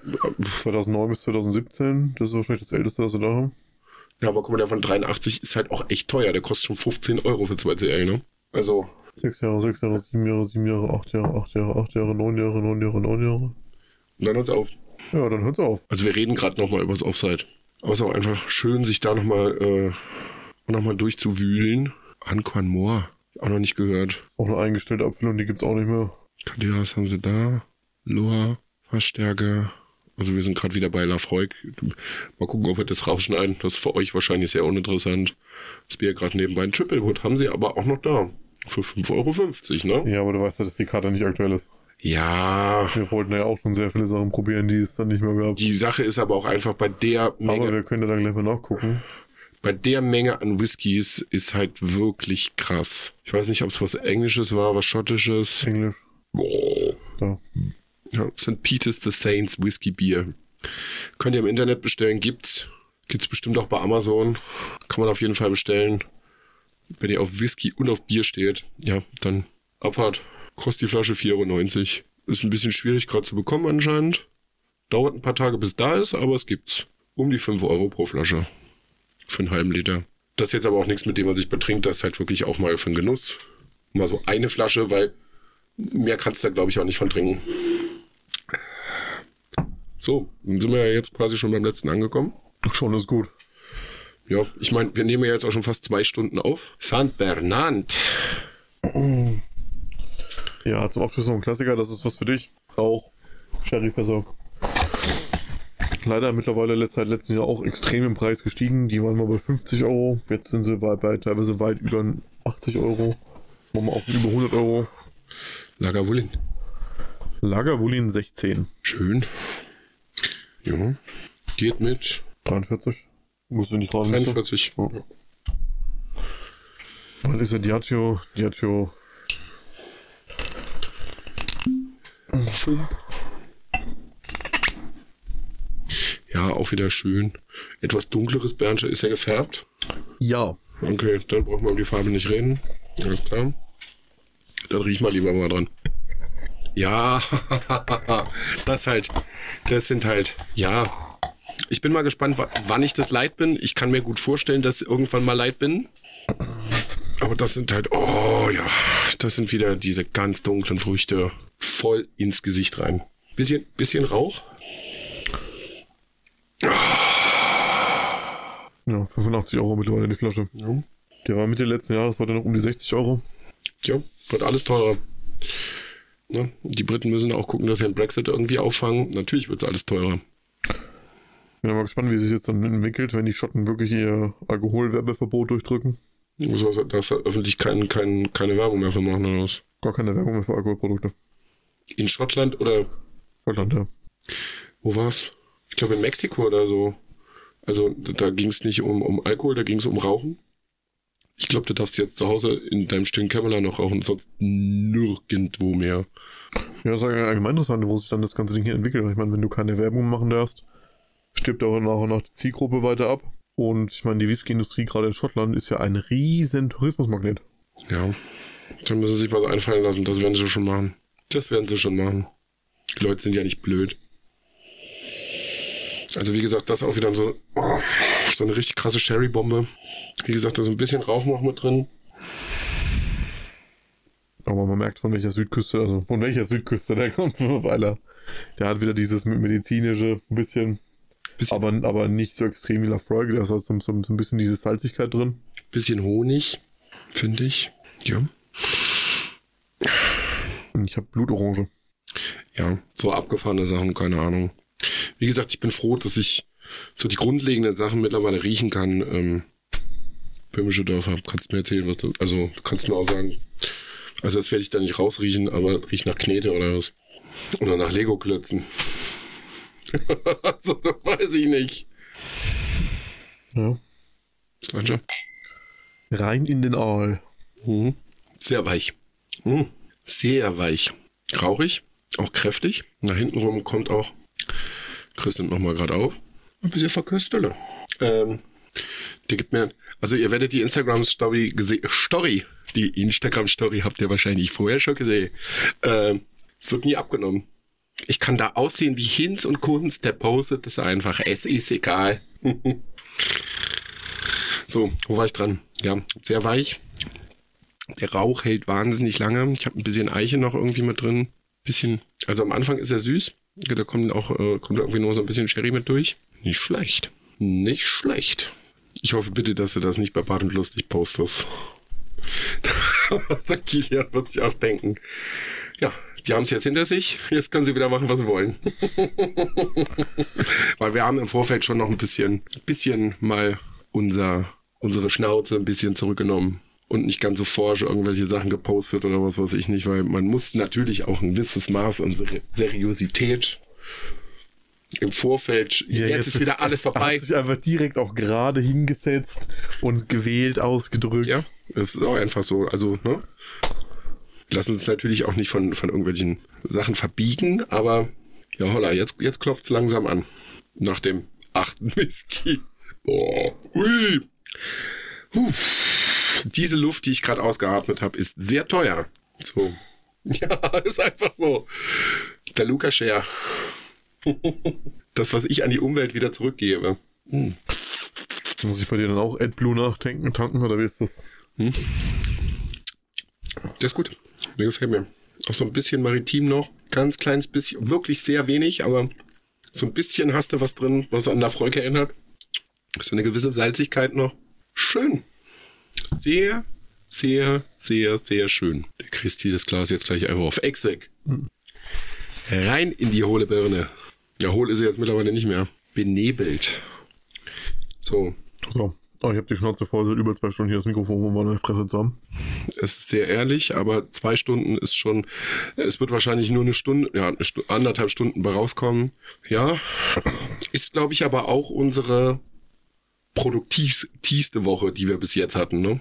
2009 bis 2017. Das ist wahrscheinlich das älteste, das wir da haben. ja, aber guck mal, der von 83 ist halt auch echt teuer. Der kostet schon 15 Euro für 2 CL, ne? Also, 6 Jahre, 6 Jahre, 7 Jahre, 7 Jahre, 8 Jahre, 8 Jahre, 8 Jahre, 9 Jahre, 9 Jahre, 9 Jahre. und dann hört's auf. Ja, dann hört's auf. Also wir reden gerade nochmal über das Offside. Aber es ist auch einfach schön, sich da nochmal äh, noch mal durchzuwühlen. Anquan Moor, auch noch nicht gehört. Auch eine eingestellte Abfüllung, die gibt's auch nicht mehr. Kadiras haben sie da. Loa, Fassstärke. Also wir sind gerade wieder bei Lafroig. Mal gucken, ob wir das rausschneiden. Das ist für euch wahrscheinlich sehr uninteressant. Das Bier gerade nebenbei. Ein Triplewood haben sie aber auch noch da. Für 5,50 Euro, ne? Ja, aber du weißt ja, dass die Karte nicht aktuell ist. Ja, Wir wollten ja auch schon sehr viele Sachen probieren, die es dann nicht mehr gab. die Sache ist aber auch einfach bei der Aber Menge, wir können ja dann gleich mal nachgucken. Bei der Menge an Whiskys ist halt wirklich krass. Ich weiß nicht, ob es was Englisches war, was Schottisches. Englisch. Boah. Da. Ja, St. Peter's the Saints Whisky Bier. Könnt ihr im Internet bestellen, gibt's. Gibt's bestimmt auch bei Amazon. Kann man auf jeden Fall bestellen. Wenn ihr auf Whisky und auf Bier steht, ja, dann Abfahrt. Kostet die Flasche 4,90 Euro. Ist ein bisschen schwierig gerade zu bekommen anscheinend. Dauert ein paar Tage, bis da ist, aber es gibt's. Um die 5 Euro pro Flasche. Für einen halben Liter. Das ist jetzt aber auch nichts, mit dem man sich betrinkt. Das ist halt wirklich auch mal für den Genuss. Mal so eine Flasche, weil mehr kannst du da, glaube ich, auch nicht von trinken. So, dann sind wir ja jetzt quasi schon beim letzten angekommen. Schon ist gut. Ja, ich meine, wir nehmen ja jetzt auch schon fast zwei Stunden auf. San Bernard. Ja, zum Abschluss noch ein Klassiker, das ist was für dich. Auch Sherryfässer. Leider mittlerweile seit letztem Jahr auch extrem im Preis gestiegen. Die waren mal bei 50 Euro. Jetzt sind sie weit, bei, teilweise weit über 80 Euro. Machen wir auch über 100 Euro. Lagavulin. Lagerwulin 16. Schön. Ja. Geht mit 43. Musst du nicht du? 43. Ja. Dann ist ja Diageo. Diageo. Ja, auch wieder schön. Etwas dunkleres Bernsche ist ja gefärbt. Ja. Okay, dann braucht man um die Farbe nicht reden. Alles klar. Dann riech mal lieber mal dran. Ja, das halt, das sind halt, ja. Ich bin mal gespannt, wa- wann ich das leid bin. Ich kann mir gut vorstellen, dass ich irgendwann mal leid bin. Aber das sind halt, oh ja, das sind wieder diese ganz dunklen Früchte voll ins Gesicht rein. Bisschen, bisschen Rauch. Ja, 85 Euro mittlerweile die Flasche. Ja. Der war Mitte letzten Jahres, war der noch um die 60 Euro. Ja, wird alles teurer. Ne? Die Briten müssen auch gucken, dass sie den Brexit irgendwie auffangen. Natürlich wird es alles teurer. Bin mal gespannt, wie sich jetzt dann entwickelt, wenn die Schotten wirklich ihr Alkoholwerbeverbot durchdrücken. Also, dass öffentlich kein, kein, keine Werbung mehr für machen oder was? Gar keine Werbung mehr für Alkoholprodukte. In Schottland oder Schottland, ja. wo war's? Ich glaube in Mexiko oder so. Also da ging es nicht um, um Alkohol, da ging es um Rauchen. Ich glaube, du darfst jetzt zu Hause in deinem stillen Kämmerlein noch rauchen, sonst nirgendwo mehr. Ja, das ist ja allgemein interessant, wo sich dann das ganze Ding hier entwickelt. Ich meine, wenn du keine Werbung machen darfst, stirbt auch nach und nach die Zielgruppe weiter ab. Und ich meine, die Whisky-Industrie gerade in Schottland ist ja ein riesen Tourismusmagnet. Ja, dann müssen sie sich was einfallen lassen. Das werden sie schon machen. Das werden sie schon machen. Die Leute sind ja nicht blöd. Also wie gesagt, das auch wieder so, oh, so eine richtig krasse Sherry-Bombe. Wie gesagt, da ist ein bisschen Rauch noch mit drin. Aber man merkt, von welcher Südküste, also von welcher Südküste der kommt, weil er, der hat wieder dieses medizinische ein bisschen, Bisschen, aber, aber nicht so extrem wie Lafroig, da ist halt so, so, so ein bisschen diese Salzigkeit drin. bisschen Honig, finde ich. Ja. Und ich habe Blutorange. Ja, so abgefahrene Sachen, keine Ahnung. Wie gesagt, ich bin froh, dass ich so die grundlegenden Sachen mittlerweile riechen kann. Ähm, Böhmische Dörfer, kannst mir erzählen, was du, also du kannst mir auch sagen, also das werde ich da nicht rausriechen, aber riecht nach Knete oder was. Oder nach Lego-Klötzen. also, das weiß ich nicht. Ja. Slanger? Rein in den Aal. Mhm. Sehr weich. Mhm. Sehr weich. Rauchig, auch kräftig. Nach hinten rum kommt auch, Chris nimmt nochmal gerade auf, ein bisschen Verköstele. Ähm, der gibt mir, also ihr werdet die Instagram-Story gesehen, Story, die Instagram-Story habt ihr wahrscheinlich vorher schon gesehen. Ähm, es wird nie abgenommen. Ich kann da aussehen wie Hinz und Kunz, der postet das einfach. Es ist egal. so, wo war ich dran? Ja, sehr weich. Der Rauch hält wahnsinnig lange. Ich habe ein bisschen Eiche noch irgendwie mit drin. Bisschen, also am Anfang ist er süß. Da kommt auch äh, kommt irgendwie nur so ein bisschen Sherry mit durch. Nicht schlecht. Nicht schlecht. Ich hoffe bitte, dass du das nicht bei Bad und Lustig postest. Der Kilian wird sich auch denken. Ja, die haben es jetzt hinter sich. Jetzt können sie wieder machen, was sie wollen. Weil wir haben im Vorfeld schon noch ein bisschen, bisschen mal unser, unsere Schnauze ein bisschen zurückgenommen und nicht ganz so forsch irgendwelche Sachen gepostet oder was weiß ich nicht, weil man muss natürlich auch ein gewisses Maß an Ser Seriosität im Vorfeld. jetzt, ist wieder alles vorbei. Hat sich einfach direkt auch gerade hingesetzt und gewählt ausgedrückt. Ja, das ist auch einfach so. Also, ne? Lassen uns natürlich auch nicht von, von irgendwelchen Sachen verbiegen, aber ja, holla, jetzt, jetzt klopft's langsam an. Nach dem achten Whisky. Boah, hui. Puh. Diese Luft, die ich gerade ausgeatmet habe, ist sehr teuer. So. Ja, ist einfach so. Der Luca Share. Das, was ich an die Umwelt wieder zurückgebe. Hm. Muss ich bei dir dann auch AdBlue nachdenken, tanken oder wie ist das? Hm. Der ist gut. Mir gefällt mir. Auch so ein bisschen maritim noch. Ganz kleines bisschen. Wirklich sehr wenig, aber so ein bisschen hast du was drin, was an der Freuke erinnert. So eine gewisse Salzigkeit noch. Schön. Sehr, sehr, sehr, sehr schön. Der Christi das Glas jetzt gleich einfach auf Ex weg. Hm. Rein in die hohle Birne. Ja, hohl ist er jetzt mittlerweile nicht mehr. Benebelt. So. So. Oh, ich habe die Schnauze voll, seit über zwei Stunden hier das Mikrofon um meine Fresse zu haben. Es ist sehr ehrlich, aber zwei Stunden ist schon, es wird wahrscheinlich nur eine Stunde, ja, eine Stu anderthalb Stunden bei rauskommen. Ja, ist, glaube ich, aber auch unsere produktivste Woche, die wir bis jetzt hatten, ne?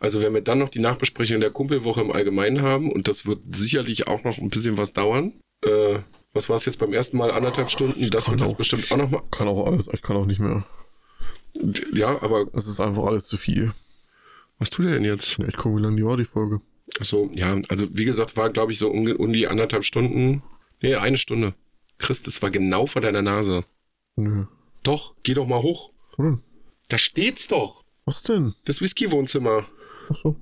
Also wenn wir dann noch die Nachbesprechung der Kumpelwoche im Allgemeinen haben, und das wird sicherlich auch noch ein bisschen was dauern, äh, was war es jetzt beim ersten Mal? Anderthalb Stunden? Das wird jetzt bestimmt auch noch mal. Kann auch alles, ich kann auch nicht mehr. Ja, aber. Es ist einfach alles zu viel. Was tut er denn jetzt? Ja, ich gucke, wie lange die war, die Folge. Achso, ja, also wie gesagt, war, glaube ich, so um, um die anderthalb Stunden. Nee, eine Stunde. Chris, das war genau vor deiner Nase. Nö. Doch, geh doch mal hoch. Hm. Da steht's doch. Was denn? Das Whisky-Wohnzimmer. Achso.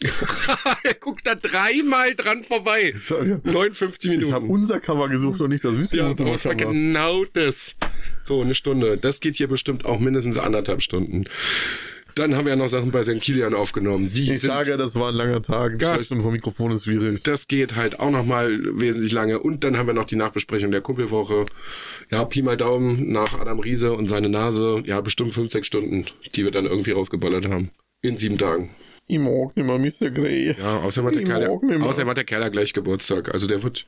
er guckt da dreimal dran vorbei. So, ja. 59 Minuten. Ich habe unser Cover gesucht und nicht das Whisky. ja, aber es war genau das. So, eine Stunde. Das geht hier bestimmt auch mindestens anderthalb Stunden. Dann haben wir ja noch Sachen bei St. Kilian aufgenommen. Die ich sage, das war ein langer Tag. Gas. Stunden vom Mikrofon ist schwierig. das geht halt auch nochmal wesentlich lange. Und dann haben wir noch die Nachbesprechung der Kumpelwoche. Ja, Pi mal Daumen nach Adam Riese und seine Nase. Ja, bestimmt fünf, sechs Stunden, die wir dann irgendwie rausgeballert haben. In sieben Tagen. Ich mag nicht mehr Mr. Grey. Ja, außerdem hat der, Kerl, außerdem hat der Kerl gleich Geburtstag. Also der wird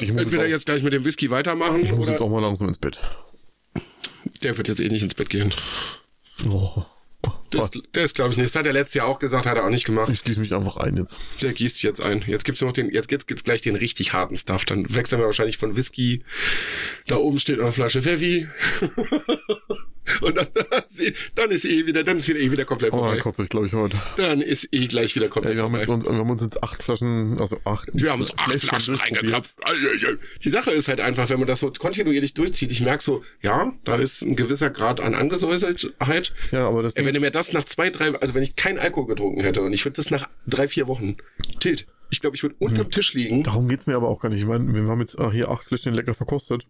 Ich muss, entweder jetzt, jetzt gleich mit dem Whisky weitermachen ich muss jetzt oder auch mal langsam ins Bett. der wird jetzt eh nicht ins Bett gehen. Oh. Der ist, der ist glaube ich, nicht. Das hat er letztes Jahr auch gesagt, hat er auch nicht gemacht. Ich schließe mich einfach ein jetzt. Der gießt jetzt ein. Jetzt gibt's noch den, jetzt gibt's, gibt's gleich den richtig harten Stuff. Dann wechseln wir wahrscheinlich von Whisky. Da oben steht eine Flasche Pfeffi. Und dann, dann ist eh wieder, dann ist wieder eh wieder komplett Oh, dann vorbei. kotze ich, glaube ich, heute. Dann ist eh gleich wieder Ey, komplett wir, haben jetzt vorbei. uns, wir haben uns jetzt acht Flaschen, also acht. Wir haben uns acht Flaschen ei. Die Sache ist halt einfach, wenn man das so kontinuierlich durchzieht, ich merke so, ja, da ist ein gewisser Grad an Angesäuseltheit. Ja, aber das Ey, wenn du mir das nach zwei, drei, also wenn ich keinen Alkohol getrunken hätte und ich würde das nach drei, vier Wochen, Tilt, ich glaube, ich würde unterm Tisch liegen. Darum geht's mir aber auch gar nicht. Ich meine, wir haben jetzt ah, hier acht Fläschchen lecker verkostet.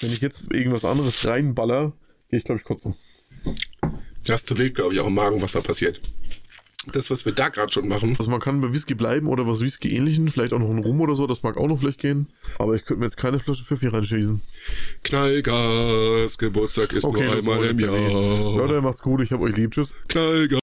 Wenn ich jetzt irgendwas anderes reinballer, gehe ich, glaube ich, kotzen. Das ist zu wild, glaube ich, auch im Magen, was da passiert. Das, was wir da gerade schon machen. Also man kann bei Whisky bleiben oder was Whisky-ähnlichen, vielleicht auch noch ein Rum oder so, das mag auch noch vielleicht gehen. Aber ich könnte mir jetzt keine Flasche Pfeffi reinschießen. Knallgas, Geburtstag ist nur das einmal im. Jahr. Leute, macht's gut, ich hab euch lieb. Tschüss. Knallgas.